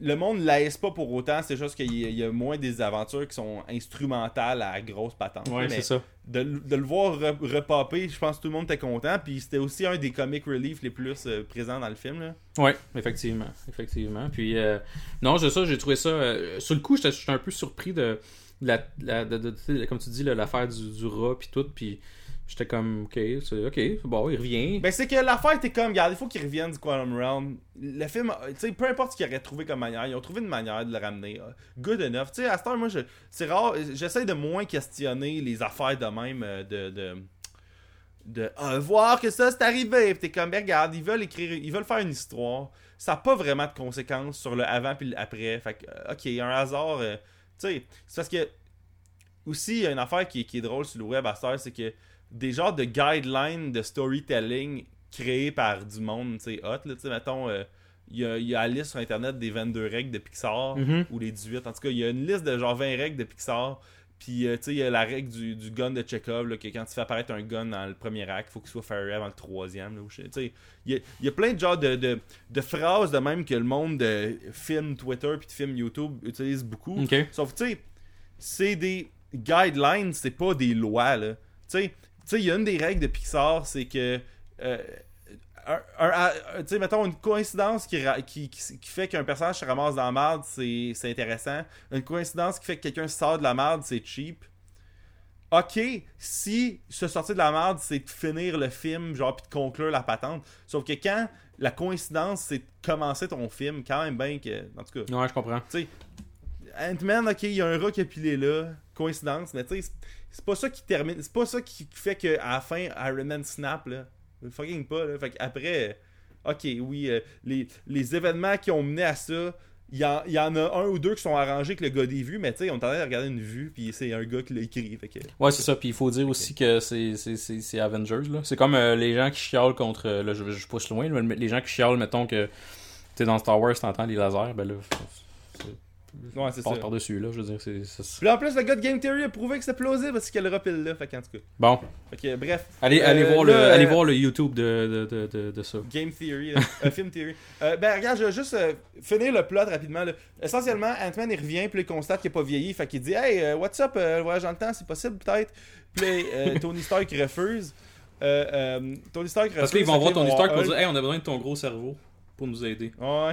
le monde laisse pas pour autant, c'est juste qu'il y, a- il y a moins des aventures qui sont instrumentales à grosse patente. Ouais, c'est ça. de, le voir re- repopper, je pense que tout le monde était content. Puis c'était aussi un des comic relief les plus euh, présents dans le film. Là. Ouais, effectivement, effectivement. Puis euh, non, j'ai ça, j'ai trouvé ça. euh, sur le coup, j'étais un peu surpris de, de la, la- de- comme tu dis, l'affaire du, du rat puis tout. Puis j'étais comme, ok, c'est ok, bon, il revient. Ben c'est que l'affaire était comme, regarde, il faut qu'ils reviennent du Quantum Realm. Le film, tu sais, peu importe ce qu'ils auraient trouvé comme manière, ils ont trouvé une manière de le ramener. euh, Good enough. Tu sais, à cette heure, moi, c'est rare, j'essaie de moins questionner les affaires de même, euh, de. de de ah, voir que ça c'est arrivé t'es comme ben, regarde ils veulent écrire ils veulent faire une histoire ça n'a pas vraiment de conséquences sur le avant puis l'après fait que euh, ok un hasard tu sais c'est parce que aussi il y a une affaire qui, qui est drôle sur le web à cette heure, c'est que des genres de guidelines de storytelling créés par du monde, tu sais, hot, là, tu sais, mettons, euh, il y, a, il y a la liste sur Internet des 22 règles de Pixar, Mhm. ou les 18, en tout cas, il y a une liste de genre 20 règles de Pixar, puis, euh, tu sais, il y a la règle du, du gun de Chekhov, là, que quand tu fais apparaître un gun dans le premier acte, il faut qu'il soit fairy avant le troisième, là, tu sais, il y a, il y a plein de genres de, de, de phrases de même que le monde de film Twitter puis de film YouTube utilise beaucoup. Sauf tu sais, c'est des guidelines, c'est pas des lois, là. Tu sais, sais, il y a une des règles de Pixar, c'est que. euh, un- un- un- tu sais, mettons, une coïncidence qui, ra- qui, qui, qui fait qu'un personnage se ramasse dans la merde, c'est c'est intéressant. Une coïncidence qui fait que quelqu'un sort de la merde, c'est cheap. Ok, si se sortir de la merde, c'est de finir le film, genre, puis de conclure la patente. Sauf que quand la coïncidence, c'est de commencer ton film, quand même bien que. En tout cas. Ouais, je comprends. Tu sais, Ant-Man, ok, il y a un rat qui a pilé là, coïncidence, mais tu sais, c'est- pas ça qui termine, c'est pas ça qui fait que à la fin, Iron Man snap, là. Fucking pas, là. Fait qu'après, ok, oui, euh, les, les événements qui ont mené à ça, il y, en- y en a un ou deux qui sont arrangés que le gars des vues, mais tu sais, on est en train de regarder une vue, puis c'est un gars qui l'a écrit, fait que... Ouais, c'est ça. Puis il faut dire aussi que c'est- Avengers. là. C'est comme euh, les gens qui chialent contre. euh, Là, je, je pousse loin, les gens qui chialent, mettons que t'es dans Star Wars, t'entends les lasers, ben là, Ouais, c'est ça. par-dessus, là. Je veux dire, c'est. c'est- Puis là, en plus, le gars de Game Theory a prouvé que c'est plausible parce qu'elle repile là, fait qu'en tout cas. Bon, Fait que, bref. allez, allez, Euh, voir, là, le, euh, allez voir le YouTube de, de, de, de, de ça. Game Theory, là. Euh, Film Theory. Euh, ben regarde, je vais juste euh, finir le plot rapidement. là. Essentiellement, Ant-Man il revient, puis il constate qu'il a pas vieilli, fait qu'il dit Hey, euh, what's up, euh, le voyage dans le temps, c'est possible peut-être Puis euh, Tony Stark refuse. Euh, euh, Tony Stark refuse. Parce qu'ils vont fait voir qu'ils ton vont histoire pour dire Hey, on a besoin de ton gros cerveau pour nous aider. Ouais.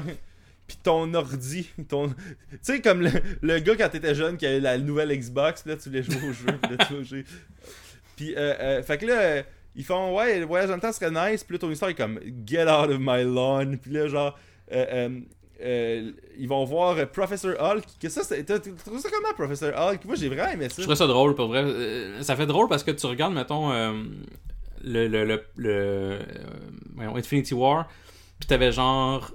Puis ton ordi, ton... Tu sais, comme le, le gars quand t'étais jeune qui avait la nouvelle Xbox, là tu voulais jouer au jeu, puis là. Puis, euh, fait que là, ils font, ouais, le voyage dans le temps nice, puis là ton histoire est comme, get out of my lawn, puis là, genre, euh, euh, euh, ils vont voir Professor Hulk, que ça, t'as trouvé ça comment, Professor Hulk? Moi j'ai vraiment aimé ça. Je trouvais ça drôle, pour vrai. Euh, Ça fait drôle parce que tu regardes, mettons, le, le, le, le, Infinity War, puis t'avais genre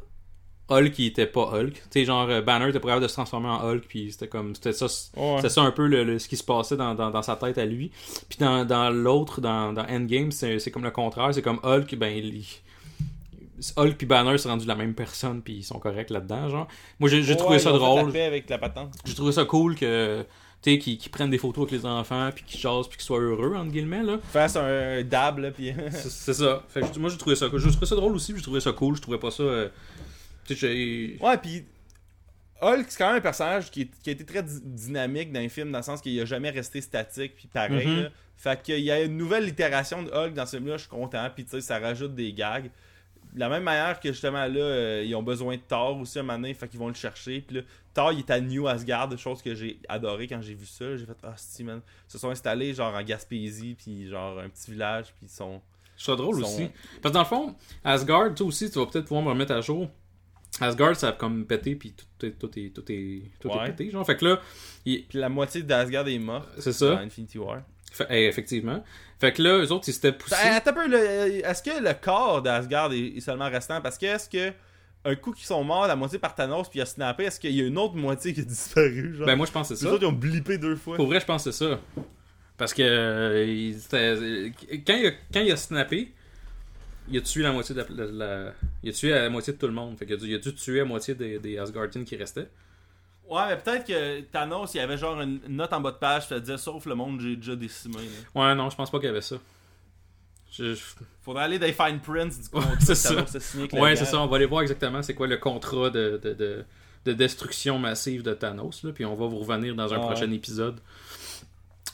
Hulk qui était pas Hulk. Tu sais, genre euh, Banner était capable de se transformer en Hulk, puis c'était comme. C'était ça. Ouais. C'était ça un peu le, le- ce qui se passait dans, dans, dans sa tête à lui. Puis dans, dans l'autre, dans, dans Endgame, c'est comme le contraire. C'est comme Hulk, ben, il- Hulk puis Banner sont rendus la même personne, puis ils sont corrects là-dedans, genre. Moi, j'ai Ouais, trouvé ça drôle. la paix avec la patente. J'ai trouvé ça cool que. Tu sais, qu'ils prennent des photos avec les enfants, puis qu'ils jasent, puis qu'ils soient heureux, entre guillemets, là. Fasse un, dab, là, puis. C'est ça. Fait que moi, j'ai trouvé ça cool. J'ai trouvé ça drôle aussi, j'ai trouvé ça cool. Je trouvais pas ça. euh. Ouais, puis Hulk, c'est quand même un personnage qui, est- qui a été très dy- dynamique dans les films, dans le sens qu'il a jamais resté statique, puis pareil. Mhm. Fait qu'il y a une nouvelle itération de Hulk dans ce film-là, je suis content, puis tu sais, ça rajoute des gags. De la même manière que justement là, euh, ils ont besoin de Thor aussi un moment donné, fait qu'ils vont le chercher. Puis là, Thor, il est à New Asgard, chose que j'ai adoré quand j'ai vu ça. J'ai fait, ah, si, man. Ils se sont installés genre en Gaspésie, puis genre un petit village, puis ils sont. Je trouve drôle aussi. Parce que dans le fond, Asgard, toi aussi, tu vas peut-être pouvoir me remettre à jour. Asgard, ça a comme pété, puis tout est, tout est, tout est, tout est pété, genre. Fait que là, il- Puis la moitié d'Asgard est morte c'est dans ça. Infinity War. Fait- eh, effectivement. Fait que là, eux autres, ils s'étaient poussés. Peu, le- est-ce que le corps d'Asgard est, seulement restant? Parce que est-ce que un coup qu'ils sont morts, la moitié par Thanos puis il a snappé, est-ce qu'il y a une autre moitié qui a disparu? Genre? Ben, moi, je pense que c'est Les ça. autres, ils ont blippé deux fois. Pour vrai, je pense que c'est ça. Parce que euh, il- c'était- quand, il a, quand il a snappé, il a tué la moitié de la, la- la- il a tué la moitié de tout le monde. Fait qu'il a dû, il a dû tuer la moitié des, des Asgardiens qui restaient. Ouais, mais peut-être que Thanos, il y avait genre une note en bas de page qui disait sauf le monde, j'ai déjà décimé. là. Ouais, non, je pense pas qu'il y avait ça. Je- Faudrait aller dans les fine prints du Ouais, contrat c'est ça. Ouais, c'est ça. On va aller voir exactement c'est quoi le contrat de, de, de, de destruction massive de Thanos. Là, puis on va vous revenir dans un ouais. prochain épisode.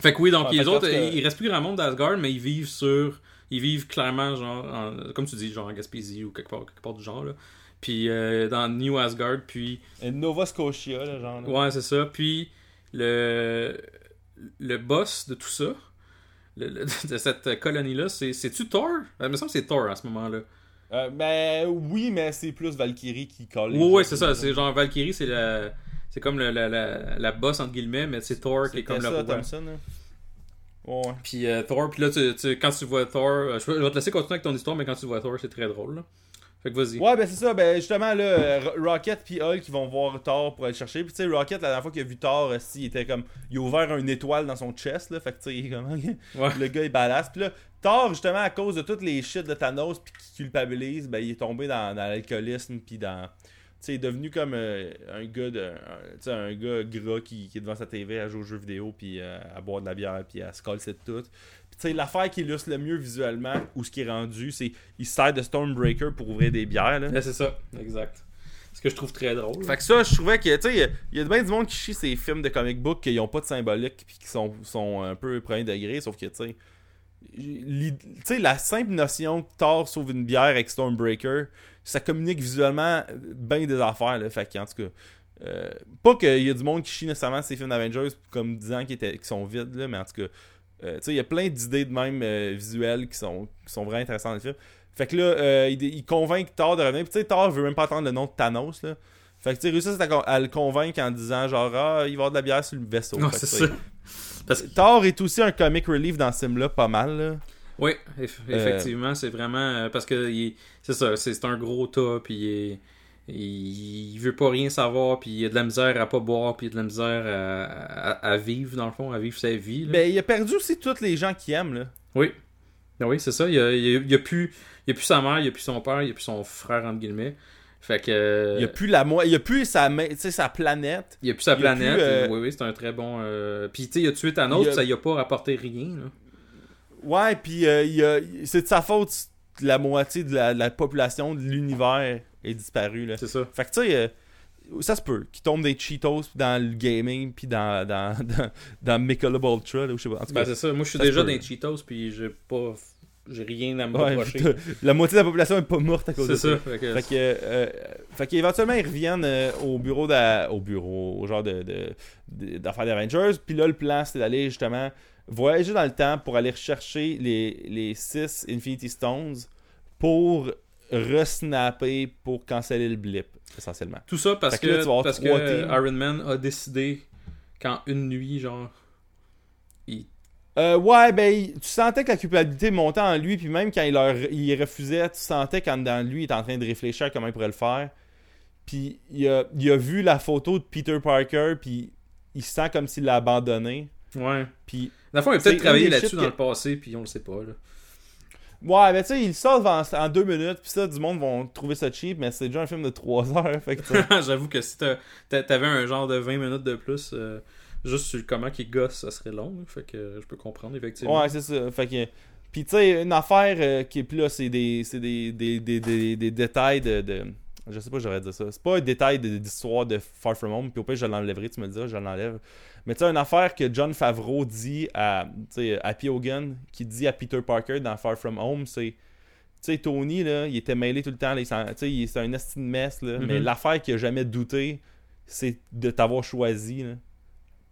Fait que oui, donc les autres, que- il reste plus grand monde d'Asgard, mais ils vivent sur. Ils vivent clairement, genre, en- comme tu dis, genre en Gaspésie ou quelque part, quelque part du genre. Là. Puis euh, dans New Asgard, puis Et Nova Scotia, là, genre. là. Ouais, c'est ça. Puis le, le boss de tout ça, le- le- de cette colonie-là, c'est, c'est-tu Thor? Euh, Il me semble que c'est Thor à ce moment-là. Euh, ben oui, mais c'est plus Valkyrie qui colle. gens. c'est ça. C'est genre Valkyrie, c'est la. C'est comme le- la, la, la boss entre guillemets, mais c'est Thor qui est comme le ça, roi. Thompson. Ouais. Puis euh, Thor, puis là, tu, tu- quand tu vois Thor, euh, je vais te laisser continuer avec ton histoire, mais quand tu vois Thor, c'est très drôle. Là. Fait que vas-y. Ouais, ben c'est ça. Ben justement, là, euh, Ro- Rocket puis Hulk qui vont voir Thor pour aller le chercher. Puis tu sais, Rocket, la dernière fois qu'il a vu Thor, il était comme. Il a ouvert une étoile dans son chest, là. Fait que tu sais, il est comme. Ouais. Le gars est badass. Puis là, Thor, justement, à cause de toutes les shit de Thanos puis qui culpabilise, ben il est tombé dans, dans l'alcoolisme puis dans. Tu sais, il est devenu comme euh, un gars de. un- Tu sais, un gars gras qui, qui est devant sa TV à jouer aux jeux vidéo puis euh, à boire de la bière puis à se coller de tout. Puis tu sais, l'affaire qui illustre le mieux visuellement ou ce qui est rendu, c'est il se sert de Stormbreaker pour ouvrir des bières, là. C'est ça, exact. Ce que je trouve très drôle. Fait que ça, je trouvais que, tu sais, il y a bien du monde qui chie ces films de comic book qui ont pas de symbolique puis qui sont, sont un peu premier degré, sauf que, tu sais, tu sais, la simple notion que Thor sauve une bière avec Stormbreaker, ça communique visuellement bien des affaires, là. Fait que, en tout cas, euh, pas qu'il y a du monde qui chie nécessairement ces films d'Avengers comme disant qu'ils étaient- qu'ils sont vides, là, mais en tout cas, euh, tu sais, il y a plein d'idées de même euh, visuelles qui sont, qui sont vraiment intéressantes dans le film. Fait que là, euh, il, il convainc Thor de revenir. Puis tu sais, Thor veut même pas entendre le nom de Thanos, là. Fait que tu sais, réussissent à, à le convaincre en disant genre, ah, il va y avoir de la bière sur le vaisseau. Non, Fait que, c'est tu sais, ça. Parce que, Thor est aussi un comic relief dans ce film-là, pas mal, là. Oui, eff- effectivement, c'est vraiment. euh, parce que il est- c'est ça, c'est un gros tas, puis il, il, il veut pas rien savoir, puis il a de la misère à pas boire, puis il a de la misère à, à- à vivre, dans le fond, à vivre sa vie. là. Ben, il a perdu aussi tous les gens qui aiment, là. Oui. Ah Oui, c'est ça. Il a, il a- il plus, il a plus sa mère, il a plus son père, il a plus son frère, entre guillemets. Fait que. euh, Il a plus la mo- il y a plus sa, sa planète. il a plus sa il planète. plus, euh, Oui, oui, c'est un très bon. euh, Puis, tu sais, il a tué Thanos, il a- ça y a pas rapporté rien. Là. Ouais, puis euh, c'est de sa faute la moitié de la, de la population de l'univers est disparue. C'est ça. Fait que tu sais, euh, ça se peut qu'il tombe des Cheetos dans le gaming puis dans, dans, dans, dans Michelob Ultra, là, ou je sais pas. En tout Ben, c'est ça. Moi, je suis déjà dans les Cheetos, puis j'ai pas. J'ai rien à me reprocher. la moitié de la population est pas morte à cause C'est de ça. ça. Fait que- Fait que, euh, fait qu'éventuellement, ils reviennent euh, au bureau, d'a- au bureau, au genre de, de- de- d'affaires d'Avengers. Puis là, le plan, c'était d'aller justement voyager dans le temps pour aller rechercher les, les 6 Infinity Stones pour resnapper, pour canceller le blip, essentiellement. Tout ça parce Fait que, là, parce que. Iron Man a décidé qu'en une nuit, genre. Il... Euh, ouais, ben, tu sentais que la culpabilité montait en lui, puis même quand il, leur, il refusait, tu sentais qu'en lui, il était en train de réfléchir à comment il pourrait le faire. Puis il a, il a vu la photo de Peter Parker, puis il sent comme s'il l'a abandonné. Ouais. Puis, Dans le fond, il a peut-être travaillé des là-dessus dans que- le passé, puis on le sait pas. Là. ouais, ben tu sais, il sort en, en deux minutes, puis ça, du monde vont trouver ça cheap, mais c'est déjà un film de trois heures. J'avoue que si t'avais un genre de 20 minutes de plus, euh, juste sur comment qu'il gosse, ça serait long. Fait que euh, je peux comprendre, effectivement. Ouais, c'est ça. Fait que. Puis tu sais, une affaire euh, qui est plus là, c'est des, c'est des, des, des, des, des détails de, de- Je sais pas, j'aurais dire ça. C'est pas un détail de- d'histoire de Far From Home, puis au pire, je l'enlèverai, tu me le diras, je l'enlève. Mais tu sais, une affaire que John Favreau dit à, à P. Hogan, qui dit à Peter Parker dans Far From Home, c'est. Tu sais, Tony, là, il était mêlé tout le temps. c'est un estime mess, là. Mais Mhm. l'affaire qu'il a jamais douté, c'est de t'avoir choisi, là,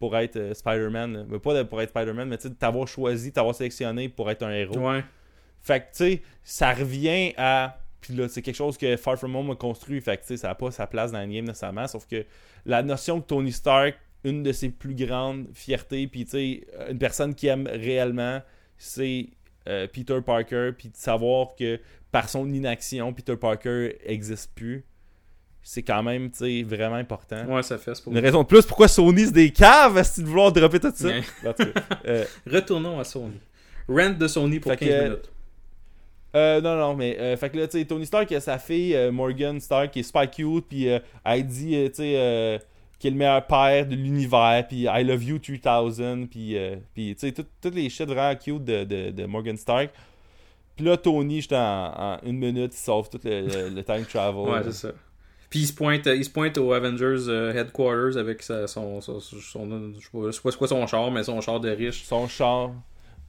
pour être euh, Spider-Man. Mais pas de- pour être Spider-Man, mais tu sais, de t'avoir choisi, de t'avoir sélectionné pour être un héros. Ouais. Fait que, tu sais, ça revient à. Puis là, c'est quelque chose que Far From Home a construit. Fait que, tu sais, ça n'a pas sa place dans le game nécessairement. Sauf que la notion que Tony Stark, une de ses plus grandes fiertés, puis, tu sais, une personne qui aime réellement, c'est euh, Peter Parker. Puis de savoir que par son inaction, Peter Parker existe plus. C'est quand même, tu sais, vraiment important. Ouais, ça fait. pour Une raison de plus pourquoi Sony se des caves, c'est de vouloir dropper tout ça? Euh, Retournons à Sony. Rent de Sony pour Fait que- 15 minutes. Euh, non, non, mais euh, fait que là, tu sais, Tony Stark, il a sa fille, euh, Morgan Stark, qui est super cute, puis elle dit, tu sais, qu'il est le meilleur père de l'univers, puis I love you 3000, puis, euh, puis tu sais, tout- toutes les shit vraiment cute de, de, de Morgan Stark. Puis là, Tony, j'étais en, en une minute, il sauve tout le, le- le time travel. Ouais, c'est ça. Puis il se pointe, il se pointe au Avengers euh, Headquarters avec sa- son, son, je sais pas- quoi son char, mais son char de riche. Son char.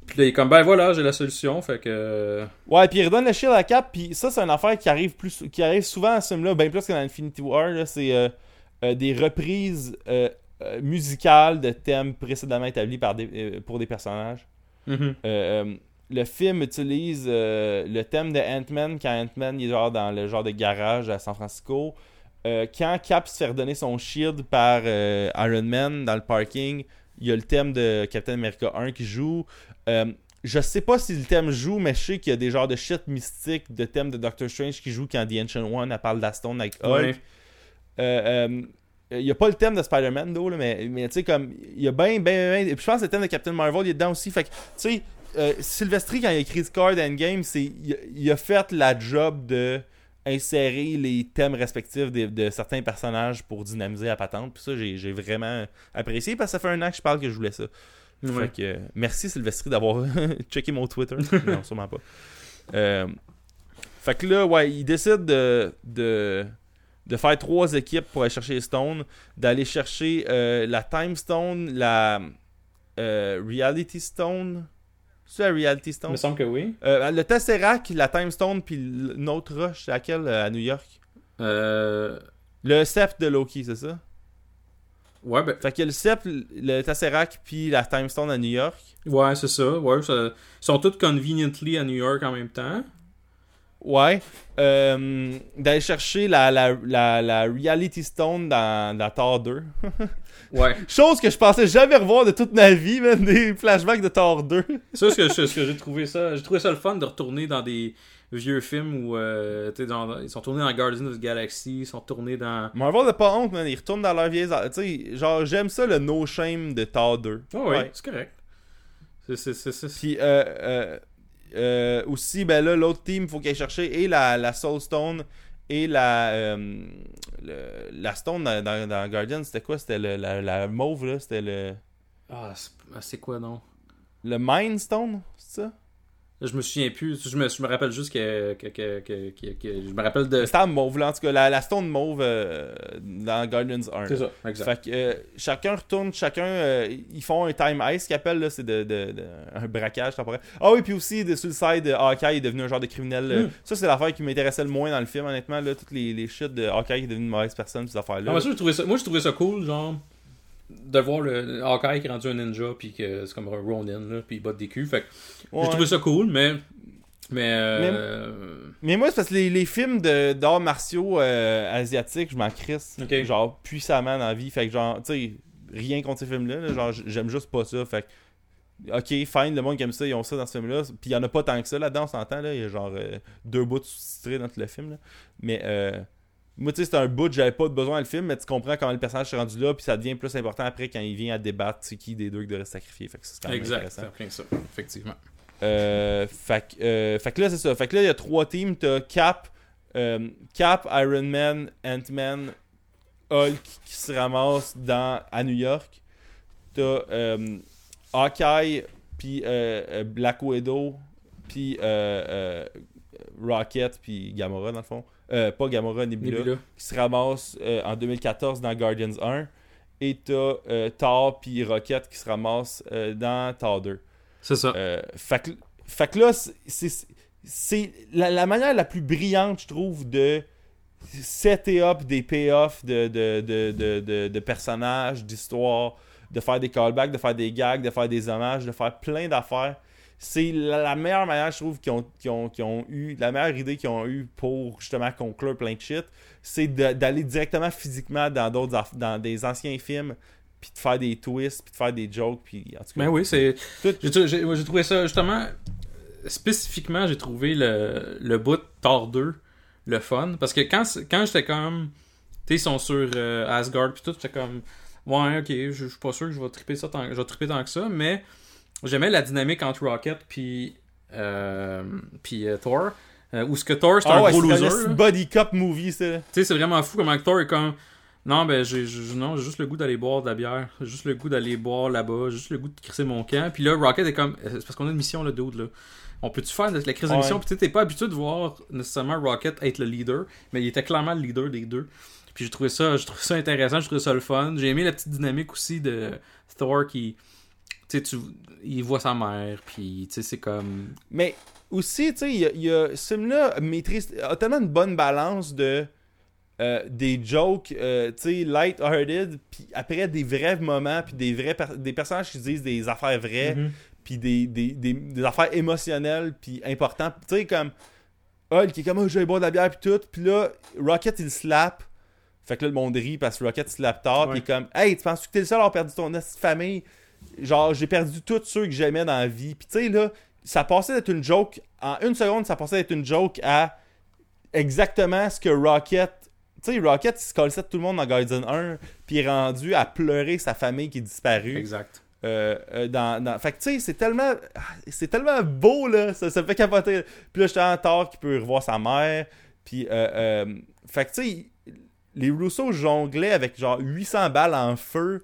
Puis là, il est comme, ben voilà, j'ai la solution, fait que... euh, Ouais, puis il redonne le shield à Cap, puis ça, c'est une affaire qui arrive plus qui arrive souvent à ce film-là, bien plus que dans Infinity War, là, c'est euh, euh, des reprises euh, euh, musicales de thèmes précédemment établis par des, pour des personnages. euh, le film utilise le thème de Ant-Man quand Ant-Man est genre dans le genre de garage à San Francisco. Quand Cap se fait redonner son shield par Iron Man dans le parking, il y a le thème de Captain America 1 qui joue. Euh, je sais pas si le thème joue, mais je sais qu'il y a des genres de shit mystiques de thème de Doctor Strange qui joue quand The Ancient One elle parle d'Astone avec Hulk. Ouais. Euh, euh, il n'y a pas le thème de Spider-Man, though, là, mais, mais tu sais, comme, il y a bien, bien, bien. Et puis je pense que le thème de Captain Marvel, il est dedans aussi. Fait que, tu sais, euh, Sylvester, quand il a écrit Scar Endgame, c'est, il, a- il a fait la job de insérer les thèmes respectifs de, de certains personnages pour dynamiser la patente. Puis ça, j'ai, j'ai vraiment apprécié parce que ça fait un an que je parle que je voulais ça. Ouais. Fait que, euh, merci Sylvestri d'avoir checké mon Twitter. non, sûrement pas. Euh, fait que là, ouais, il décide de, de, de faire trois équipes pour aller chercher les stones, d'aller chercher euh, la Time Stone, la euh, Reality Stone. C'est la Reality Il Stone? me semble que oui. Euh, le Tesseract, la Time Stone, puis une autre roche, c'est laquelle à New York? Le Sept de Loki, c'est ça? Ouais, ben... Fait a le Sept, le Tesseract, puis la Time Stone à New York. Ouais, c'est ça. Ouais, ça- Ils sont tous conveniently à New York en même temps. Ouais. Euh, D'aller chercher la, la, la, la Reality Stone dans, dans Thor 2. Ouais. Chose que je pensais jamais revoir de toute ma vie, même des flashbacks de Thor 2. C'est ça ce que, ce que j'ai trouvé ça. J'ai trouvé ça le fun de retourner dans des vieux films où euh, dans- ils sont tournés dans Guardians of the Galaxy, ils sont tournés dans. Marvel n'a pas honte, man. Ils retournent dans leur vieille. Tu sais, genre, j'aime ça le no shame de Thor 2. Oh, ouais, c'est correct. C'est c'est c'est c'est- Puis euh, euh, euh, aussi, ben là, l'autre team, il faut qu'il aille chercher et la, la Soul Stone et la, euh, le- la Stone dans, dans, dans Guardian. C'était quoi? C'était le- la, la mauve, là C'était le, Ah, c'est ah, c'est quoi non? le Mind Stone C'est ça? Je me souviens plus. Je me, je me rappelle juste que, que, que, que- que- que- je me rappelle de. C'était mauve, là. En tout cas, la, la Stone mauve euh, dans Guardians 1. C'est ça, exact. Fait que euh, chacun retourne, chacun euh, ils font un time ice qu'ils appellent là, c'est de, de- de- un braquage temporaire. Ah oui, puis aussi de Suicide, Hawkeye est devenu un genre de criminel. euh, Mm. Ça c'est l'affaire qui m'intéressait le moins dans le film honnêtement là, toutes les, les shit de Hawkeye qui est devenu une mauvaise personne ces affaires là. Non, mais ça, j'ai trouvé ça, moi, j'ai trouvé ça cool, genre, de voir le Hawkeye qui est rendu un ninja, puis que c'est comme un Ronin, là, puis il botte des culs. Fait que j'ai trouvé ça cool, mais. Mais. euh, Mais moi c'est parce que les, les films de d'arts martiaux euh, asiatiques, je m'en crisse genre puissamment dans la vie, fait que genre tu sais rien contre ces films là, genre j'aime juste pas ça, fait que Ok, fine, le monde qui aime ça, ils ont ça dans ce film-là. Puis il y en a pas tant que ça là-dedans, on s'entend. Là. Il y a genre euh, deux bouts sous-titrés dans tout le film. Là. Mais euh, moi, tu sais, c'est un bout, j'avais pas besoin dans le film, mais tu comprends comment le personnage s'est rendu là. Puis ça devient plus important après quand il vient à débattre c'est qui des deux qui devrait se sacrifier. Fait que c'est quand même exact, intéressant. plein ça, effectivement. Euh, fait, que, euh, fait que là, c'est ça. Fait que là, il y a trois teams. T'as Cap, euh, Cap, Iron Man, Ant-Man, Hulk qui se ramassent dans, à New York. T'as euh, Hawkeye, puis euh, Black Widow, puis Rocket, puis Gamora, dans le fond. Euh, pas Gamora, Nebula, Nebula. qui se ramassent euh, en 2014 dans Guardians 1. Et t'as euh, Thor, puis Rocket qui se ramassent dans Thor 2. C'est ça. Fait, que, fait que là, c'est- la, la manière la plus brillante, je trouve, de setter up des payoffs de, de, de, de- de personnages, d'histoires, de faire des callbacks, de faire des gags, de faire des hommages, de faire plein d'affaires. C'est la, meilleure manière, je trouve, qu'ils ont, ont, ont eu, la meilleure idée qu'ils ont eu pour justement conclure plein de shit, c'est d'aller directement physiquement dans d'autres dans des anciens films, puis de faire des twists, puis de faire des jokes, puis en tout cas. Ben oui, c'est. Tout- J'ai trou- J'ai j'ai trouvé ça, justement, spécifiquement, j'ai trouvé le, le bout de Thor 2 le fun. Parce que quand, quand j'étais comme. Tu sais, ils sont sur euh, Asgard, puis tout, j'étais comme. Ouais, ok, je je suis pas sûr que je vais triper ça tant, je vais triper tant que ça, mais j'aimais la dynamique entre Rocket puis. Euh, puis euh, Thor. euh, où ce que Thor, c'est Ah un ouais, gros c'est loser. un body cop movie, ça. Tu sais, c'est vraiment fou comment Thor est comme. Non, ben, j'ai non, j'ai juste le goût d'aller boire de la bière. J'ai juste le goût d'aller boire là-bas. J'ai juste le goût de crisser mon camp. Puis là, Rocket est comme. C'est parce qu'on a une mission, là, d'autre, là. on peut-tu faire la crise Ouais. d'émission? Puis tu sais, t'es pas habitué de voir nécessairement Rocket être le leader, mais il était clairement le leader des deux. Puis j'ai trouvé ça, j'ai trouvé ça intéressant, j'ai trouvé ça le fun. J'ai aimé la petite dynamique aussi de Thor qui, tu il voit sa mère, puis tu sais, c'est comme, Mais aussi, tu sais, il y a, y a- maîtrise, a tellement une bonne balance de euh, des jokes, euh, tu sais, light-hearted, puis après des vrais moments, puis des vrais per- des personnages qui disent des affaires vraies, Mhm. puis des, des, des, des affaires émotionnelles, puis importantes. Tu sais, comme Hulk qui est comme, oh, je vais boire de la bière, puis tout, puis là, Rocket, il slap. Fait que là, le monde rit parce que Rocket, slap tard, puis il est comme, hey, tu penses que t'es le seul à avoir perdu ton famille? Genre, j'ai perdu tous ceux que j'aimais dans la vie. Puis tu sais, là, ça passait d'être une joke, en une seconde, ça passait d'être une joke à exactement ce que Rocket. Tu sais, Rocket, il se collait tout le monde dans Guardian 1, puis il est rendu à pleurer sa famille qui est disparue. exact. Euh, euh, dans, dans- Fait que tu sais, c'est tellement. C'est tellement beau, là. Ça, ça me fait capoter. Puis là, j'étais en tort qui peut revoir sa mère. Puis, euh, euh, fait que tu sais, les Rousseau jonglaient avec genre 800 balles en feu.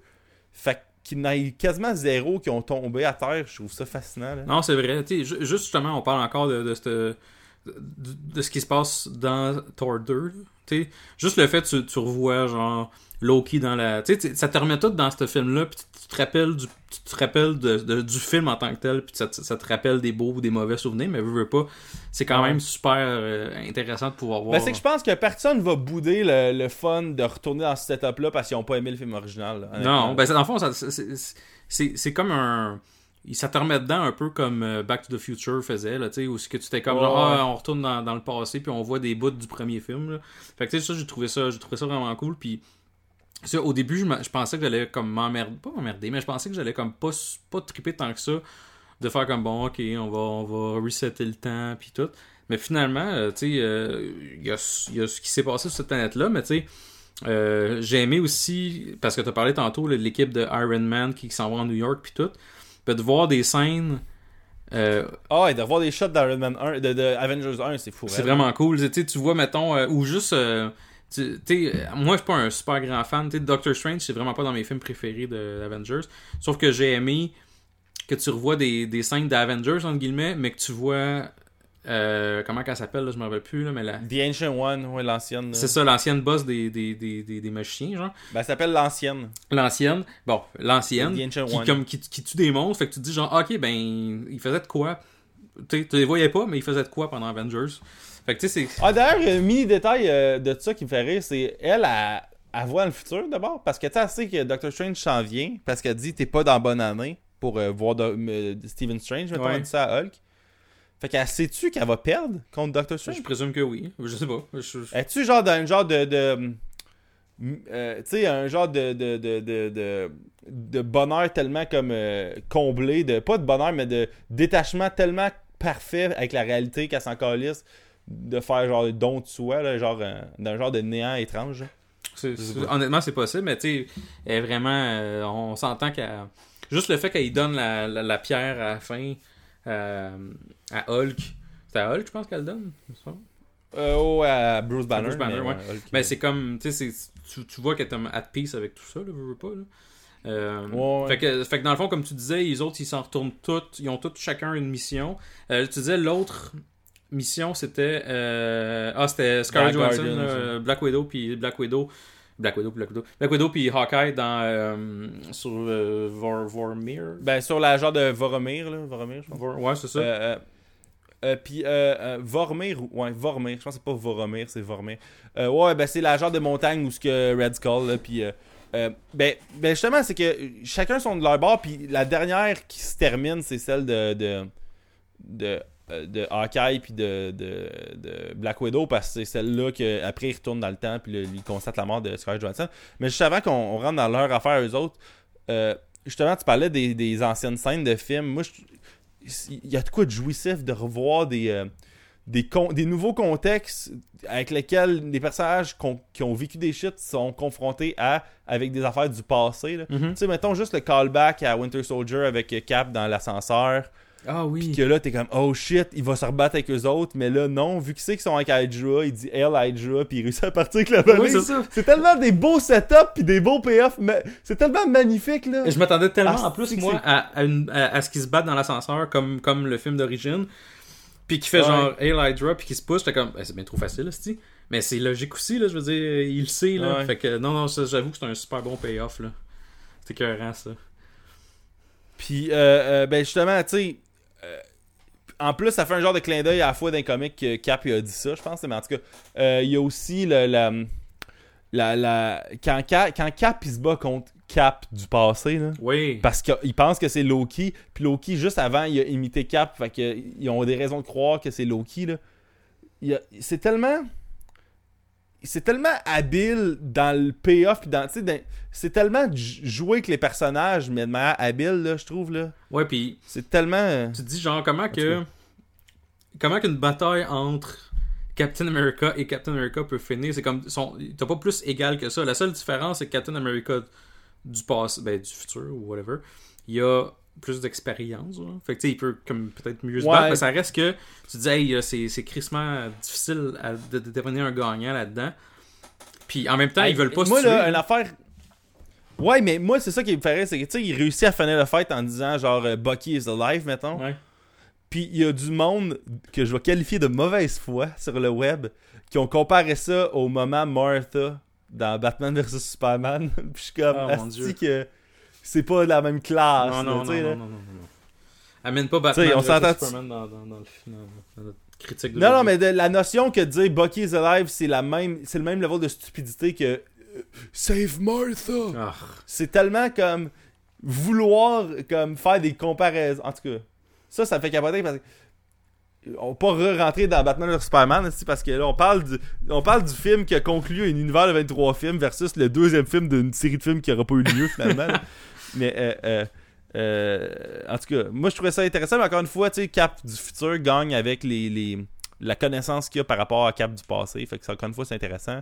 Fait qu'il eu quasiment zéro qui ont tombé à terre. Je trouve ça fascinant. Non, c'est vrai. Juste justement, on parle encore de, de, de, ce qui se passe dans Thor 2. là. Tu sais, juste le fait que tu, tu revois genre Loki dans la. Tu sais, tu- ça te remet tout dans ce film-là, te rappelles du, tu te rappelles de, de- du film en tant que tel, puis ça, te- ça te rappelle des beaux ou des mauvais souvenirs, mais veux, veux pas. C'est quand Ouais. même super euh, intéressant de pouvoir voir. Ben, c'est que je pense que personne va bouder le, le fun de retourner dans ce setup-là parce qu'ils n'ont pas aimé le film original. là. Non, ben, dans le fond, c'est- comme un. Ça te remet dedans un peu comme euh, Back to the Future faisait, là, tu sais, où ce que tu t'es comme genre, ah, on retourne dans, dans le passé, puis on voit des bouts du premier film, là. Fait que, tu sais, ça, j'ai trouvé ça, j'ai trouvé ça vraiment cool, puis. Ça, au début, je, je pensais que j'allais comme m'emmerder, pas m'emmerder, mais je pensais que j'allais comme pas, pas triper tant que ça, de faire comme bon, ok, on va, on va resetter le temps, puis tout. Mais finalement, euh, tu sais, euh, il y, a, y a ce qui s'est passé sur cette planète-là, mais tu sais, euh, j'ai aimé aussi, parce que tu as parlé tantôt là, de l'équipe de Iron Man qui s'en va en New York puis tout, de voir des scènes, euh, Ah, et de revoir des shots d'Iron Man 1, de, de Avengers 1, c'est fou. c'est vraiment cool. Tu sais, tu vois, mettons, euh, ou juste, euh, tu euh, moi je suis pas un super grand fan, Doctor Strange c'est vraiment pas dans mes films préférés de Avengers, sauf que j'ai aimé que tu revois des, des scènes d'Avengers, entre guillemets, mais que tu vois, euh, comment qu'elle s'appelle, je me rappelle plus, là, mais la... The Ancient One, ouais, l'ancienne. C'est ça, l'ancienne boss des, des, des, des, des magiciens, genre. Ben, ça s'appelle l'ancienne. L'ancienne, bon, l'ancienne, The Ancient qui, One. comme, qui, qui tue des monstres, fait que tu te dis genre, ok, ben, il faisait de quoi? Tu les voyais pas, mais il faisait de quoi pendant Avengers? Fait que tu sais, c'est... Ah, d'ailleurs, un mini détail euh, de ça qui me fait rire, c'est elle, elle, elle voit le futur d'abord. Parce que tu sais, elle sait que Doctor Strange s'en vient. Parce qu'elle dit t'es pas dans bonne année pour euh, voir de- euh, Stephen Strange. Mettons, Ouais. dit ça à Hulk. Fait qu'elle sait-tu qu'elle va perdre contre Doctor Je Strange? présume que oui. Je sais pas. Je- je- Es-tu genre dans un genre de. de euh, tu sais, un genre de, de, de, de, de, de bonheur tellement comme euh, comblé, de pas de bonheur, mais de détachement tellement parfait avec la réalité qu'elle s'en calisse, de faire genre don de soi, là, genre euh, d'un genre de néant étrange. honnêtement, c'est possible, mais tu sais, elle est vraiment. euh, on s'entend qu'elle. Juste le fait qu'elle donne la, la, la pierre à la fin euh, à Hulk. C'est à Hulk, je pense qu'elle donne. c'est ça? Euh, oh, à Bruce Banner. Bruce Banner, mais, ouais. Hulk, Ben, euh, c'est comme, tu tu, tu vois qu'elle est at peace avec tout ça, là, veux, veux pas, là. Euh, Ouais, ouais. Fait, que, fait que dans le fond, comme tu disais, les autres, ils s'en retournent tous, ils ont tous chacun une mission. Euh, tu disais l'autre mission, c'était, euh, ah, c'était Scarlett Johansson, euh, Black Widow, puis Black Widow, Black Widow, Black Widow, Black Widow, puis Hawkeye dans, euh, sur euh, Vor, Vormir? Ben, sur la genre de Voromir, là. Voromir, je pense. Vor- ouais, c'est ça. Euh, puis Vormir, ou- ouais, Vormir, je pense que c'est pas Voromir, c'est Vormir. Ouais, ben c'est la genre de montagne où ce que Red Skull, là, puis ben, ben justement, c'est que chacun sont de leur bord, puis la dernière qui se termine, c'est celle de de de, de Hawkeye puis de, de, de Black Widow parce que c'est celle-là qu'après il retourne dans le temps puis il constate la mort de Scarlett Johansson. Mais juste avant qu'on on rentre dans leur affaire eux autres, euh, justement tu parlais des, des anciennes scènes de films. Moi, il y a de quoi de jouissif de revoir des, euh, des, con- des nouveaux contextes avec lesquels des personnages qui ont vécu des shit sont confrontés à avec des affaires du passé. Mhm. Tu sais, mettons juste le callback à Winter Soldier avec Cap dans l'ascenseur. Ah oui. Puis que là, t'es comme, oh shit, il va se rebattre avec eux autres. Mais là, non, vu qu'il sait qu'ils sont avec Hydra, il dit Elle Hydra, puis il réussit à partir avec la valise. c'est c'est tellement des beaux setups, puis des beaux payoffs. mais C'est tellement magnifique, là. Je m'attendais tellement Ah, en plus, c'est moi, c'est- à, à, une- à- à ce qu'ils se battent dans l'ascenseur comme, comme le film d'origine. Puis qui fait Ouais. genre Hail Hydra, puis qui se pousse, j'étais comme, Ben, c'est bien trop facile, c'est Mais c'est logique aussi, là, je veux dire, il le sait, là. Ouais. Fait que, non, non, ça, j'avoue que c'est un super bon payoff, là. C'était écœurant, ça. Puis, euh, euh, ben justement, tu sais, en plus, ça fait un genre de clin d'œil à la fois d'un comic que Cap a dit ça, je pense. Mais en tout cas, euh, il y a aussi le, la, la, la- quand, Cap, quand Cap il se bat contre Cap du passé, là, Oui. parce qu'il pense que c'est Loki, puis Loki, juste avant, il a imité Cap, fait que, ils ont des raisons de croire que c'est Loki. Là. C'est tellement. C'est tellement habile dans le payoff, puis dans, c'est tellement joué avec les personnages, mais de manière habile, là, je trouve. là. Ouais, puis C'est tellement. euh, tu te dis, genre, comment que. Comment qu'une bataille entre Captain America et Captain America peut finir? C'est comme. Sont... T'as pas plus égal que ça. La seule différence, c'est que Captain America du passé, ben, du futur ou whatever, il a plus d'expérience. Fait que, tu sais, il peut comme peut-être mieux se Ouais. battre, mais ça reste que tu te dis, hey, euh, c'est, c'est crissement difficile à- de, de devenir un gagnant là-dedans. Puis en même temps, ils veulent pas moi, se là, une affaire. Ouais, mais moi, c'est ça qui me ferait, c'est que, tu sais, il réussit à finir le fight en disant, genre, euh, Bucky is alive, mettons. Ouais. Puis il y a du monde que je vais qualifier de mauvaise foi sur le web qui ont comparé ça au moment Martha dans Batman vs Superman. Puis je suis comme, Oh, mon Dieu. que c'est pas la même classe. non, non, non, non, là. non, non, non. Amène pas Batman on s'entend- Superman dans, dans, dans le film, dans, dans notre critique de Non, non, mais de- la notion que de dire Bucky is alive, c'est la même, c'est le même level de stupidité que euh, Save Martha. Ah, C'est tellement comme vouloir comme faire des comparaisons. En tout cas, ça, ça me fait capoter parce que on va pas re-rentrer dans Batman vs Superman aussi, parce que là on parle du on parle du film qui a conclu un univers de 23 films versus le deuxième film d'une série de films qui aura pas eu lieu finalement. mais euh, euh, euh, en tout cas, moi je trouvais ça intéressant, mais encore une fois, tu sais, Cap du futur gagne avec les, les- la connaissance qu'il y a par rapport à Cap du passé. Fait que ça, encore une fois, c'est intéressant.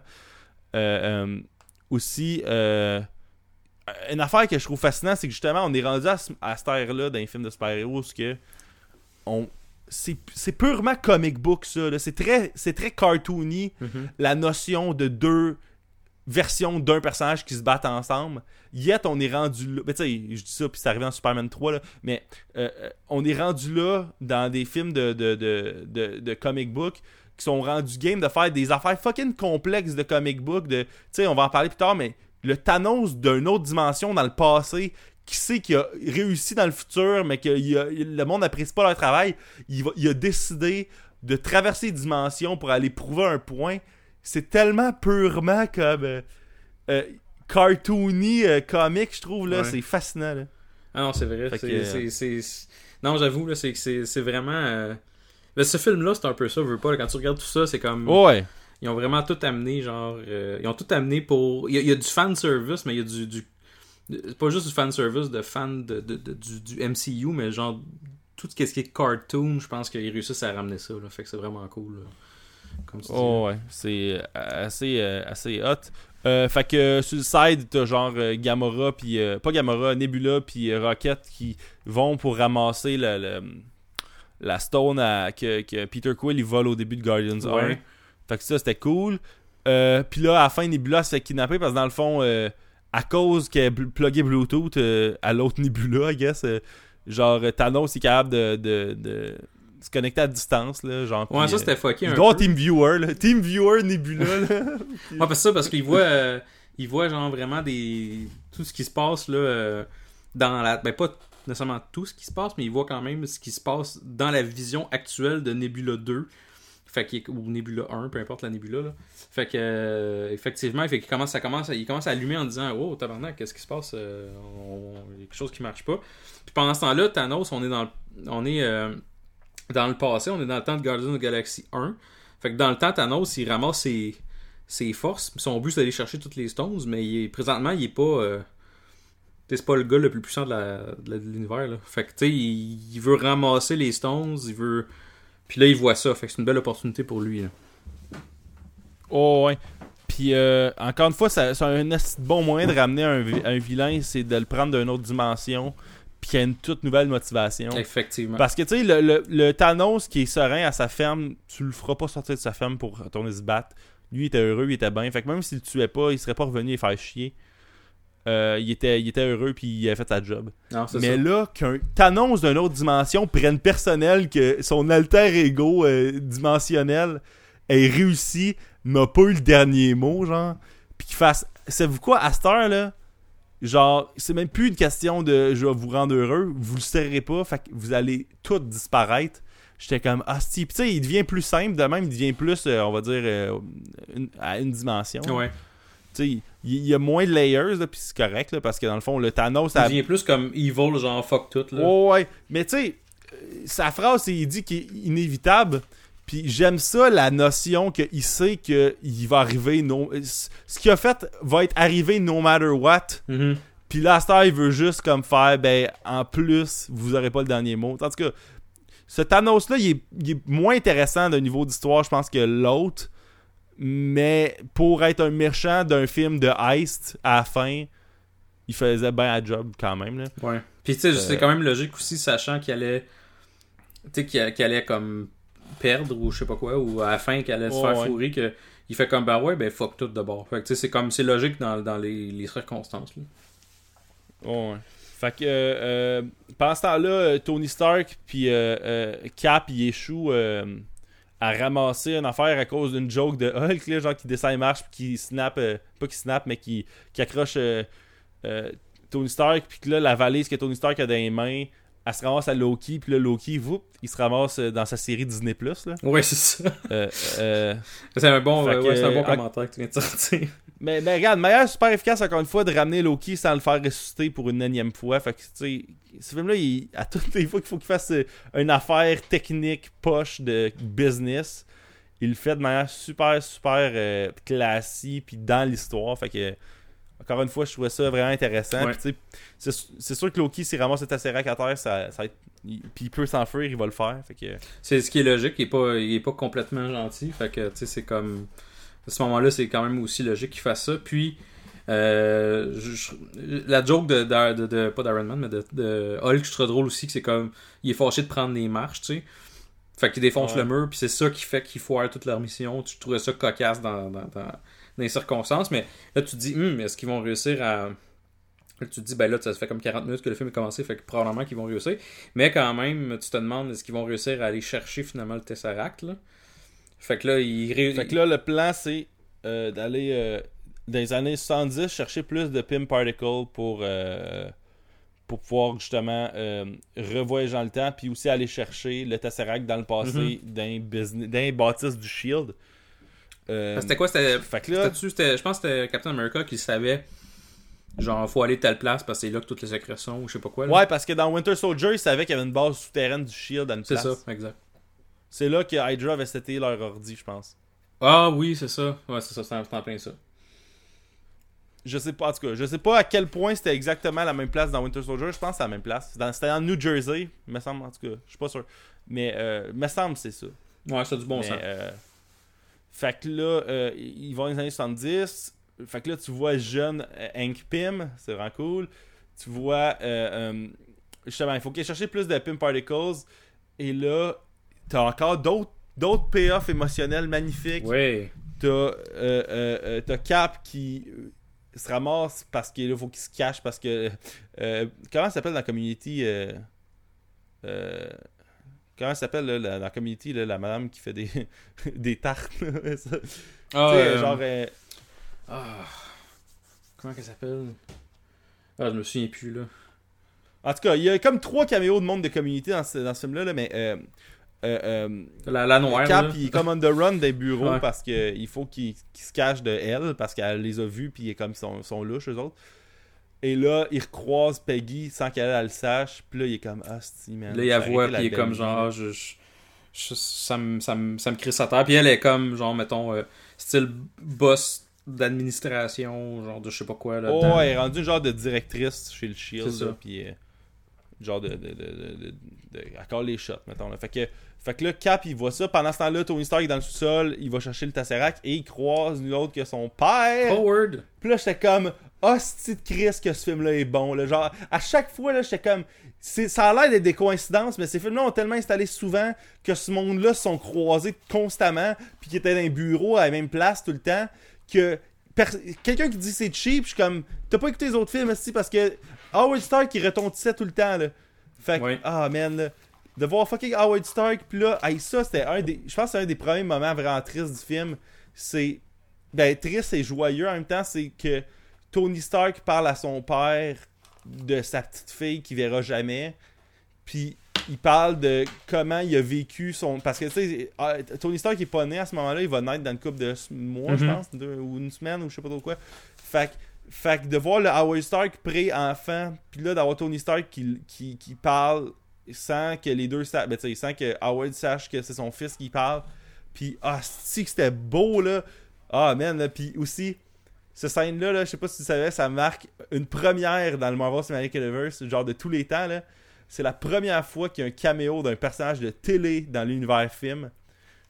Aussi, une affaire que je trouve fascinante, c'est que justement, on est rendu à, ce- à cette ère-là dans les films de super-héros, que on c'est purement comic book ça c'est très c'est très cartoony mhm. la notion de deux versions d'un personnage qui se battent ensemble. Yet on est rendu là. Mais tu sais je dis ça puis c'est arrivé dans Superman 3 là. Mais euh, euh, on est rendu là dans des films de de, de, de, comic book qui sont rendus game de faire des affaires fucking complexes de comic book de tu sais on va en parler plus tard mais le Thanos d'une autre dimension dans le passé qui sait qu'il a réussi dans le futur mais que le monde n'apprécie pas leur travail. Il, va- il a décidé de traverser les dimensions pour aller prouver un point c'est tellement purement comme euh, euh, cartoony euh, comique je trouve là Ouais. c'est fascinant là. Ah non, c'est vrai. C'est- que- c'est- c'est- c'est- Non, j'avoue, là, c'est que c'est c'est vraiment. euh, mais ce film-là, c'est un peu ça, veux pas. là, quand tu regardes tout ça, c'est comme. ouais Ils ont vraiment tout amené, genre. euh, Ils ont tout amené pour. Il y, a, il y a du fan service, mais il y a du. du... C'est pas juste du fan service de fan de, de- de- du, du MCU, mais genre. Tout ce qui est cartoon, je pense qu'ils réussissent à ramener ça. Là, fait que c'est vraiment cool. là. Comme tu dis. Oh ouais, c'est euh, assez, euh, assez hot. Euh, fait que sur le side, t'as genre Gamora, puis pas Gamora, Nebula, puis Rocket qui vont pour ramasser le, le- la stone à- que, que Peter Quill il vole au début de Guardians 1. Ouais. Fait que ça, c'était cool. Puis là, à la fin, Nebula se fait kidnapper parce que dans le fond, à cause qu'elle est plugué Bluetooth à l'autre Nebula, I guess, genre Thanos est capable de, de, de se connecter à distance. Là, genre, Ouais, puis, ça euh, c'était fucké il un doit peu. Team Viewer, là. Team Viewer Nebula, là. Ouais, parce que ça, parce qu'il voit, euh, il voit genre vraiment des tout ce qui se passe là euh, dans la, ben pas nécessairement tout ce qui se passe, mais il voit quand même ce qui se passe dans la vision actuelle de Nebula 2. Fait qu'il ou Nebula 1, peu importe la Nebula là. Fait que euh, effectivement, fait qu'il commence, ça commence, il commence à allumer en disant "Oh tabarnak, qu'est-ce qui se passe Euh, on- Il y a quelque chose qui marche pas." Puis pendant ce temps-là, Thanos, on est dans le, on est euh, dans le passé, on est dans le temps de Guardians of the Galaxy 1. Fait que dans le temps, Thanos, il ramasse ses, forces. Son but, c'est d'aller chercher toutes les stones, mais présentement, il est pas. euh, c'est pas le gars le plus puissant de l'univers. Fait que, tu sais, il, veut ramasser les stones, il veut. Puis là, il voit ça. Fait que c'est une belle opportunité pour lui. Oh, ouais. Puis, euh, encore une fois, c'est un bon moyen de ramener un, un vilain, c'est de le prendre d'une autre dimension, puis qu'il y a une toute nouvelle motivation. Effectivement. Parce que, tu sais, le, le- le Thanos qui est serein à sa ferme, tu le feras pas sortir de sa ferme pour retourner se battre. Lui, il était heureux, il était bien. Fait que même s'il le tuait pas, il serait pas revenu les faire chier. euh, il, était, il était heureux puis il a fait sa job. Non, c'est Mais ça. là, qu'un Thanos d'une autre dimension prenne personnel que son alter ego euh, dimensionnel ait réussi, n'a pas eu le dernier mot, genre, puis qu'il fasse. Savez-vous quoi, à cette heure, là, genre, c'est même plus une question de je vais vous rendre heureux, vous le serez pas, fait que vous allez tous disparaître. J'étais comme, ah, si, Puis tu sais, il devient plus simple, de même, il devient plus, euh, on va dire, euh, une- à une dimension. Ouais. Tu sais, il il y a moins de layers, là, puis c'est correct, là, parce que dans le fond, le Thanos, ça Il devient plus comme evil, genre fuck tout, là. Ouais, ouais. Mais tu sais, euh, sa phrase, il dit qu'il est inévitable. Puis j'aime ça, la notion qu'il sait qu'il va arriver. No... Ce qu'il a fait va être arrivé no matter what. Mhm. Puis là, Star, il veut juste comme faire, ben, en plus, vous aurez pas le dernier mot. En tout cas, ce Thanos-là, il est, il est moins intéressant d'un niveau d'histoire, je pense, que l'autre. Mais pour être un méchant d'un film de heist à la fin, il faisait bien la job quand même. Là. Ouais. Puis tu sais, c'est Euh, quand même logique aussi, sachant qu'il allait. Tu sais, qu'il allait comme perdre ou je sais pas quoi, ou à la fin qu'il allait se faire ouais. fourrer, que. Il fait comme ben ouais, ben fuck tout d'abord. Fait que c'est comme c'est logique dans, dans les, les circonstances. Là. Ouais. Fait que euh, euh, pendant ce temps-là, euh, Tony Stark puis Cap il échoue à ramasser une affaire à cause d'une joke de Hulk, là, genre qui descend et marche puis qui snap, euh, pas qui snap, mais qui, qui accroche euh, euh, Tony Stark, puis que là, la valise que Tony Stark a dans les mains, elle se ramasse à Loki, puis là, Loki, whoop, il se ramasse euh, dans sa série Disney+. Là. Ouais, c'est ça. Euh, euh, C'est un bon, euh, ouais, c'est un bon commentaire que tu viens de sortir. Mais, mais regarde, manière super efficace encore une fois de ramener Loki sans le faire ressusciter pour une énième fois. Fait que tu sais, ce film-là, il- à toutes les fois qu'il faut qu'il fasse une affaire technique poche de business, il le fait de manière super super classique puis dans l'histoire. Fait que encore une fois, je trouvais ça vraiment intéressant. Ouais. C'est sûr que Loki s'il ramasse le Tesseract à terre, ça, il- puis il peut s'enfuir, il va le faire. Que C'est ce qui est logique, il est pas, il est pas complètement gentil. Fait que, tu sais, c'est comme. À ce moment-là, c'est quand même aussi logique qu'il fasse ça. Puis, euh, je- la joke de, de, de- de- pas d'Iron Man, mais de, de Hulk, je trouve drôle aussi que c'est comme. Il est fâché de prendre les marches, tu sais. Fait qu'il défonce Ouais. le mur, puis c'est ça qui fait qu'ils foirent toute leur mission. Tu trouvais ça cocasse dans, dans, dans, dans les circonstances, mais là, tu te dis, Hum, est-ce qu'ils vont réussir à. Là, tu te dis, ben là, ça fait comme 40 minutes que le film est commencé, fait que probablement qu'ils vont réussir. Mais quand même, tu te demandes, est-ce qu'ils vont réussir à aller chercher finalement le Tesseract, là? Fait que là, ils Fait que là, le plan, c'est euh, d'aller euh, dans les années 70 chercher plus de PIM Particle pour, euh, pour pouvoir justement euh, revoyager dans le temps, puis aussi aller chercher le Tesseract dans le passé d'un business, d'un bâtisse du Shield. Euh, C'était quoi? C'était... Je pense que c'était Captain America qui savait, genre, faut aller telle place parce que c'est là que toutes les secrets sont, ou je sais pas quoi. là. ouais, parce que dans Winter Soldier, ils savaient qu'il y avait une base souterraine du Shield à une c'est place. ça, exact. C'est là que Hydra avait seté leur ordi, je pense. Ah oui, c'est ça. Ouais, c'est ça, c'est en, c'est en plein ça. Je sais pas, en tout cas, je sais pas à quel point c'était exactement la même place dans Winter Soldier. Je pense que c'est la même place. C'était en New Jersey, me semble, en tout cas. Je suis pas sûr. Mais, euh, me semble, c'est ça. Ouais, c'est du bon Mais, sens. euh, fait que là, euh, ils vont dans les années 70. Fait que là, tu vois jeune euh, Hank Pym. C'est vraiment cool. Tu vois, euh, euh, justement, il faut qu'il aille chercher plus de Pym Particles. Et là, t'as encore d'autres d'autres payoffs émotionnels magnifiques. T'as euh, t'as Cap qui se ramasse parce qu'il faut qu'il se cache parce que. euh, comment ça s'appelle dans la community Comment ça s'appelle là, la, la community là, la madame qui fait des, des tartes là, ça. Ah, Tu sais, euh, genre euh, ah. Comment qu'elle s'appelle? Ah, je me souviens plus, là. en tout cas il y a comme trois caméos de monde de community dans ce, dans ce film là, mais euh, euh, euh, La, la noire, Cap il est comme on the run des bureaux Ouais. parce que il faut qu'il qu'il se cache de elle parce qu'elle les a vus puis il est comme ils sont, sont louches eux autres et là il recroise Peggy sans qu'elle elle le sache puis là il est comme ah c'est man Là, il avoue, arrêter puis il est comme genre, je, je- je- ça, me, ça, me, ça me crie sa terre. Puis elle est comme, genre, mettons, euh, style boss d'administration, genre de je sais pas quoi. Là, Oh, elle est rendue genre de directrice chez le Shield. Puis, euh, genre de, de, de, de, de- Elle les shots, mettons. Là. Fait, que, fait que là, Cap, il voit ça. Pendant ce temps-là, Tony Stark est dans le sous-sol. Il va chercher le Tesseract et il croise nul autre que son père. Forward. Puis là, j'étais comme, hostie de Chris que ce film-là est bon. Là. Genre, à chaque fois, là, j'étais comme, ça a l'air d'être des coïncidences, mais ces films-là ont tellement installé souvent que ce monde-là se sont croisés constamment, puis qu'ils étaient dans les bureaux à la même place tout le temps, que quelqu'un qui dit c'est cheap, je suis comme, t'as pas écouté les autres films, aussi parce que Howard Stark, il retentissait tout le temps, là. Fait que, ah, man, là, de voir fucking Howard Stark, puis là, hey, ça, c'était un des, je pense que c'est un des premiers moments vraiment tristes du film. C'est, ben, triste et joyeux en même temps, c'est que Tony Stark parle à son père de sa petite fille qu'il verra jamais, puis il parle de comment il a vécu son. Parce que, tu sais, ah, Tony Stark est pas né à ce moment-là, il va naître dans une couple de mois, je Mhm. pense, deux- ou une semaine, ou je sais pas trop quoi. Fait que, fait que de voir le Howard Stark pré-enfant, puis là, d'avoir Tony Stark qui, qui, qui parle sans que les deux sachent. Ben, tu sais, sans que Howard sache que c'est son fils qui parle. Puis, ah, si que c'était beau, là. Ah, man, là. Puis aussi, ce scène-là, là, je sais pas si tu savais, ça marque une première dans le Marvel Cinematic Universe, genre de tous les temps, là. C'est la première fois qu'il y a un caméo d'un personnage de télé dans l'univers film.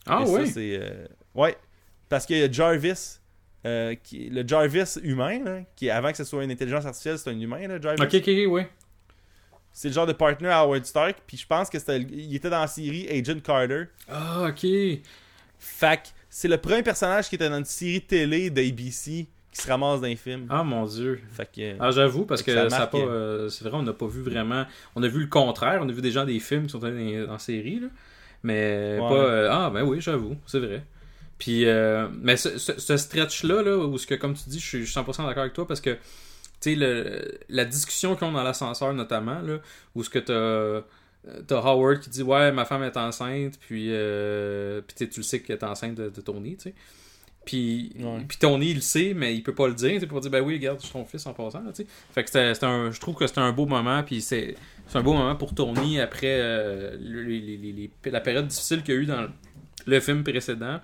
Ah Et ça, oui. c'est, euh, Ouais. Parce qu'il y a Jarvis, euh, qui... le Jarvis humain, là, qui avant que ce soit une intelligence artificielle, c'est un humain, là, Jarvis. Ok, ok, ok, ouais. C'est le genre de partner à Howard Stark, puis je pense que c'était, il était dans la série Agent Carter. Ah, ok. Fait que c'est le premier personnage qui était dans une série télé d'ABC qui se ramasse dans les films. Ah, mon dieu. Fait que. Ah, j'avoue, parce que que ça pas. euh, c'est vrai, on n'a pas vu vraiment. On a vu le contraire. On a vu des gens des films qui sont allés la série, là. Mais Ouais. pas. euh, ah, ben oui, j'avoue, c'est vrai. Puis, euh, mais ce, ce- ce stretch-là, là, où ce que, comme tu dis, je suis je suis 100% d'accord avec toi parce que, tu sais, la discussion qu'ils ont dans l'ascenseur, notamment, là, où ce que t'as. T'as Howard qui dit ouais ma femme est enceinte puis euh, puis tu tu le sais qu'elle est enceinte de, de Tony tu sais puis, Ouais. puis Tony il le sait mais il peut pas le dire c'est pour dire ben oui regarde suis ton fils en passant tu sais fait que c'était un je trouve que c'était un beau moment puis c'est c'est un beau moment pour Tony après euh, les- les- la période difficile qu'il y a eu dans le film précédent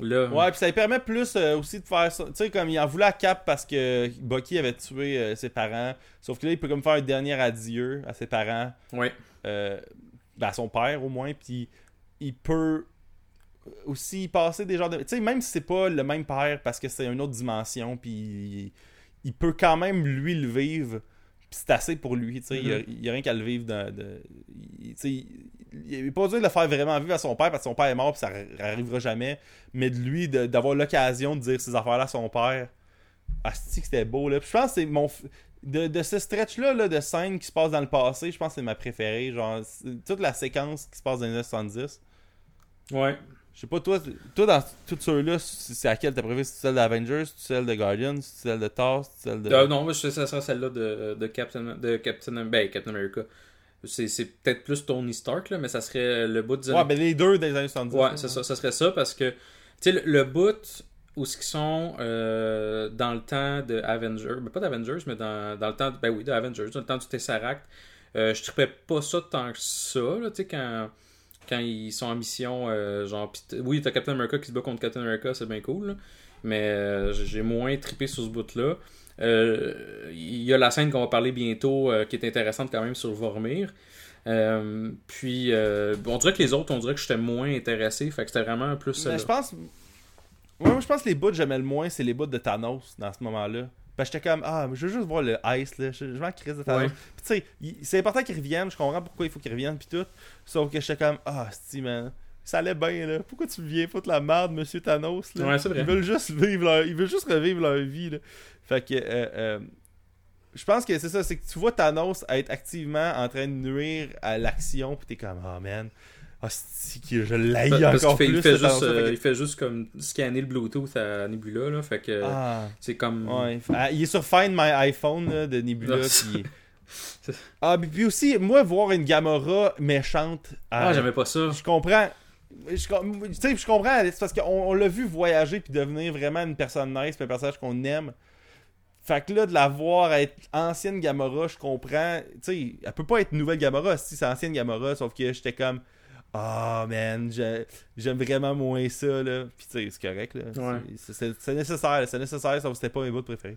là Ouais, puis ça lui permet plus euh, aussi de faire ça. Tu sais, comme il en voulait à Cap parce que Bucky avait tué euh, ses parents. Sauf que là, il peut comme faire un dernier adieu à ses parents. ouais euh, ben, à son père au moins. Puis il peut aussi passer des genres de. Tu sais, même si c'est pas le même père parce que c'est une autre dimension. Puis il, il peut quand même lui le vivre. C'est assez pour lui. Tu sais, il y a- il y a, rien qu'à le vivre. De, de- il- tu sais, il- il est pas dur de le faire vraiment vivre à son père parce que son père est mort puis ça ar- arrivera jamais. Mais de lui, d'avoir l'occasion de dire ces affaires-là à son père. Asti que c'était beau là. Puis je pense que c'est mon. De, de ce stretch-là là, de scène qui se passe dans le passé, je pense que c'est ma préférée. Genre, toute la séquence qui se passe dans les années 70. ouais Je sais pas, toi, toi dans tous ceux-là, c'est c'est laquelle t'as préféré C'est celle d'Avengers, c'est celle de Guardians, c'est celle de Thor, c'est celle de. Euh, non moi ça sera celle-là de, de Captain de Captain ben Captain America c'est c'est peut-être plus Tony Stark là mais ça serait le bout des ouais, ben les deux des années 70. Ouais, c'est ça, ça serait ça parce que, tu sais, le, le bout où ce qu'ils sont euh, dans le temps de Avengers, ben pas d'Avengers, mais dans, dans le temps, de- ben oui, de Avengers, dans le temps du Tesseract, euh, je tripais pas ça tant que ça, là, tu sais, quand, quand ils sont en mission, euh, genre, pis oui, t'as Captain America qui se bat contre Captain America, c'est bien cool, là, mais euh, j'ai moins trippé sur ce bout-là. Euh, Il y a la scène qu'on va parler bientôt euh, qui est intéressante quand même sur Vormir. Euh, puis, euh, on dirait que les autres, on dirait que j'étais moins intéressé. Fait que c'était vraiment plus. Je pense. Ouais, moi, je pense que les bouts que j'aimais le moins, c'est les bouts de Thanos dans ce moment-là. Parce que j'étais comme, ah, mais je veux juste voir le Ice, là. Je, je m'en crise de Thanos. Ouais. Puis tu sais, c'est important qu'il revienne. Je comprends pourquoi il faut qu'il revienne, puis tout. Sauf que j'étais comme, ah, si, man. Ça allait bien, là. Pourquoi tu viens foutre la merde, monsieur Thanos, là? Ouais, c'est vrai. Ils veulent juste vivre leur... Ils veulent juste revivre leur vie, là. Fait que, euh, euh, je pense que c'est ça, c'est que tu vois Thanos être activement en train de nuire à l'action, puis t'es comme, oh man, ah, que je l'haïs Parce encore qu'il fait, plus. il, fait ce juste, euh, il fait juste comme scanner le Bluetooth à Nebula. Là, fait que Ah, c'est comme. ouais. Ah, il est sur Find My iPhone là, de Nebula. Ah, puis... ah, puis aussi, moi, voir une Gamora méchante. Ah, euh, j'aimais pas ça. Je comprends. Je, com- tu sais, je comprends, c'est parce qu'on on l'a vu voyager puis devenir vraiment une personne nice, puis un personnage qu'on aime. Fait que là, de la voir être ancienne Gamora, je comprends. Tu sais, elle peut pas être nouvelle Gamora si c'est ancienne Gamora, sauf que j'étais comme. Ah, man, j'ai- j'aime vraiment moins ça, là. Puis, tu sais, c'est correct, là. Ouais. C'est- nécessaire, c'est nécessaire, que c'était pas mes bouts préférés.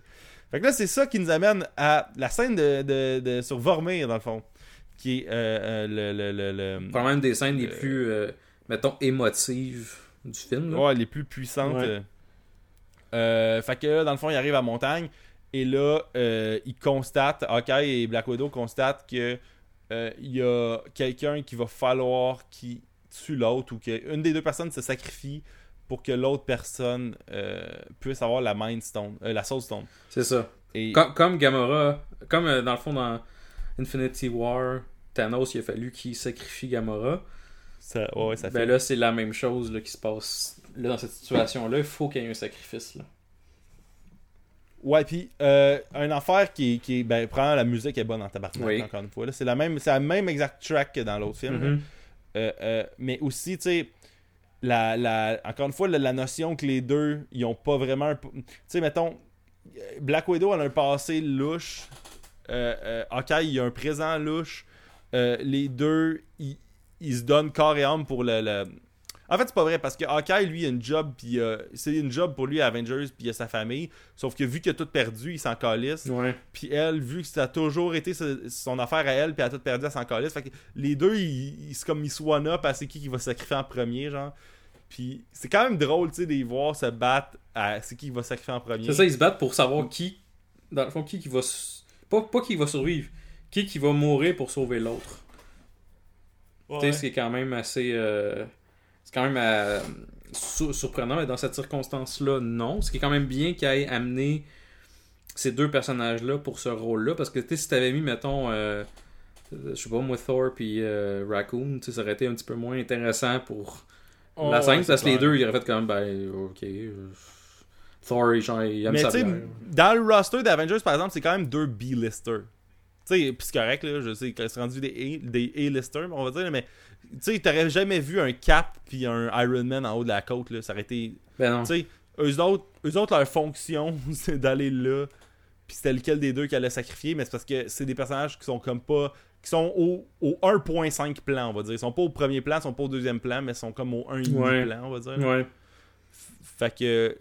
Fait que là, c'est ça qui nous amène à la scène de, de, de- sur Vormir, dans le fond. Qui est euh, euh, le, le, le, le- Quand même des scènes les Euh, plus, euh, mettons, émotives du film. là. Ouais, les plus puissantes. Ouais. fait que là, dans le fond, il arrive à Montagne. Et là, euh, il constate, Hawkeye et Black Widow constatent que euh, il y a quelqu'un qui va falloir qui tue l'autre ou qu'une des deux personnes se sacrifie pour que l'autre personne euh, puisse avoir la Mind Stone, euh, la Soul Stone. C'est ça. Et Comme, comme Gamora, comme euh, dans le fond dans Infinity War, Thanos, il a fallu qu'il sacrifie Gamora. ça, ouais, ben là, c'est la même chose là, qui se passe. Là, dans cette situation-là, il faut qu'il y ait un sacrifice. Là. Ouais, puis euh, un affaire qui, qui. Ben, prends la musique est bonne en tabarnak, Oui. encore une fois. là. C'est la même, c'est la même exact track que dans l'autre film. Mhm. Euh, euh, mais aussi, tu sais, la, la, encore une fois, la, la notion que les deux, ils ont pas vraiment. Tu sais, mettons, Black Widow, elle a un passé louche. Euh, euh, il a un présent louche. Les deux, ils, ils se donnent corps et âme pour le. le- En fait, c'est pas vrai parce que Hawkeye, lui, il a une job, puis euh, c'est une job pour lui à Avengers, puis il a sa famille. Sauf que vu qu'il a tout perdu, il s'en calisse. Ouais. Puis elle, vu que ça a toujours été ce- son affaire à elle, puis elle a tout perdu à s'en calisse. Fait que les deux, ils, ils, comme ils one up à c'est qui qui va se sacrifier en premier, genre. Puis c'est quand même drôle, tu sais, de les voir se battre à c'est qui qui va se sacrifier en premier. C'est ça, ils se battent pour savoir qui, dans le fond, qui qui va. Pas, pas qui va survivre, qui qui va mourir pour sauver l'autre. Ouais. Tu sais, ce qui est quand même assez. euh, C'est quand même euh, sur- surprenant, mais dans cette circonstance-là, non. Ce qui est quand même bien qu'il ait amené ces deux personnages-là pour ce rôle-là. Parce que tu sais, si t'avais mis, mettons, euh, euh, je sais pas, moi, Thor puis euh, Raccoon, tu sais, ça aurait été un petit peu moins intéressant pour Ouais, la scène. ouais, parce que les deux, ils auraient fait comme, ben, ok. Thor, genre, il aime Mais sais, bière. dans le roster d'Avengers, par exemple, c'est quand même deux B-listers. Tu sais, pis c'est correct, là, je sais c'est rendu des A- des A-listers, on va dire, mais tu sais, t'aurais jamais vu un Cap puis un Iron Man en haut de la côte, là. Ça aurait été Ben non. Tu sais, eux autres, eux autres, leur fonction, c'est d'aller là. Puis c'était lequel des deux qui allait sacrifier, mais c'est parce que c'est des personnages qui sont comme pas. qui sont au, au 1.5 plan, on va dire. Ils sont pas au premier plan, ils sont pas au deuxième plan, mais ils sont comme au 1,5 Ouais. plan, on va dire. Ouais. Fait que.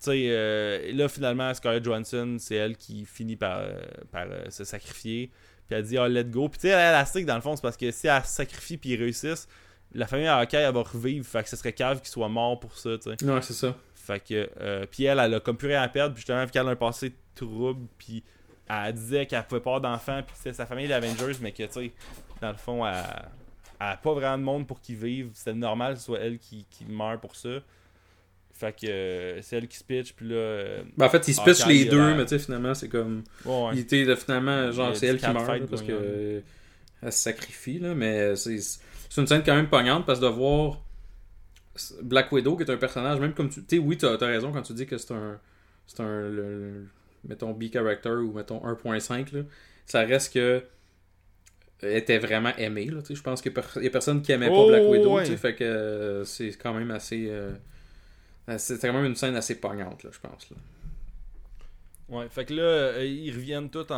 Tu sais, euh, là, finalement, Scarlett Johansson, c'est elle qui finit par, euh, par euh, se sacrifier. Puis elle dit, ah, let go. Puis tu sais, elle, elle a stick, dans le fond, c'est parce que si elle se sacrifie puis ils réussissent, la famille Hawkeye, elle va revivre. Fait que ce serait cave qu'il soit mort pour ça, tu sais. Ouais, c'est ça. Fait que, euh, puis elle, elle a comme plus rien à perdre, puis justement, vu qu'elle a un passé trouble, puis elle disait qu'elle pouvait pas avoir d'enfants, puis c'était sa famille d'Avengers, mais que, tu sais, dans le fond, elle, elle a pas vraiment de monde pour qu'ils vivent. C'était normal que ce soit elle qui, qui meurt pour ça. Fait que euh, c'est elle qui se pitch, puis là. euh, Ben, en fait, ils se pitchent les deux, mais tu sais, finalement, c'est comme. ouais. Il était là, finalement, genre, c'est elle qui meurt, là, parce que. euh, Elle se sacrifie, là, mais c'est c'est une scène quand même pognante parce que de voir Black Widow, qui est un personnage, même comme tu. Tu sais, oui, t'as as raison quand tu dis que c'est un. C'est un. le- mettons B-character ou mettons 1.5, là. Ça reste que. Elle était vraiment aimée, là. tu sais. Je pense qu'il y a personne qui aimait pas Oh, Black Widow, ouais. tu sais, Fait que euh, c'est quand même assez. euh, c'est quand même une scène assez pognante, là, je pense. Ouais, fait que là, euh, ils reviennent tous en,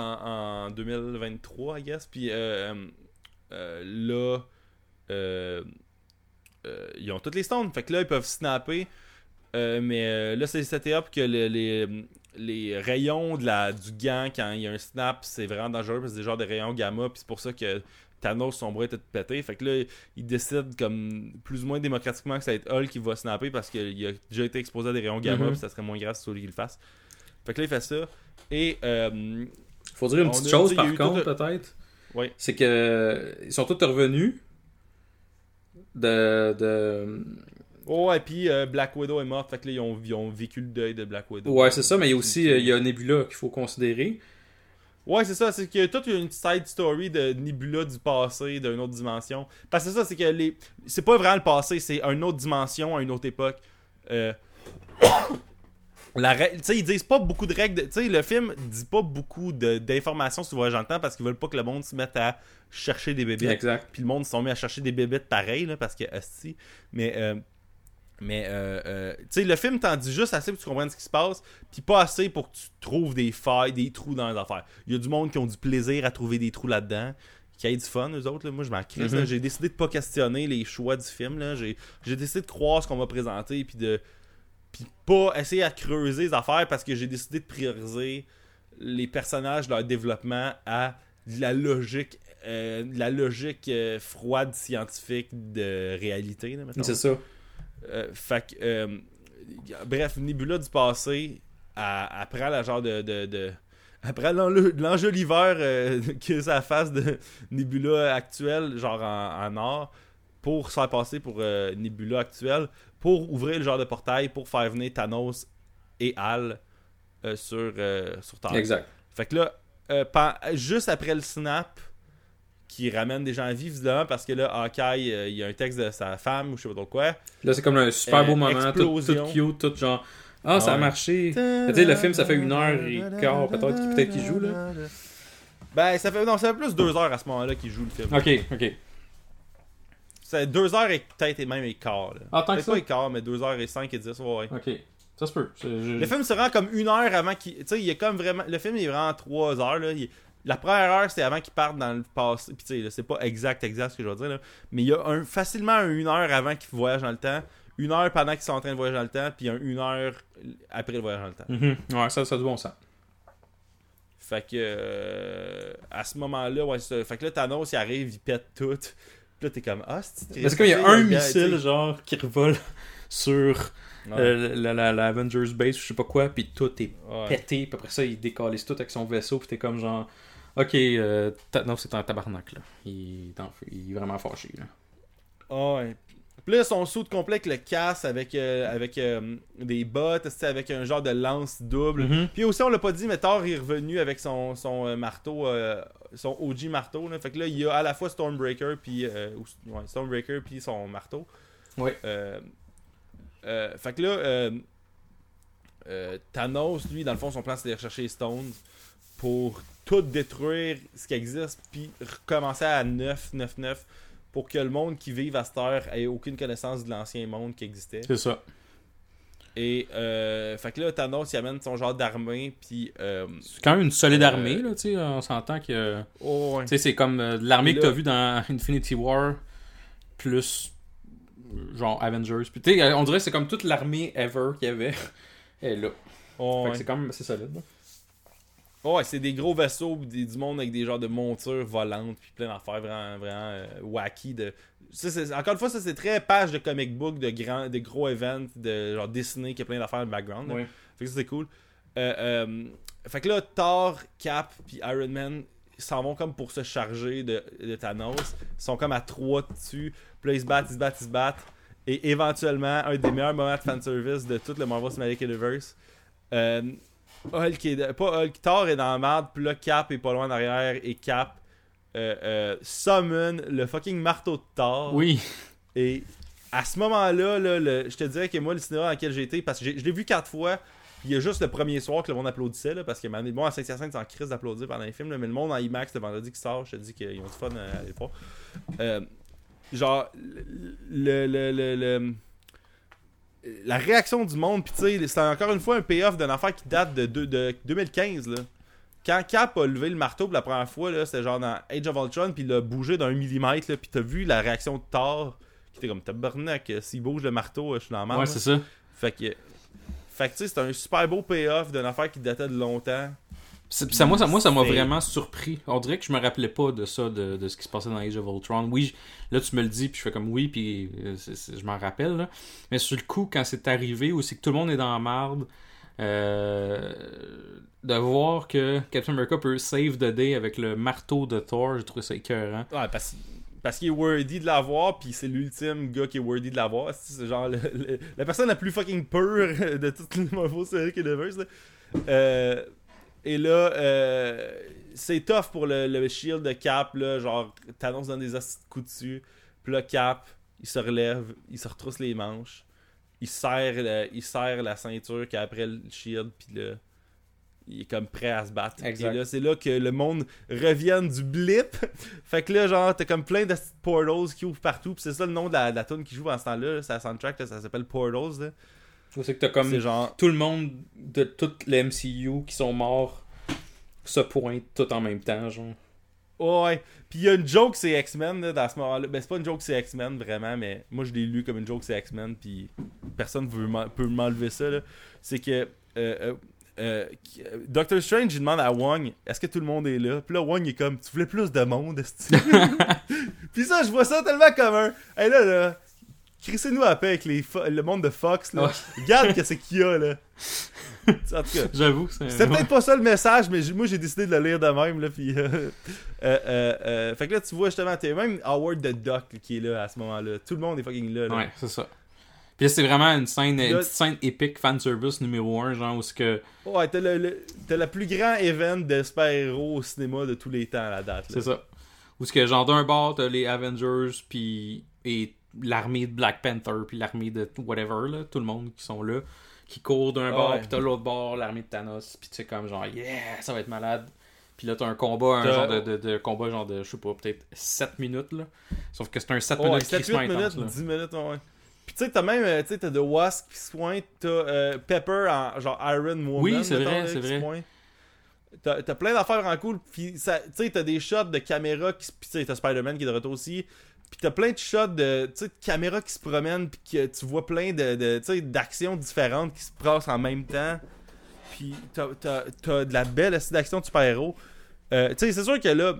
en 2023, I guess. Puis euh, euh, là, euh, euh, ils ont toutes les stones. Fait que là, ils peuvent snapper. Euh, mais euh, là, c'est up que le- les, les rayons de la, du gant, quand il y a un snap, c'est vraiment dangereux parce que c'est des genres rayons gamma. Puis c'est pour ça que Thanos, son bras était tout pété. Fait que là, ils décident comme plus ou moins démocratiquement que ça va être Hulk qui va snapper parce qu'il a déjà été exposé à des rayons gamma. Mhm. Puis ça serait moins grave si c'est lui qui le fasse. Fait que là, il fait ça. Et euh, Faut dire une petite a- chose il par contre, tout peut-être. Oui. C'est que ils sont tous revenus de. de... oh, et puis euh, Black Widow est morte. Fait que là, ils ont, ils ont vécu le deuil de Black Widow. Ouais, c'est ça, mais il y a aussi euh, il y a Nebula qu'il faut considérer. Ouais, c'est ça. C'est que toute une side story de Nebula du passé, d'une autre dimension. Parce que ça, c'est que les. C'est pas vraiment le passé, c'est une autre dimension, une autre époque. Euh... La Tu sais, ils disent pas beaucoup de règles. de- Tu sais, le film dit pas beaucoup de- d'informations sur le voyage temps parce qu'ils veulent pas que le monde se mette à chercher des bébés. Exact. Puis le monde se sont mis à chercher des bébêtes pareilles, là, parce que hostie. Mais, euh, mais euh, euh, tu sais, le film t'en dit juste assez pour que tu comprennes ce qui se passe, puis pas assez pour que tu trouves des failles, des trous dans les affaires. Il y a du monde qui ont du plaisir à trouver des trous là-dedans, qui a du fun, eux autres. Là. Moi, je m'en crisse. Mhm. J'ai décidé de pas questionner les choix du film. J'ai décidé de croire ce qu'on m'a présenté, puis de puis pas essayer à creuser les affaires parce que j'ai décidé de prioriser les personnages, leur développement à la logique, euh, la logique froide scientifique de réalité. C'est ça. Euh, fait que, euh, bref, Nebula du passé, prend la genre de. l'enle- l'enjoliveur euh, que ça fasse de Nebula actuelle, genre en, en or, pour se faire passer pour euh, Nebula actuelle, pour ouvrir le genre de portail pour faire venir Thanos et Al euh, sur, sur Terre. Exact. Fait que là, juste après le snap, qui ramène des gens à vie, visiblement, parce que là, Hawkeye, euh, il y a un texte de sa femme ou je sais pas trop quoi. Là, c'est comme un super Euh, beau moment, tout, tout cute, tout genre. Ah, ça a Ouais. marché. Tu sais, le film, ça fait une heure et quart, peut-être, qu'il- joue, là. Ben, ça fait, non, ça fait plus deux heures à ce moment-là qu'il joue le film. Ok, ok. C'est deux heures et peut-être et même et quart. Là. Ah, tant que ça? pas et quart, mais deux heures et cinq et dix, ouais. Ok. Ça se peut. Je- Le film se rend comme une heure avant qu'il. Tu sais, il est comme vraiment. Le film il est vraiment trois heures. Là. Il- La première heure, c'est avant qu'il parte dans le passé. Puis tu sais, c'est pas exact, exact ce que je veux dire. Là. Mais il y a un, facilement un une heure avant qu'il voyage dans le temps. Une heure pendant qu'ils sont en train de voyager dans le temps. Puis un une heure après le voyage dans le temps. Mhm. Ouais, ça, ça a du bon sens. Fait que. euh, à ce moment-là, ouais, c'est ça. Fait que là, Thanos, il arrive, il pète tout. Puis là, t'es comme. Ah, c'est Parce qu'il y a un missile, genre, qui revole sur Ouais. euh, la, la, la Avengers Base, je sais pas quoi, puis tout est Ouais. pété, puis après ça, il décalisse tout avec son vaisseau, puis t'es comme genre, ok, euh, non, c'est un tabarnak, là. Il est, en feu, il est vraiment fâché, là. Ah ouais. Puis là, son saut de complet avec le casse, avec, euh, avec euh, des bottes, avec un genre de lance double. Mhm. Puis aussi, on l'a pas dit, mais Thor est revenu avec son, son euh, marteau, son OG marteau. Là. Fait que là, il y a à la fois Stormbreaker, puis ouais, Stormbreaker, puis son marteau. Ouais. Fait que là, euh, euh, Thanos, lui, dans le fond, son plan, c'est d'aller chercher les Stones pour tout détruire ce qui existe, puis recommencer à 9, 9, 9, pour que le monde qui vive à cette heure ait aucune connaissance de l'ancien monde qui existait. C'est ça. Et, euh, fait que là, Thanos, il amène son genre d'armée, puis... Euh, C'est quand même une solide Euh, armée, là, tu sais, on s'entend que... oh, ouais. Tu sais, c'est comme euh, l'armée que t'as vu dans Infinity War, plus genre Avengers. Puis tu sais, on dirait que c'est comme toute l'armée ever qu'il y avait. est là. Oh, Fait ouais. que c'est quand même assez solide. là. Oh, ouais, c'est des gros vaisseaux, des, du monde avec des genres de montures volantes, puis plein d'affaires vraiment, vraiment euh, wacky. De... Ça, c'est- encore une fois, ça c'est très page de comic book, de, grands, de gros events, de genre Disney qui a plein d'affaires dans le background. Fait que ça c'est cool. Euh, euh, fait que là, Thor, Cap, puis Iron Man ils s'en vont comme pour se charger de, de Thanos. Ils sont comme à trois dessus. Puis là, ils se battent, ils se battent, ils se battent. Et éventuellement, un des meilleurs moments de fanservice de tout le Marvel Cinematic Universe. Hulk est. Pas Hulk, Thor est dans la merde. Puis là, Cap est pas loin derrière. Et Cap euh, euh, summon le fucking marteau de Thor. Oui. Et à ce moment-là, là, le- je te dirais que moi, le cinéma dans lequel j'ai été, parce que je l'ai vu quatre fois, il y a juste le premier soir que le monde applaudissait, là, parce que bon, à Saint-Hyacinthe, c'est en crise d'applaudir pendant les films, là, mais le monde en IMAX le vendredi qui sort, je te dis qu'ils ont du fun à voir. Euh, genre, le, le, le, le- la réaction du monde, puis tu sais, c'est encore une fois un payoff d'une affaire qui date de, de 2015, là. Quand Cap a levé le marteau pour la première fois, là, c'était genre dans Age of Ultron, puis il a bougé d'un millimètre, là, puis t'as vu la réaction de Thor, qui était comme tabarnak, s'il bouge le marteau, je suis dans la merde. Ouais, c'est ça. Fait que, fait que tu sais, c'est un super beau payoff d'une affaire qui datait de longtemps. Ça, moi, ça moi, ça m'a vraiment surpris. On dirait que je me rappelais pas de ça, de, de ce qui se passait dans Age of Ultron. Oui, je- là, tu me le dis, puis je fais comme oui, puis euh, je m'en rappelle. là. Mais sur le coup, quand c'est arrivé, c'est que tout le monde est dans la marde, euh, de voir que Captain America peut save the day avec le marteau de Thor, j'ai trouvé ça écœurant. Ouais, parce, parce qu'il est worthy de l'avoir, puis c'est l'ultime gars qui est worthy de l'avoir. C'est genre le- le- la personne la plus fucking pure de toute le Marvel Cinematic Universe. Euh, et là, euh, c'est tough pour le, le shield de Cap, là, genre Thanos donne des coups dessus, puis là Cap, il se relève, il se retrousse les manches, il serre, le- il serre la ceinture qui est après le shield, puis là, il est comme prêt à se battre. Exact. Et là, c'est là que le monde revienne du blip. fait que là, genre, t'as comme plein de portals qui ouvrent partout, puis c'est ça le nom de la, de la tune qui joue en ce temps-là, là, c'est la soundtrack, là, ça s'appelle Portals. là. C'est que t'as comme genre, tout le monde de toute les MCU qui sont morts se pointent tout en même temps, genre. Ouais. Puis il y a une joke, c'est X-Men dans ce moment-là. Ben, c'est pas une joke, c'est X-Men vraiment, mais moi je l'ai lu comme une joke, c'est X-Men. Puis personne veut peut m'enlever ça. là. C'est que euh, euh, euh, Doctor Strange il demande à Wong est-ce que tout le monde est là? Puis là, Wong est comme tu voulais plus de monde? Puis ça, je vois ça tellement comme un. Hey là, là. Crissez-nous à paix avec les le monde de Fox. Là. Ouais. Regarde qu'est-ce qu'il y a là. en tout cas. J'avoue, c'est. C'était peut-être pas ça le message, mais moi j'ai décidé de le lire de même. Là, puis, euh, euh, euh, fait que là, tu vois justement, t'as même Howard the Duck qui est là à ce moment-là. Tout le monde est fucking là. là. Ouais, c'est ça. Puis c'est vraiment une scène, une petite scène épique fanservice numéro 1, genre où ce que. Ouais, t'as le, le, le plus grand event de super-héros au cinéma de tous les temps à la date. C'est ça. Où ce que, genre, d'un bord, t'as les Avengers, puis. et l'armée de Black Panther, puis l'armée de whatever, là, tout le monde qui sont là, qui courent d'un bord, Ouais. puis t'as l'autre bord, l'armée de Thanos, puis tu sais, comme genre, yeah, ça va être malade. Puis là, t'as un combat, un genre de, de, de combat, genre de, je sais pas, peut-être 7 minutes, là. Sauf que c'est un 7 Ouais, minutes 7 crissement 8 minutes, intense, là. 10 minutes, ouais. Puis tu sais, t'as même, euh, tu sais, t'as The Wasp qui se pointe, t'as euh, Pepper en genre Iron Woman. Oui, c'est vrai, c'est vrai. T'as plein d'affaires en cool, puis ça- tu sais, t'as des shots de caméra, qui, puis tu sais, t'as Spider-Man qui est de retour aussi, puis t'as plein de shots de, de caméras qui se promènent, puis que tu vois plein de, de d'actions différentes qui se passent en même temps, puis t'as t'as- t'as de la belle astuce d'action de super-héros. Euh, tu sais, c'est sûr que là,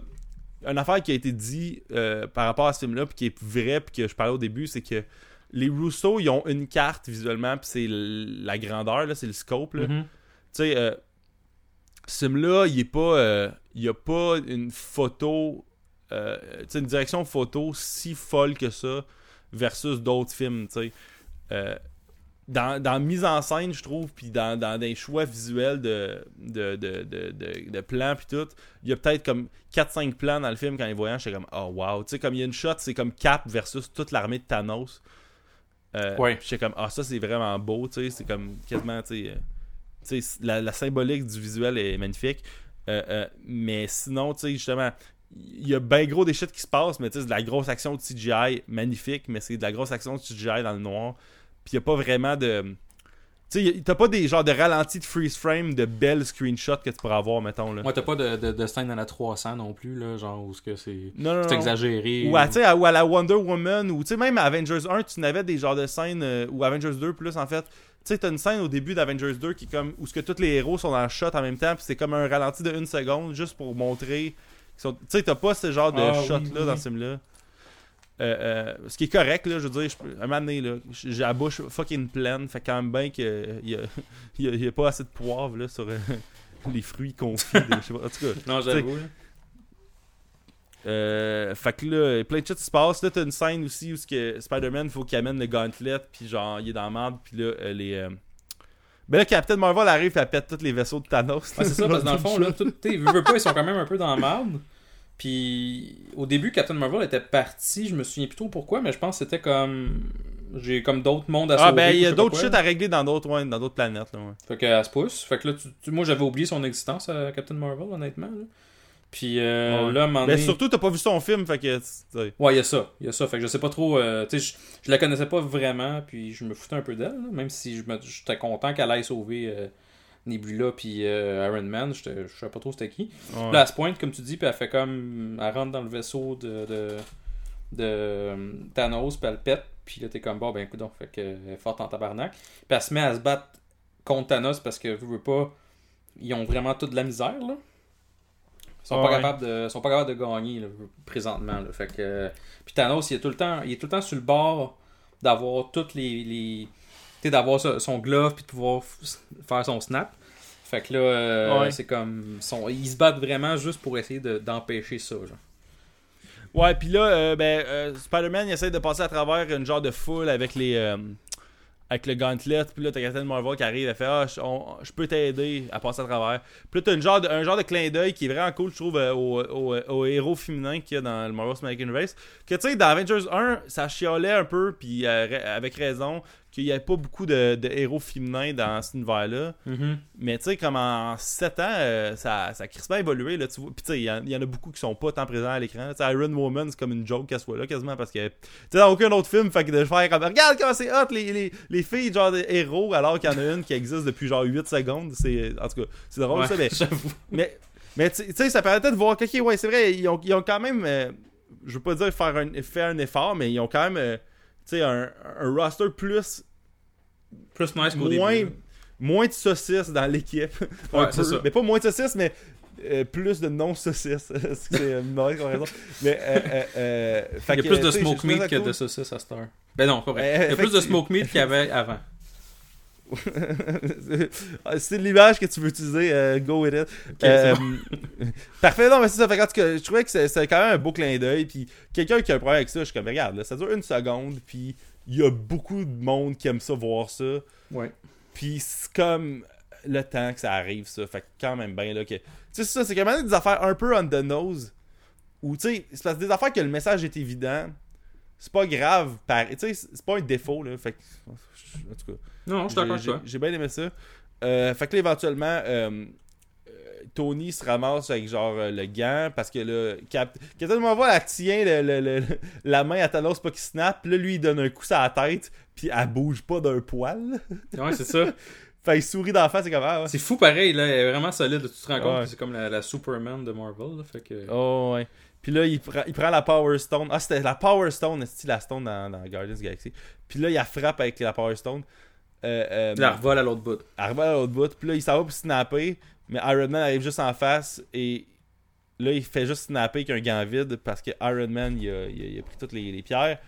une affaire qui a été dit euh, par rapport à ce film-là, puis qui est vrai, puis que je parlais au début, c'est que les Rousseau, ils ont une carte visuellement, puis c'est la grandeur, là, c'est le scope. Là. Mhm. Tu sais, euh, ce film-là, il est pas. euh, il y a pas une photo. Euh, une direction photo si folle que ça versus d'autres films. Euh, dans, dans la mise en scène, je trouve, puis dans, dans des choix visuels de, de, de, de, plans, puis tout, il y a peut-être comme 4-5 plans dans le film quand les voyant, j'étais comme, oh wow. Tu sais, comme il y a une shot, c'est comme Cap versus toute l'armée de Thanos. Euh, Ouais. J'étais comme, ah, ça c'est vraiment beau, tu sais, c'est comme quasiment, euh, tu sais, la, la symbolique du visuel est magnifique. Euh, euh, mais sinon, tu sais, justement, il y a bien gros des shit qui se passent, mais tu sais, c'est de la grosse action de CGI magnifique, mais c'est de la grosse action de CGI dans le noir. Puis il n'y a pas vraiment de. Tu sais, t'as pas des genres de ralentis de freeze frame, de belles screenshots que tu pourras avoir, mettons. Là. Ouais, t'as pas de, de, de scène à la 300 non plus, là, genre où c'est. C'est exagéré. Ou à, à- ou à la Wonder Woman, ou tu sais, même à Avengers 1, tu n'avais des genres de scènes, euh, ou Avengers 2 plus en fait. Tu sais, t'as une scène au début d'Avengers 2 qui est comme, où ce que tous les héros sont dans le shot en même temps, puis c'est comme un ralenti de une seconde, juste pour montrer. Tu sais, t'as pas ce genre de Ah, shot-là oui, dans ce film-là. Euh, euh, ce qui est correct, là, je veux dire, je peux- un moment donné, là, j'ai la bouche fucking pleine, fait quand même bien qu'il y a, pas assez de poivre là, sur euh, les fruits confits. des- je sais pas, en tout cas, Non, j'avoue. là. fait que là, plein de shit qui se passe. Là, t'as une scène aussi où que Spider-Man, faut qu'il amène le gauntlet, puis genre, il est dans la merde, puis là, les. Ben là, Captain Marvel arrive et elle pète tous les vaisseaux de Thanos. C'est ça, parce que dans le fond, là, tout, veux pas, ils sont quand même un peu dans la merde. Puis au début, Captain Marvel était parti, je me souviens plus trop pourquoi, mais je pense que c'était comme. J'ai comme d'autres mondes à sauver. Ah, ben, il y a d'autres shit à régler dans d'autres ouais, dans d'autres planètes, là, ouais. Fait qu'elle se pousse. Fait que là, tu- tu- moi j'avais oublié son existence à Captain Marvel, honnêtement. là. Puis euh, Ouais. là, Mais donné- surtout, t'as pas vu son film, fait que. Ouais, il y a ça. Il y a ça. Fait que je sais pas trop. euh, tu sais, je, je la connaissais pas vraiment, puis je me foutais un peu d'elle, même si j'étais content qu'elle aille sauver euh, Nebula puis euh, Iron Man. Je savais pas trop c'était qui. Ouais. Là, elle se pointe, comme tu dis, puis elle fait comme. Elle rentre dans le vaisseau de. de, de euh, Thanos, puis elle pète, puis là, t'es comme, bon, ben, écoute, donc, fait que, elle est forte en tabarnak. Puis elle se met à se battre contre Thanos parce que, veux, veux pas, ils ont vraiment toute de la misère, là. Ils sont, pas capables de, sont pas capables de gagner, là, présentement, là. Fait que. Puis Thanos, il est tout le temps, il est tout le temps sur le bord d'avoir toutes les. sais, d'avoir son- glove, puis de pouvoir faire son snap. Fait que là, euh, Ouais. c'est comme. son- ils se battent vraiment juste pour essayer de- d'empêcher ça. Genre. Ouais, puis là, euh, ben, euh, Spider-Man, il essaie de passer à travers une genre de foule avec les. avec le gauntlet, puis là, t'as Captain Marvel qui arrive, elle fait Ah, je, peux t'aider à passer à travers. Puis là, t'as une genre de, un genre de clin d'œil qui est vraiment cool, je trouve, au, au- au héros féminin qu'il y a dans le Marvel's American Race. Que tu sais, dans Avengers 1, ça chiolait un peu, puis avec raison, qu'il n'y avait pas beaucoup de, de héros féminins dans cet univers-là. Mais tu sais, comme en 7 ans, euh, ça, ça a crispement évolué. Là, tu vois. Puis tu sais, il y, en- il y en a beaucoup qui sont pas tant présents à l'écran. Iron Woman, c'est comme une joke qu'elle soit là quasiment parce que. Tu sais, dans aucun autre film, fait que de faire comme. Regarde comment c'est hot, les, les, les filles, genre des héros, alors qu'il y en a une qui existe depuis genre 8 secondes. C'est, en tout cas, c'est drôle Ouais, ça, mais. Mais, mais tu sais, ça permettait de voir que, ok, ouais, c'est vrai, ils ont, ils ont quand même. euh, je veux pas dire faire un, faire un effort, mais ils ont quand même. euh, sais, un, un roster plus Plus nice qu'au moins, début. moins de saucisses dans l'équipe. Ouais, peu. c'est ça. Mais pas moins de saucisses, mais euh, plus de non-saucisses. c'est une mauvaise comparaison. Mais, euh, euh, euh, fait Il y a que, plus de tu smoke meat que cool. de saucisses à cette heure. Ben non, pas vrai. Il y a plus de smoke meat qu'il y avait avant. C'est l'image que tu veux utiliser, euh, go with it. Euh, parfait, non, mais c'est ça. Fait en tout cas, je trouvais que c'est quand même un beau clin d'œil. Puis quelqu'un qui a un problème avec ça, je suis comme, regarde, là, ça dure une seconde. Puis il y a beaucoup de monde qui aime ça voir ça. Ouais. Puis c'est comme le temps que ça arrive, ça. Fait quand même bien là que. Tu sais, c'est ça, c'est quand même des affaires un peu on the nose. Ou tu sais, c'est parce que des affaires que le message est évident. C'est pas grave. par- Tu sais, c'est pas un défaut, là. Fait que. En tout cas. Non, je suis d'accord J'ai- bien aimé ça. Euh, fait que là, éventuellement, euh, euh, Tony se ramasse avec genre le gant parce que là, Cap Captain Marvel, elle tient le- le- le- la main à Thanos pas qu'il snap. Là, lui, il donne un coup sur la tête. Puis elle bouge pas d'un poil. Ouais, c'est ça. fait il sourit d'en face. C'est comme ah ouais. C'est fou pareil, là. Elle est vraiment solide. Tu te rends compte Ouais. que c'est comme la, la Superman de Marvel. Là, fait que... Oh ouais. Puis là, il prend, il prend la Power Stone. Ah, c'était la Power Stone, c'est la Stone dans, dans Guardians of the Galaxy? Puis là, il la frappe avec la Power Stone. Euh, euh, Il la revole à l'autre bout. elle revient à l'autre bout. Puis là, il s'en va pour snapper. Mais Iron Man arrive juste en face. Et là, il fait juste snapper avec un gant vide. Parce que Iron Man, il a, il a- il a pris toutes les, les pierres.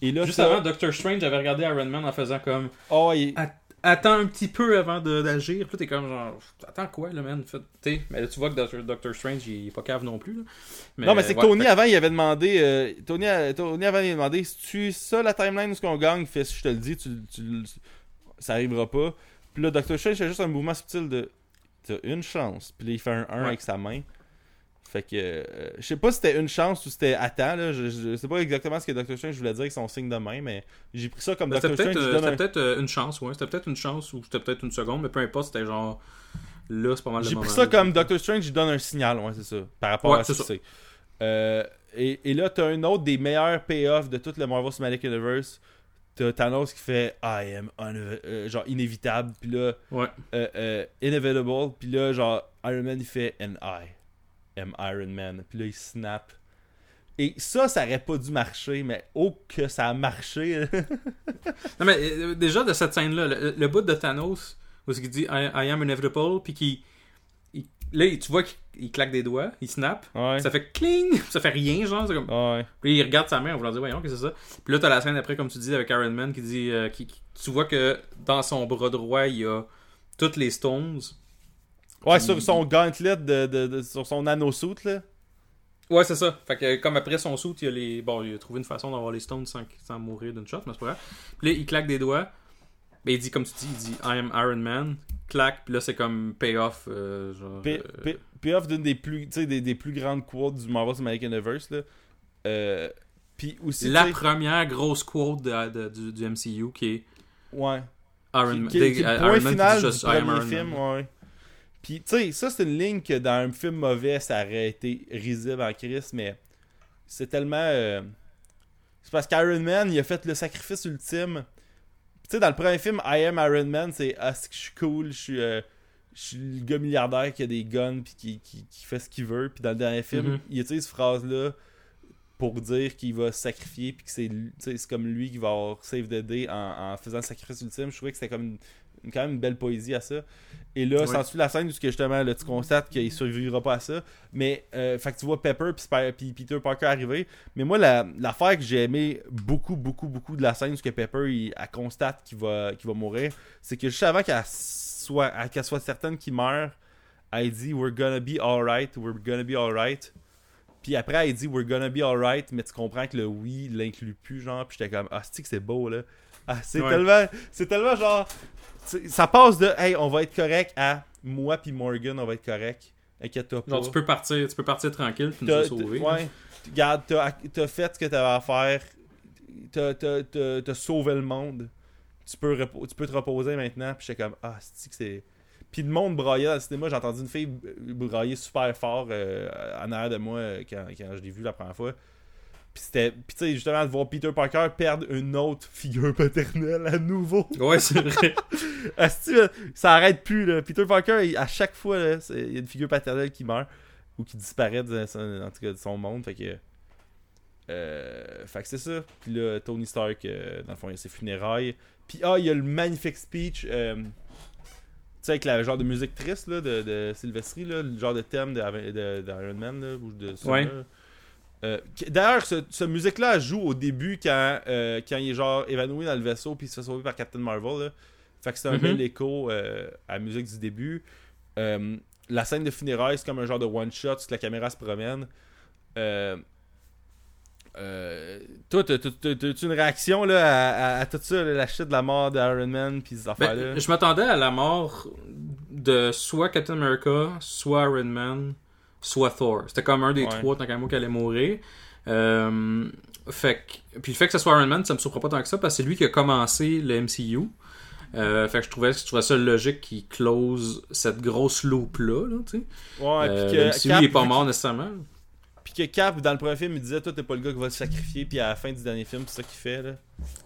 Et là, Juste ça- avant, Doctor Strange avait regardé Iron Man en faisant comme Oh, il- Attends un petit peu avant d'agir. Puis t'es comme genre Attends quoi, là, man? T'sais, Mais là, tu vois que Doctor, Doctor Strange, il est pas cave non plus. Là. Non, mais c'est que ouais, Tony, fait- avant, il avait demandé. euh, Tony, a- Tony, avant, il a demandé si tu ça la timeline où ce qu'on gagne, fait si je te le dis, tu, tu- ça arrivera pas. Puis là, Dr. Strange fait juste un mouvement subtil de. T'as une chance. Puis là, il fait un 1 Ouais. avec sa main. Fait que. euh, je sais pas si c'était une chance ou c'était attends, là. Je, je sais pas exactement ce que Dr. Strange voulait dire avec son signe de main, mais j'ai pris ça comme Ben, Dr. Strange. euh, c'était un- peut-être, euh, une chance, ouais. C'était peut-être une chance ou c'était peut-être une seconde, mais peu importe, c'était genre. Là, c'est pas mal J'ai pris ça comme Doctor Strange, il donne un signal, ouais, c'est ça. Par rapport Ouais, à ce que c'est. Euh, et, et là, t'as un autre des meilleurs payoffs de tout le Marvel Cinematic Universe. T'as Thanos qui fait I am euh, genre inévitable, puis là, Ouais. euh, inevitable, puis là, genre Iron Man il fait And I am Iron Man, puis là il snap. Et ça, ça aurait pas dû marcher, mais oh que ça a marché. Non, mais euh, déjà de cette scène-là, le, le bout de Thanos, où il dit I, I am inevitable, puis qui. Là, tu vois qu'il il claque des doigts, il snap, ouais. ça fait cling, ça fait rien, genre, c'est comme. Ouais. Puis il regarde sa mère en voulant dire, voyons, que c'est ça? Puis là, t'as la scène après, comme tu dis, avec Iron Man qui dit. euh, qui, qui- tu vois que dans son bras droit, il y a toutes les stones. Ouais, sur son gauntlet, de, de, de- sur son nanosuit, là. Ouais, c'est ça. Fait que comme après son saut, il a les. Bon, il a trouvé une façon d'avoir les stones sans, sans mourir d'une shot, mais c'est pas grave. Puis là, il claque des doigts. Ben, il dit, comme tu dis, il dit I am Iron Man. Claque, puis là, c'est comme payoff. Euh, genre. P- euh, Payoff d'une des plus, des, des plus grandes quotes du Marvel Cinematic Universe, là. Euh, puis aussi, la première grosse quote de- de- du, du MCU qui est ouais. Iron Qui- Man. qui- qui euh, Iron point Man final du premier Iron film, Man. ouais. Puis, tu sais, ça, c'est une ligne que dans un film mauvais, ça aurait été risible en crise, mais c'est tellement... euh, C'est parce qu'Iron Man, il a fait le sacrifice ultime. Tu sais, dans le premier film, I am Iron Man, c'est « Ah, je suis cool, je suis... euh, je suis le gars milliardaire qui a des guns puis qui, qui, qui fait ce qu'il veut. Puis dans le dernier film, Mhm. il utilise cette phrase-là pour dire qu'il va se sacrifier puis que c'est comme lui qui va avoir save the day en, en faisant le sacrifice ultime. Je trouvais que c'était comme quand même une belle poésie à ça. Et là, Ouais. s'ensuit la scène où justement là, tu constates qu'il survivra pas à ça? Mais euh, fait que tu vois Pepper puis Peter Parker arriver. Mais moi, la- l'affaire que j'ai aimé beaucoup, beaucoup, beaucoup de la scène où que Pepper il, elle constate qu'il va, va mourir, c'est que juste avant qu'elle soit, soit certaine qu'il meurt, elle dit We're gonna be alright, we're gonna be alright. Puis après, elle dit We're gonna be alright, mais tu comprends que le oui l'inclut plus, genre. Puis j'étais comme Ah, c'est que c'est beau, là? Ah, c'est Ouais. tellement. C'est tellement genre. Ça passe de Hey, on va être correct à moi puis Morgan, on va être correct. Inquiète-toi pas. Genre, tu peux partir, tu peux partir tranquille puis nous t'as- ouais. Regarde, t'as t'as fait ce que t'avais à faire. T'as- T'as t'as- t'as sauvé le monde. Tu peux, tu peux te reposer maintenant. Puis j'étais comme, ah, c'est que c'est. Puis le monde braillait dans le cinéma. J'ai entendu une fille brailler super fort euh, en arrière de moi euh, quand, quand je l'ai vu la première fois. Puis c'était. Tu sais, justement, de voir Peter Parker perdre une autre figure paternelle à nouveau. Ouais, c'est vrai. Là, ça arrête plus. Là. Peter Parker, il- à chaque fois, là, il y a une figure paternelle qui meurt ou qui disparaît de, son- en tout cas, de son monde. Fait que, euh, fait que c'est ça. Puis là, Tony Stark, euh, dans le fond, il a ses funérailles. Puis ah, il y a le magnifique speech. euh, tu sais, avec le genre de musique triste là, de, de Sylvester, là, le genre de thème d'Iron de, Man. Là, ou de ça, Ouais. là. Euh, D'ailleurs, ce, ce musique-là joue au début quand, euh, quand il est genre évanoui dans le vaisseau puis il se fait sauver par Captain Marvel. Là. Fait que c'est un Mhm. bel écho euh, à la musique du début. La scène de funérailles, c'est comme un genre de one-shot, la caméra se promène. Toi, t'as- t'as- t'as- t'as-tu une réaction là, à, à- à tout ça, là, la chute de la mort d'Iron Man puis ces affaires-là? Ben, je m'attendais à la mort de soit Captain America, soit Iron Man, soit Thor. C'était comme un des Ouais. trois tant qu'à moi qui allait mourir. Euh, fait que- puis le fait que ce soit Iron Man, ça me surprend pas tant que ça parce que c'est lui qui a commencé le MCU. Euh, fait que je trouvais, je trouvais ça logique qu'il close cette grosse loop là, là tu sais. ouais, Euh, puis que Cap, il est pas mort nécessairement. Puis que Cap, dans le premier film, il disait Toi, t'es pas le gars qui va se sacrifier, puis à la fin du dernier film, c'est ça qu'il fait. Là.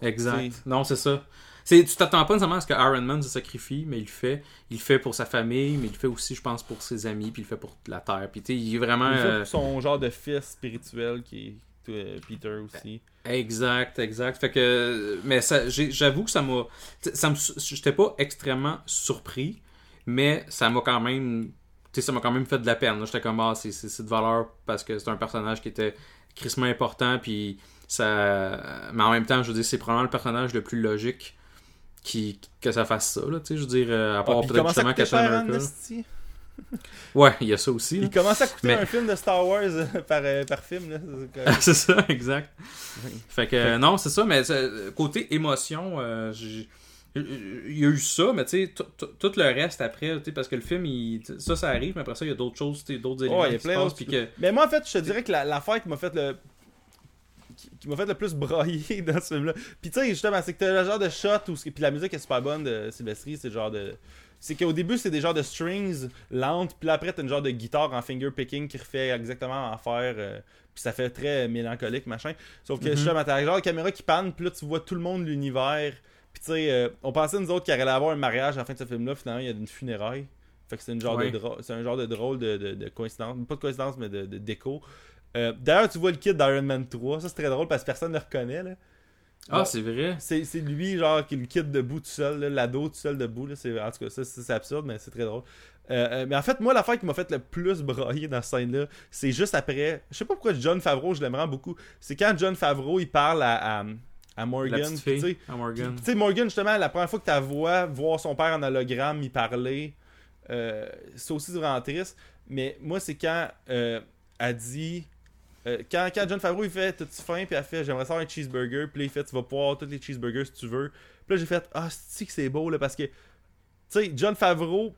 Exact. Non, c'est ça. C'est, tu t'attends pas nécessairement à ce que Iron Man se sacrifie, mais il le fait. Il le fait pour sa famille, mais il le fait aussi, je pense, pour ses amis, puis il le fait pour la Terre. Puis tu sais, il est vraiment. Il fait euh, pour son genre de fils spirituel qui est euh, Peter aussi. Exact, exact. Fait que, mais ça, j'avoue que ça m'a, ça me, j'étais pas extrêmement surpris, mais ça m'a quand même, tu sais, ça m'a quand même fait de la peine. J'étais comme, ah, c'est, c'est, c'est de valeur parce que c'est un personnage qui était crissement important, puis ça, mais en même temps, je veux dire, c'est probablement le personnage le plus logique qui, que ça fasse ça, là, tu sais, je veux dire, euh, à part Ah, peut-être justement Captain America. hein? Ouais, il y a ça aussi. là. Il commence à coûter Mais- un film de Star Wars euh, par, euh, par film. Là. C'est ça, exact. Fait que, euh, non, c'est ça, mais côté émotion, euh, il y a eu ça, mais tu sais, tout- le reste après, parce que le film, il, ça, ça arrive, mais après ça, il y a d'autres choses, d'autres éléments Ouais, il y a qui se passent, que... Mais moi, en fait, je te dirais que la- qui m'a fait le. Qui, m'a fait le plus brailler dans ce film-là. Puis tu sais, justement, c'est que t'as le genre de shot où. Puis la musique est super bonne de Sylvester, c'est le genre de. C'est qu'au début, c'est des genres de strings lentes, puis là, après, t'as une genre de guitare en finger picking qui refait exactement en faire. euh, puis ça fait très mélancolique, machin. Sauf que Mhm. justement, t'as genre de caméra qui panne, puis là, tu vois tout le monde de l'univers. Puis tu sais, euh, on pensait nous autres qu'il allait avoir un mariage à la fin de ce film-là, finalement, il y a une funéraille. Fait que c'est une genre Ouais. de c'est un genre de drôle de, de- de coïncidence. Pas de coïncidence, mais de, de déco. Euh, D'ailleurs, tu vois le kit d'Iron Man 3. Ça, c'est très drôle parce que personne ne le reconnaît. Là. Ah, c'est vrai. c'est lui, genre, qui le kit debout tout seul. L'ado tout seul debout. Là. C'est- En tout cas, ça, c'est absurde, mais c'est très drôle. Euh, euh, mais en fait, moi, l'affaire qui m'a fait le plus brailler dans cette scène-là, c'est juste après. Je sais pas pourquoi John Favreau, je l'aimerais beaucoup. C'est quand John Favreau, il parle à, à, à Morgan. Tu sais, Morgan. tu sais, Morgan, justement, la première fois que tu vois voir son père en hologramme, y parler, euh, c'est aussi vraiment triste. Mais moi, c'est quand euh, elle dit. Euh, quand, quand John Favreau il fait T'as-tu faim? Puis elle fait J'aimerais savoir un cheeseburger. Puis il fait Tu vas pouvoir tous les cheeseburgers si tu veux. Puis là, j'ai fait Ah, c'est que c'est beau là? Parce que. Tu sais, John Favreau.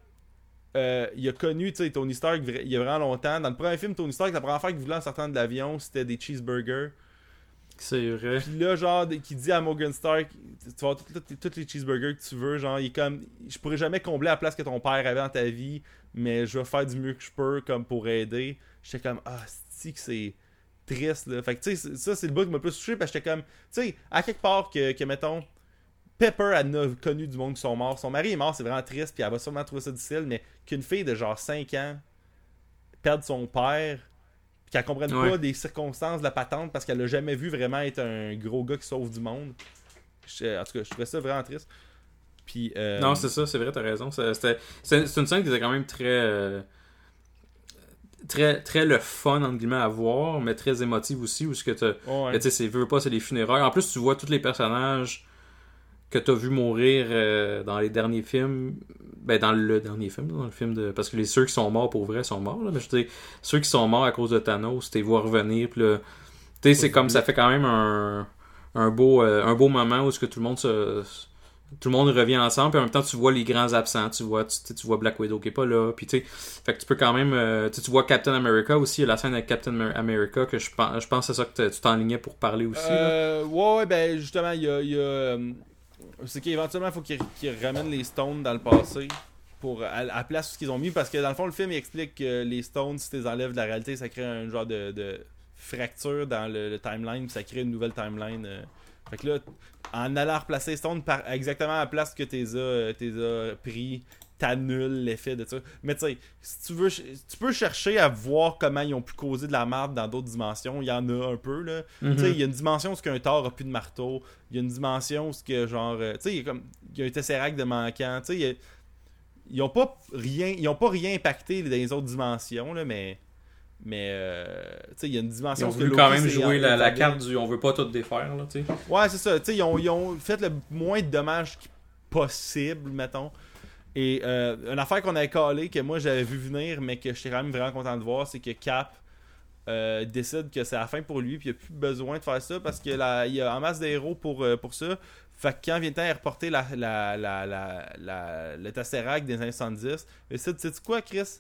euh, il a connu tu sais, Tony Stark il y a vraiment longtemps. Dans le premier film, Tony Stark, la première fois qu'il voulait en sortant de l'avion, c'était des cheeseburgers. C'est vrai. Puis là, genre, qui dit à Morgan Stark, tu vas avoir tous les cheeseburgers que tu veux, genre, il est comme, je pourrais jamais combler la place que ton père avait dans ta vie, mais je vais faire du mieux que je peux, comme pour aider. J'étais comme, ah, c'est que c'est triste, là. Fait que, tu sais, ça, c'est le bout qui m'a plus touché, parce que j'étais comme, tu sais, à quelque part que, que, mettons, Pepper, elle a connu du monde qui sont morts. Son mari est mort, c'est vraiment triste, puis elle va sûrement trouver ça difficile, mais qu'une fille de genre 5 ans perde son père, puis qu'elle comprenne Ouais. pas des circonstances de la patente parce qu'elle l'a jamais vu vraiment être un gros gars qui sauve du monde. Je- en tout cas, je trouvais ça vraiment triste. Puis, euh, Non, c'est ça, c'est vrai, t'as raison. C'est c'est une scène qui était quand même très. Très, très le fun, entre guillemets, à voir, mais très émotive aussi, où ce que t'as. ouais. Mais Tu sais, c'est veux pas, c'est les funérailles. En plus, tu vois tous les personnages que t'as vu mourir euh, dans les derniers films. Ben, dans le dernier film, dans le film de. Parce que les ceux qui sont morts pour vrai sont morts, là. Mais je veux dire, ceux qui sont morts à cause de Thanos, tu les vois revenir, puis là. Tu sais, c'est comme ça fait quand même un, un, beau, euh, un beau moment où ce que tout le monde se. Tout le monde revient ensemble, puis en même temps, tu vois les grands absents. Tu vois, tu, tu vois Black Widow qui est pas là. Puis tu fait que tu peux quand même. euh, tu vois Captain America aussi, la scène avec Captain Amer- America, que je pense, je pense c'est ça que tu t'enlignais pour parler aussi. Euh, ouais, ben justement, il y a. euh, c'est qu'éventuellement, faut qu'ils ramènent les Stones dans le passé pour à, à la place où qu'ils ont mis. Parce que dans le fond, le film il explique que les Stones, si tu les enlèves de la réalité, ça crée un genre de, de fracture dans le, timeline, ça crée une nouvelle timeline. euh. Fait que là, en allant replacer les Stones par, exactement à la place que tu les as, euh, t'es as pris, t'annules l'effet de ça. Mais tu sais, si tu veux, tu peux chercher à voir comment ils ont pu causer de la merde dans d'autres dimensions. Il y en a un peu, là. Mhm. Tu sais, il y a une dimension où ce qu'un Thor a plus de marteau. Il y a une dimension où ce que genre, euh, tu sais, il y a comme, il y a un Tesseract de manquant. Tu sais, ils ont pas rien, ils ont pas rien impacté dans les autres dimensions là, mais, mais, euh, il y a une Ils dimension ont où ce voulu quand même jouer la, carte du on veut pas tout défaire, là, tu sais. Ouais, c'est ça. Tu sais, ils ont, ils ont fait le moins de dommages possible, mettons. Et euh, une affaire qu'on avait calée, que moi j'avais vu venir, mais que j'étais quand même vraiment content de voir, c'est que Cap, euh, décide que c'est la fin pour lui, puis il a plus besoin de faire ça parce qu'il y a en masse d'héros pour, euh, pour ça. Fait que quand vient le temps de reporter la, la, la, la, la- le Tesseract des années 70, il décide, tu sais quoi, Chris?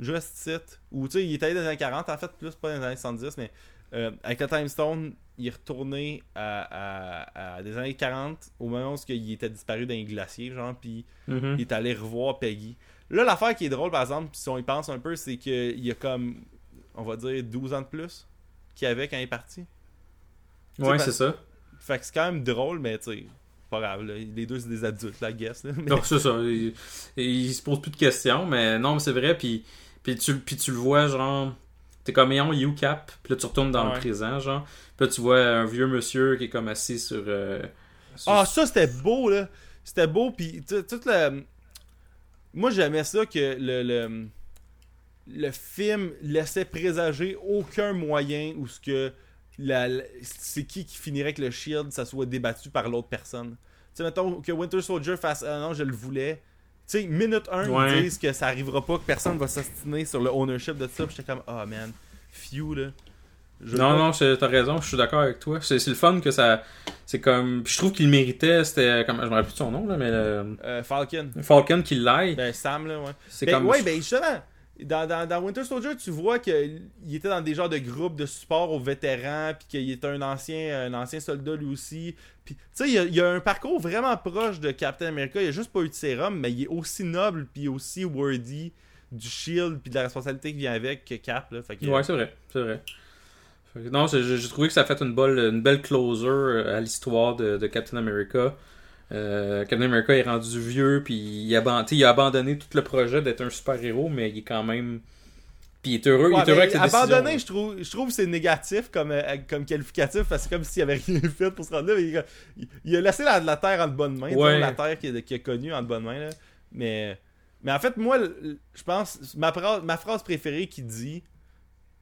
Juste titre. Ou tu sais, il est allé dans les années 40, en fait, plus pas dans les années 70, mais euh, avec le Time Stone, il est retourné à, à- à des années 40, au moment où il était disparu dans les glaciers, genre, puis Mhm. il est allé revoir Peggy. Là, l'affaire qui est drôle, par exemple, si on y pense un peu, c'est qu'il y a comme, on va dire, 12 ans de plus qu'il y avait quand il est parti. Ouais, sais, c'est ça. Fait que c'est quand même drôle, mais tu sais, pas grave. là. Les deux, c'est des adultes, la guess. Là. Mais- Non, c'est ça. Il, il se pose plus de questions, mais non, mais c'est vrai. Puis, puis, tu, puis tu le vois, genre, t'es comme ayant U-Cap, puis là tu retournes dans Ouais. le présent, genre. Puis là tu vois un vieux monsieur qui est comme assis sur. euh, sur- Ah, ça, c'était beau, là. C'était beau, puis tu- tout le... Moi, j'aimais ça que le, le, le film laissait présager aucun moyen où ce que la, la- c'est qui qui finirait que le shield, ça soit débattu par l'autre personne. Tu sais, mettons que Winter Soldier fasse « Ah non, je le voulais ». Tu sais, minute 1, Ouais. ils disent que ça arrivera pas, que personne va s'ostiner sur le ownership de ça. J'étais comme « Ah, man, few, là. » Je- Non, non, t'as raison, je suis d'accord avec toi. C'est c'est le fun que ça. C'est comme. puis Je trouve qu'il méritait, c'était. Comme... Je me rappelle plus de son nom, là, mais. le- Euh, Falcon. Falcon qui l'aille. Ben, Sam, là, ouais. C'est Ben, comme. Ouais, ben justement, dans, Winter Soldier, tu vois qu'il était dans des genres de groupes de support aux vétérans, puis qu'il était un ancien, un ancien soldat lui aussi. Puis, tu sais, il, il a un parcours vraiment proche de Captain America. Il a juste pas eu de sérum, mais il est aussi noble, puis aussi worthy du shield, puis de la responsabilité qui vient avec que Cap. Ouais, c'est vrai, c'est vrai. Non, j'ai trouvé que ça a fait une belle, une belle closer euh, à l'histoire de Captain America. Euh, Captain America est rendu vieux, puis il, sais, il a abandonné tout le projet d'être un super-héros, mais il est quand même. Puis il est heureux, il Ouais, est heureux mais avec ses abandonné, décisions. je trouve, je trouve que c'est négatif comme, euh, comme qualificatif parce que c'est comme s'il avait rien fait pour se rendre là. il, il- il a laissé la, la terre en de bonnes mains, disons, Ouais. la terre qu'il a, a connue en de bonnes mains. là. Mais, mais en fait, moi, je pense, ma, phrase- ma phrase préférée qui dit,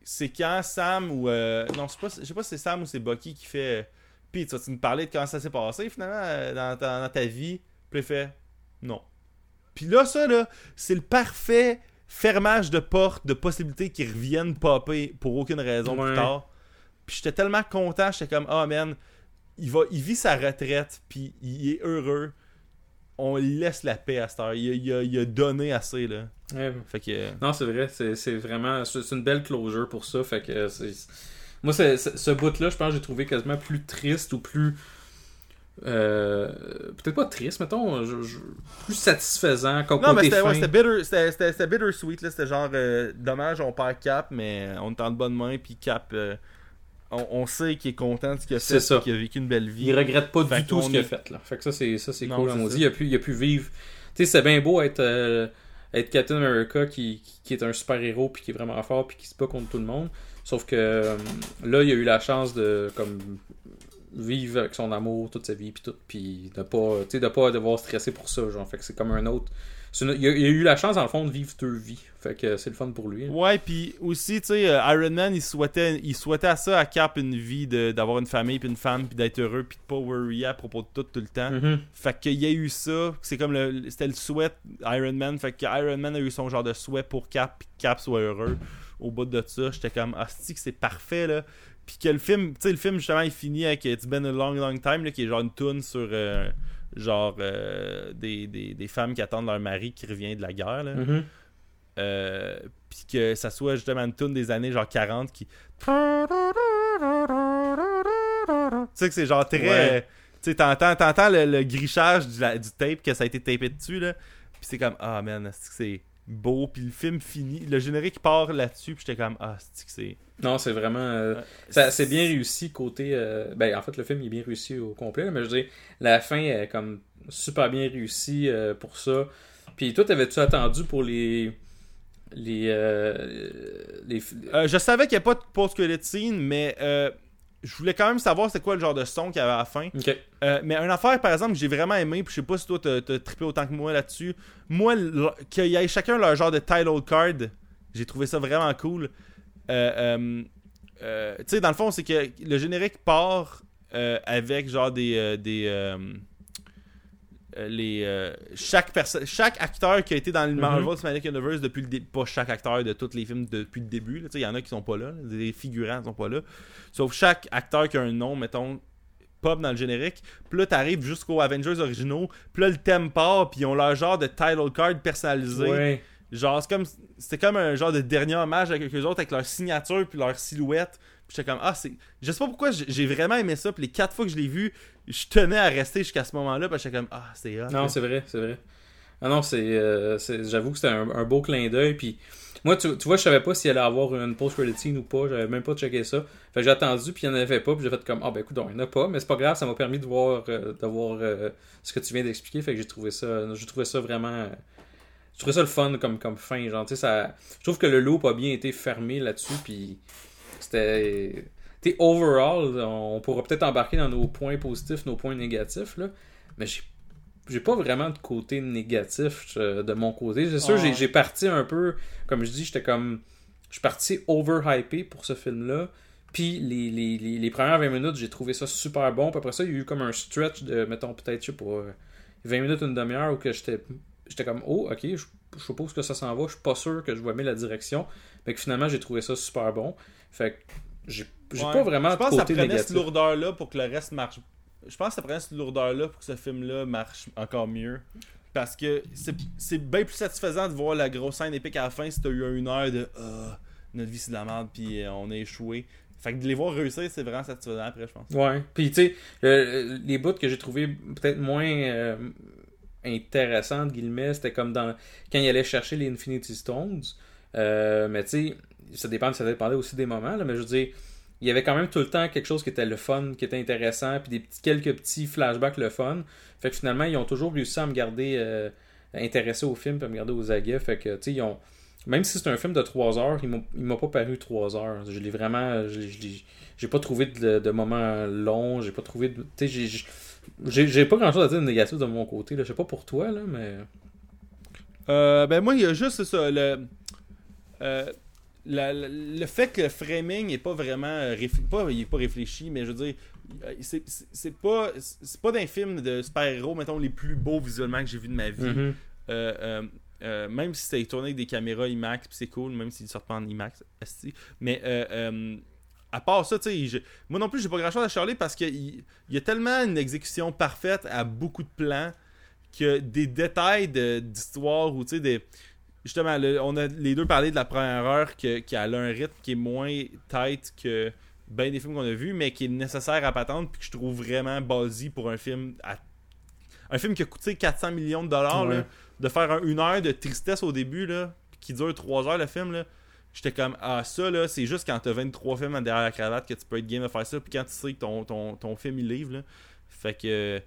c'est quand Sam ou. euh, non, je sais pas, je sais pas si c'est Sam ou c'est Bucky qui fait. euh, Pete, tu vas-tu me parler de comment ça s'est passé finalement euh, dans, ta- dans ta vie? Puis il fait non. Puis là, ça, là, c'est le parfait fermage de porte de possibilités qui reviennent popper pour aucune raison Ouais. plus tard. Puis j'étais tellement content, j'étais comme, ah man, il, va, il vit sa retraite, puis il est heureux. On laisse la paix à cette heure. Il, a- il a, il a donné assez, là. Ouais. Fait que. euh, Non, c'est vrai, c'est vraiment. C'est c'est une belle closure pour ça. Fait que Moi, ce bout-là, je pense que j'ai trouvé quasiment plus triste ou plus. euh, Peut-être pas triste, mettons. je- je- plus satisfaisant. Comme Non, mais c'était ouais, c'était bitter, c'était- bittersweet, là. C'était genre, euh, dommage, on perd Cap, mais on est en bonne main, puis Cap, euh, on, on sait qu'il est content de ce qu'il a fait, qu'il a vécu une belle vie. Il regrette pas Fait du tout ce qu'il a fait là. Fait que ça c'est ça c'est Non, cool. On dit il a pu il a pu vivre. Tu sais c'est bien beau être euh, être Captain America qui, qui, qui est un super héros puis qui est vraiment fort puis qui se bat contre tout le monde. Sauf que euh, là il a eu la chance de comme vivre avec son amour toute sa vie puis tout puis de pas de pas devoir stresser pour ça genre fait que c'est comme un autre une- il, a, il a eu la chance dans le fond de vivre deux vies. Fait que c'est le fun pour lui. Ouais, puis aussi, tu sais, euh, Iron Man, il souhaitait, il souhaitait à ça à Cap une vie, d'avoir une famille, puis une femme, puis d'être heureux, puis de pas worry à propos de tout tout le temps. Mhm. Fait qu'il y a eu ça, c'est comme le, c'était le souhait Iron Man, fait que Iron Man a eu son genre de souhait pour Cap, puis Cap soit heureux. Au bout de ça, j'étais comme, ah, c'est que c'est parfait, là? Puis que le film, tu sais, le film, justement, il finit avec It's Been a Long, Long Time, là, qui est genre une tune sur, euh, genre, euh, des, des, des femmes qui attendent leur mari qui revient de la guerre, là. Mhm. Euh, puis que ça soit justement une tune des années genre 40 qui. Tu sais que c'est genre très. Ouais. Tu sais, t'entends, t'entends le, le grichage du, la- du tape que ça a été tapé dessus, là. Puis c'est comme, ah man, c'est que c'est beau. Puis le film finit. Le générique part là-dessus, puis j'étais comme, ah, c'est que c'est. Non, c'est vraiment. euh, ça- c'est bien réussi côté. euh, ben, en fait, le film il est bien réussi au complet, mais je veux dire, la fin est comme super bien réussie euh, pour ça. Puis toi, t'avais-tu attendu pour les. Les. euh, les Euh, je savais qu'il n'y a pas de post-credit mais euh, je voulais quand même savoir c'est quoi le genre de son qu'il y avait à la fin. Euh, mais une affaire, par exemple, que j'ai vraiment aimé, puis je sais pas si toi t'as t'as trippé autant que moi là-dessus. Moi, qu'il y ait chacun leur genre de title card, j'ai trouvé ça vraiment cool. Euh, euh, tu sais, dans le fond, c'est que le générique part avec genre des. des les euh, chaque personne chaque acteur qui a été dans le Mhm. Marvel Cinematic Universe depuis le pas chaque acteur de tous les films depuis le début il y en a qui sont pas là, des figurants sont pas là sauf chaque acteur qui a un nom mettons pop dans le générique puis là t'arrives jusqu'aux Avengers originaux puis là le thème part puis ils ont leur genre de title card personnalisé Ouais. genre c'est comme c'était comme un genre de dernier hommage avec eux autres avec leur signature puis leur silhouette j'étais comme ah c'est je sais pas pourquoi j'ai vraiment aimé ça puis les quatre fois que je l'ai vu je tenais à rester jusqu'à ce moment-là que j'étais comme ah c'est hot. Non, c'est vrai, c'est vrai. Ah non, c'est, euh, j'avoue que c'était un, beau clin d'œil. Puis moi, tu, tu vois, je savais pas s'il allait avoir une post-credit scene ou pas. J'avais même pas checké ça. Fait que j'ai attendu, puis il n'y en avait pas. Puis j'ai fait comme, ah ben écoute, il n'y en a pas. Mais c'est pas grave, ça m'a permis de voir, euh, de voir euh, ce que tu viens d'expliquer. Fait que j'ai trouvé ça, j'ai trouvé ça vraiment. Je trouvais ça le fun comme, comme fin. Genre, ça. Je trouve que le loop a bien été fermé là-dessus. Puis c'était. Sais, overall, on pourra peut-être embarquer dans nos points positifs, nos points négatifs, là. Mais j'ai j'ai pas vraiment de côté négatif euh, de mon côté. C'est sûr, j'ai- j'ai parti un peu, comme je dis, j'étais comme. Je suis parti overhypé pour ce film-là. Puis les, les, les, les premières 20 minutes, j'ai trouvé ça super bon. Puis après ça, il y a eu comme un stretch de, mettons, peut-être, euh, 20 minutes, une demi-heure où que j'étais j'étais comme, oh, ok, je, je suppose que ça s'en va. Je suis pas sûr que je vais aimer la direction. Mais que finalement, j'ai trouvé ça super bon. Fait que j'ai Ouais. pas vraiment je de pense que ça prenait négatif. cette lourdeur là pour que le reste marche je pense que ça prenait cette lourdeur là pour que ce film là marche encore mieux parce que c'est c'est bien plus satisfaisant de voir la grosse scène épique à la fin si t'as eu une heure de Ah, notre vie c'est de la merde puis euh, on a échoué fait que de les voir réussir c'est vraiment satisfaisant après je pense Ouais. Puis, tu sais, le- les bouts que j'ai trouvé peut-être moins euh, intéressants, guillemets, c'était comme dans quand il allait chercher les Infinity Stones. Euh, mais, tu sais, ça dépend, ça dépendait aussi des moments, là, mais je veux dire, il y avait quand même tout le temps quelque chose qui était le fun, qui était intéressant, puis des petits, quelques petits flashbacks le fun. Fait que finalement, ils ont toujours réussi à me garder euh, intéressé au film, puis à me garder aux aguets. Fait que, tu sais, ils ont. Même si c'est un film de 3 heures, il m'a- pas paru 3 heures. Je l'ai vraiment. J'ai pas trouvé de, de moments longs, j'ai pas trouvé. Tu sais, j'ai- pas grand chose à dire de négatif de mon côté. Là. Je sais pas pour toi, là, mais. Euh, ben moi, il y a juste ça, euh, la- la- le fait que le framing est pas vraiment euh, pas, il est pas réfléchi, mais je veux dire, euh, c'est pas c'est pas d'un film de super-héros, mettons, les plus beaux visuellement que j'ai vu de ma vie. Mhm. Euh, euh, euh, même si c'était tourné avec des caméras IMAX, puis c'est cool, même s'ils sortent pas en IMAX, mais à part ça, tu sais, moi non plus, j'ai pas grand chose à charler parce qu'il il y a tellement une exécution parfaite à beaucoup de plans que des détails de- d'histoire ou tu sais, des. Justement, le- on a les deux parlé de la première heure que- qui a un rythme qui est moins tight que ben des films qu'on a vus, mais qui est nécessaire à patendre, puis que je trouve vraiment ballsy pour un film à- un film qui a coûté 400 millions de dollars, Ouais. là, de faire un- une heure de tristesse au début, là, qui dure 3 heures le film, là, j'étais comme, ah ça, là, c'est juste quand t'as 23 films derrière la cravate que tu peux être game de faire ça, puis quand tu sais que ton, ton, ton film il livre, là. Fait que, euh,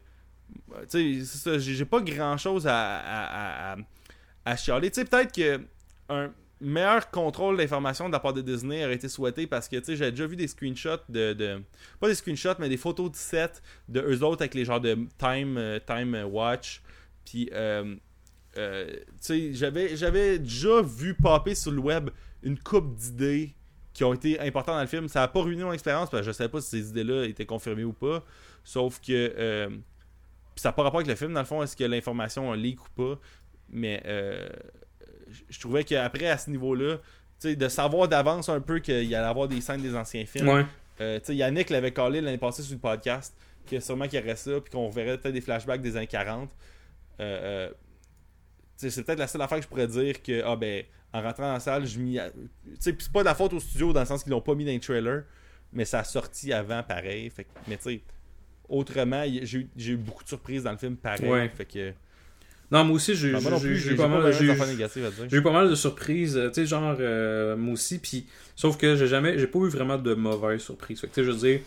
tu sais, c'est ça, j'ai j'ai pas grand chose à, à, à, à chialer. Tu sais, peut-être que un meilleur contrôle d'information de la part de Disney aurait été souhaité parce que, tu sais, déjà vu des screenshots de, Pas des screenshots, mais des photos de set de eux autres avec les genres de time, euh, time watch. Puis, euh, euh, tu sais, j'avais, déjà vu popper sur le web une coupe d'idées qui ont été importantes dans le film. Ça n'a pas ruiné mon expérience parce que je savais pas si ces idées-là étaient confirmées ou pas. Sauf que. euh, ça n'a pas rapport avec le film, dans le fond, est-ce que l'information a leak ou pas. Mais euh, je- trouvais qu'après, à ce niveau-là, de savoir d'avance un peu qu'il allait y avoir des scènes des anciens films. Ouais. Euh, Yannick l'avait collé l'année passée sur le podcast, que sûrement qu'il y aurait ça, puis qu'on verrait peut-être des flashbacks des années 40. Euh, euh, c'est peut-être la seule affaire que je pourrais dire que, ah ben, en rentrant dans la salle, je m'y. Tu sais, puis c'est pas de la faute au studio dans le sens qu'ils l'ont pas mis dans les trailers, mais ça a sorti avant pareil. Fait que- mais tu sais, autrement, y- j'ai eu- j'ai eu beaucoup de surprises dans le film pareil. Ouais. Fait que. Non, moi aussi, j'ai eu pas mal. j'ai- pas mal de surprises, euh, tu sais, genre, euh, moi aussi, puis sauf que j'ai jamais, j'ai pas eu vraiment de mauvaises surprises. Fait que, tu sais, je veux dire,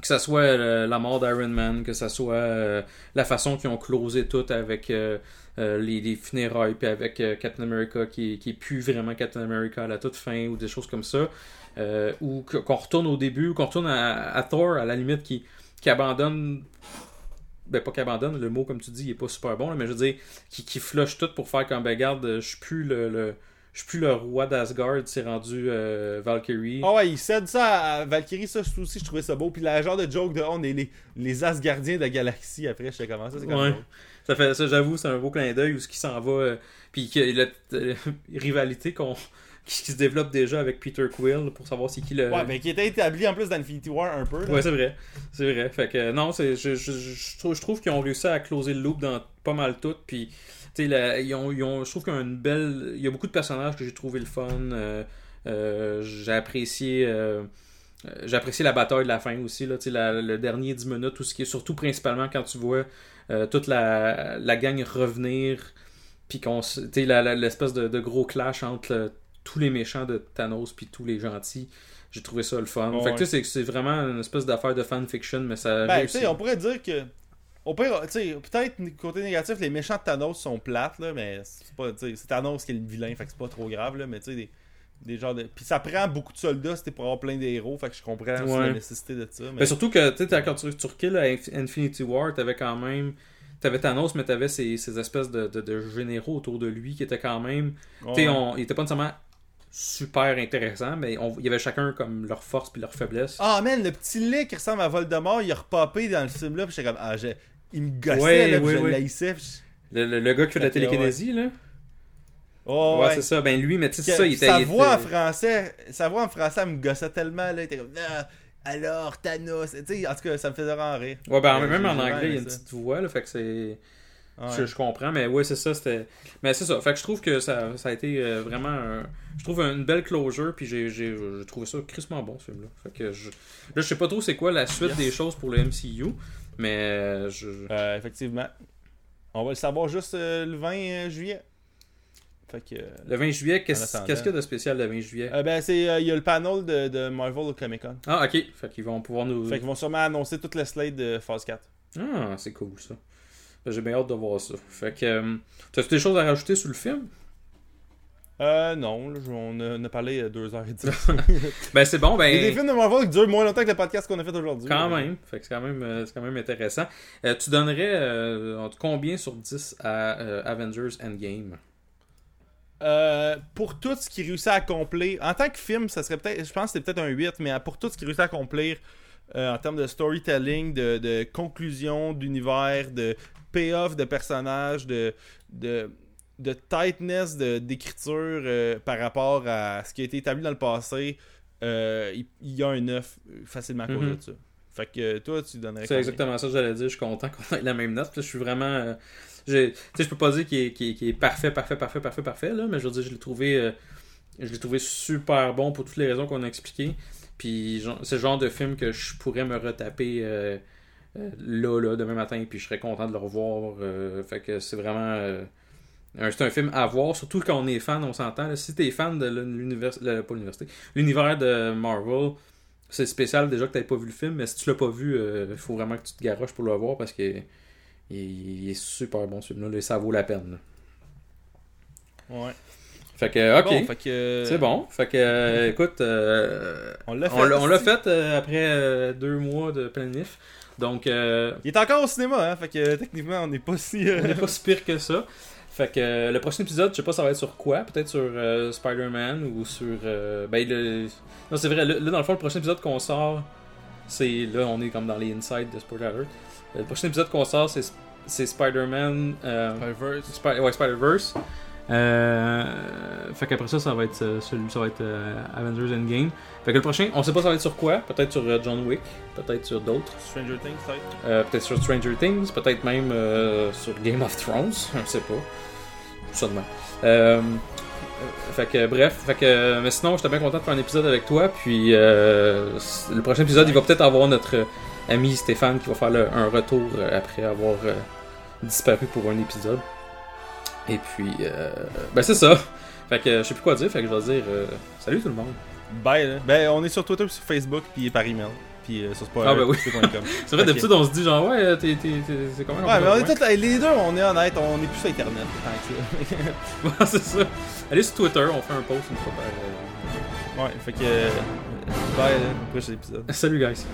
que ça soit euh, la mort d'Iron Man, que ça soit euh, la façon qu'ils ont closé tout avec euh, les, les funérailles, puis avec Captain America qui, qui est plus vraiment Captain America à la toute fin, ou des choses comme ça, ou qu'on retourne au début, ou qu'on retourne à, à Thor, à la limite, qui, qui abandonne ben pas qu'abandonne, le mot comme tu dis, il est pas super bon, là, mais je veux dire, qui, qui flush tout pour faire comme ben garde, je suis plus le, le- je suis plus le roi d'Asgard, c'est rendu euh, Valkyrie. Ah ouais, il cède ça à Valkyrie, ça aussi, je trouvais ça beau. Puis la genre de joke de oh, on est les, les Asgardiens de la galaxie après, je sais comment ça, c'est comme Ouais. drôle. Ça fait ça, j'avoue, c'est un beau clin d'œil où ce qui s'en va. euh, puis que la euh, rivalité qu'on qui, qui se développe déjà avec Peter Quill pour savoir c'est qui le. Ouais, mais qui était établi en plus d'Infinity War un peu. Là. Ouais, c'est vrai. C'est vrai. Fait que euh, non, je, je, je, je trouve, qu'ils ont réussi à closer le loop dans pas mal tout. Puis, tu sais, ils ont, ils ont- je trouve qu'il y a une belle. Il y a beaucoup de personnages que j'ai trouvé le fun. euh, euh, j'ai apprécié. euh, j'ai apprécié la bataille de la fin aussi, là, tu sais, la- le dernier 10 minutes, tout ce qui est surtout principalement quand tu vois toute la, la gang revenir, puis qu'on l'espèce de, de gros clash entre tous les méchants de Thanos puis tous les gentils. J'ai trouvé ça le fun. Ouais, fait que tu ouais. sais, c'est c'est vraiment une espèce d'affaire de fanfiction, mais ça Ben, tu sais, on pourrait dire que. Au pire, tu sais, peut-être côté négatif, les méchants de Thanos sont plates, là, mais c'est pas, tu sais, c'est Thanos qui est le vilain, fait que c'est pas trop grave, là, mais tu sais, des, des genres de. Puis ça prend beaucoup de soldats, c'était pour avoir plein d'héros, fait que je comprends Ouais. la nécessité de ça. Mais... Mais surtout que, tu sais, quand tu, tu recules à Inf- Infinity War, t'avais quand même. T'avais Thanos, mais t'avais ces, ces espèces de, de, de généraux autour de lui qui étaient quand même. Ouais. Tu sais, on- ils étaient pas nécessairement super intéressants, mais on- il y avait chacun comme leur force puis leur faiblesse. Ah, man, le petit lait qui ressemble à Voldemort, il a repopé dans le film là, puis j'étais comme, ah, j'ai- il me gossait, Ouais, là, puis ouais, je ouais. l'haïssais, puis je- Le, le- le gars qui fait de la télékinésie, là? Oh, ouais, c'est ça. Ben lui, mais tu sais, ça, il était. sa voix en français, sa voix en français, elle me gossait tellement, là, il était comme, ah, alors Thanos, tu sais, en tout cas, ça me faisait rire. Ouais, ben même en anglais, il y a une ça. petite voix, là, fait que c'est. Ouais. Je, je comprends, mais ouais, c'est ça, c'était. Mais c'est ça. Fait que je trouve que ça, ça a été euh, vraiment. un- Je trouve une belle closure, puis j'ai, j'ai, j'ai trouvé ça crissement bon, ce film-là. Fait que je. Là, je sais pas trop c'est quoi la suite Yes. des choses pour le MCU, mais euh, je. Euh, effectivement. On va le savoir juste euh, le 20 euh, juillet. Fait que. Le 20 juillet, qu'est-ce, qu'est-ce qu'il y a de spécial le 20 juillet? Ben, c'est. Il y a le panel de, de Marvel Comic Con. Ah, ok. Fait qu'ils vont pouvoir nous. Fait qu'ils vont sûrement annoncer toute la slate de phase 4. Ah, c'est cool ça. J'ai bien hâte de voir ça. Fait que. euh, T'as-tu des choses à rajouter sur le film? Euh, non, on, a, on a parlé euh, 2h10. Ben, c'est bon, ben. Il y a des films de Marvel qui durent moins longtemps que le podcast qu'on a fait aujourd'hui. Quand même, fait que c'est quand même, euh, c'est quand même intéressant. Euh, tu donnerais euh, combien sur 10 à euh, Avengers Endgame? Euh, pour tout ce qu'il réussit à accomplir, en tant que film, ça serait peut-être, je pense que c'est peut-être un 8, mais pour tout ce qu'il réussit à accomplir euh, en termes de storytelling, de, de conclusion d'univers, de payoff de personnages, de, de, de tightness de- d'écriture euh, par rapport à ce qui a été établi dans le passé, euh, il, il y a un 9 facilement à cause de ça. Fait que euh, toi, tu donnerais C'est exactement ça que j'allais dire. Je suis content qu'on ait la même note. Je suis vraiment. euh, sais, je peux pas dire qu'il est, parfait, parfait, parfait, parfait, parfait, là, mais je veux dire, je l'ai trouvé, je l'ai trouvé super bon pour toutes les raisons qu'on a expliquées. Puis c'est le genre de film que je pourrais me retaper là, là, demain matin, puis je serais content de le revoir. euh, fait que c'est vraiment. euh, un- c'est un film à voir, surtout quand on est fan, on s'entend. Si t'es fan de l'univers, pas l'université, l'univers de Marvel, c'est spécial déjà que t'avais pas vu le film, mais si tu l'as pas vu, il faut vraiment que tu te garoches pour le voir parce que il, il est super bon ce film-là, ça vaut la peine. là. Ouais. Fait que, ok, Bon, que, euh, c'est bon. Fait que, euh, écoute, euh, On l'a fait. on fait euh, après euh, deux mois de planif. Donc, euh, Il est encore au cinéma, hein, fait que euh, techniquement, on n'est pas si. euh, on n'est pas si pire que ça. Fait que euh, le prochain épisode, je sais pas ça va être sur quoi, peut-être sur euh, Spider-Man ou sur euh, ben le non c'est vrai là, dans le fond le prochain épisode qu'on sort c'est là on est comme dans les insides de Spoiler Alert. Le prochain épisode qu'on sort c'est c'est Spider-Man euh, Spider-Verse. Spi- ouais, Spider-Verse. Euh, fait qu'après ça, ça va être, euh, celui, ça va être euh, Avengers Endgame. Fait que le prochain, on sait pas ça va être sur quoi. Peut-être sur euh, John Wick, peut-être sur d'autres. Stranger Things, peut-être. Euh, peut-être sur Stranger Things, peut-être même sur Game of Thrones, je sais pas. Euh, euh, fait que bref, fait que mais sinon j'étais bien content de faire un épisode avec toi. Puis euh, le prochain épisode, il va peut-être avoir notre ami Stéphane qui va faire le- un retour après avoir disparu pour un épisode. Et puis euh, ben c'est ça. Fait que je sais plus quoi dire, fait que je vais dire euh, salut tout le monde. Bye, là. Ben, on est sur Twitter, sur Facebook, puis par email. Puis euh, sur Spoiler. Ah, ben oui. C'est vrai d'habitude on se dit genre ouais t'es c'est quand même Ouais, mais on est tous les deux, on est honnête, on est plus sur Internet. tant que ça. Ouais, c'est ça. Allez sur Twitter, on fait un post une fois par. ouais, fait que. Bye, là, au prochain épisode. Salut guys.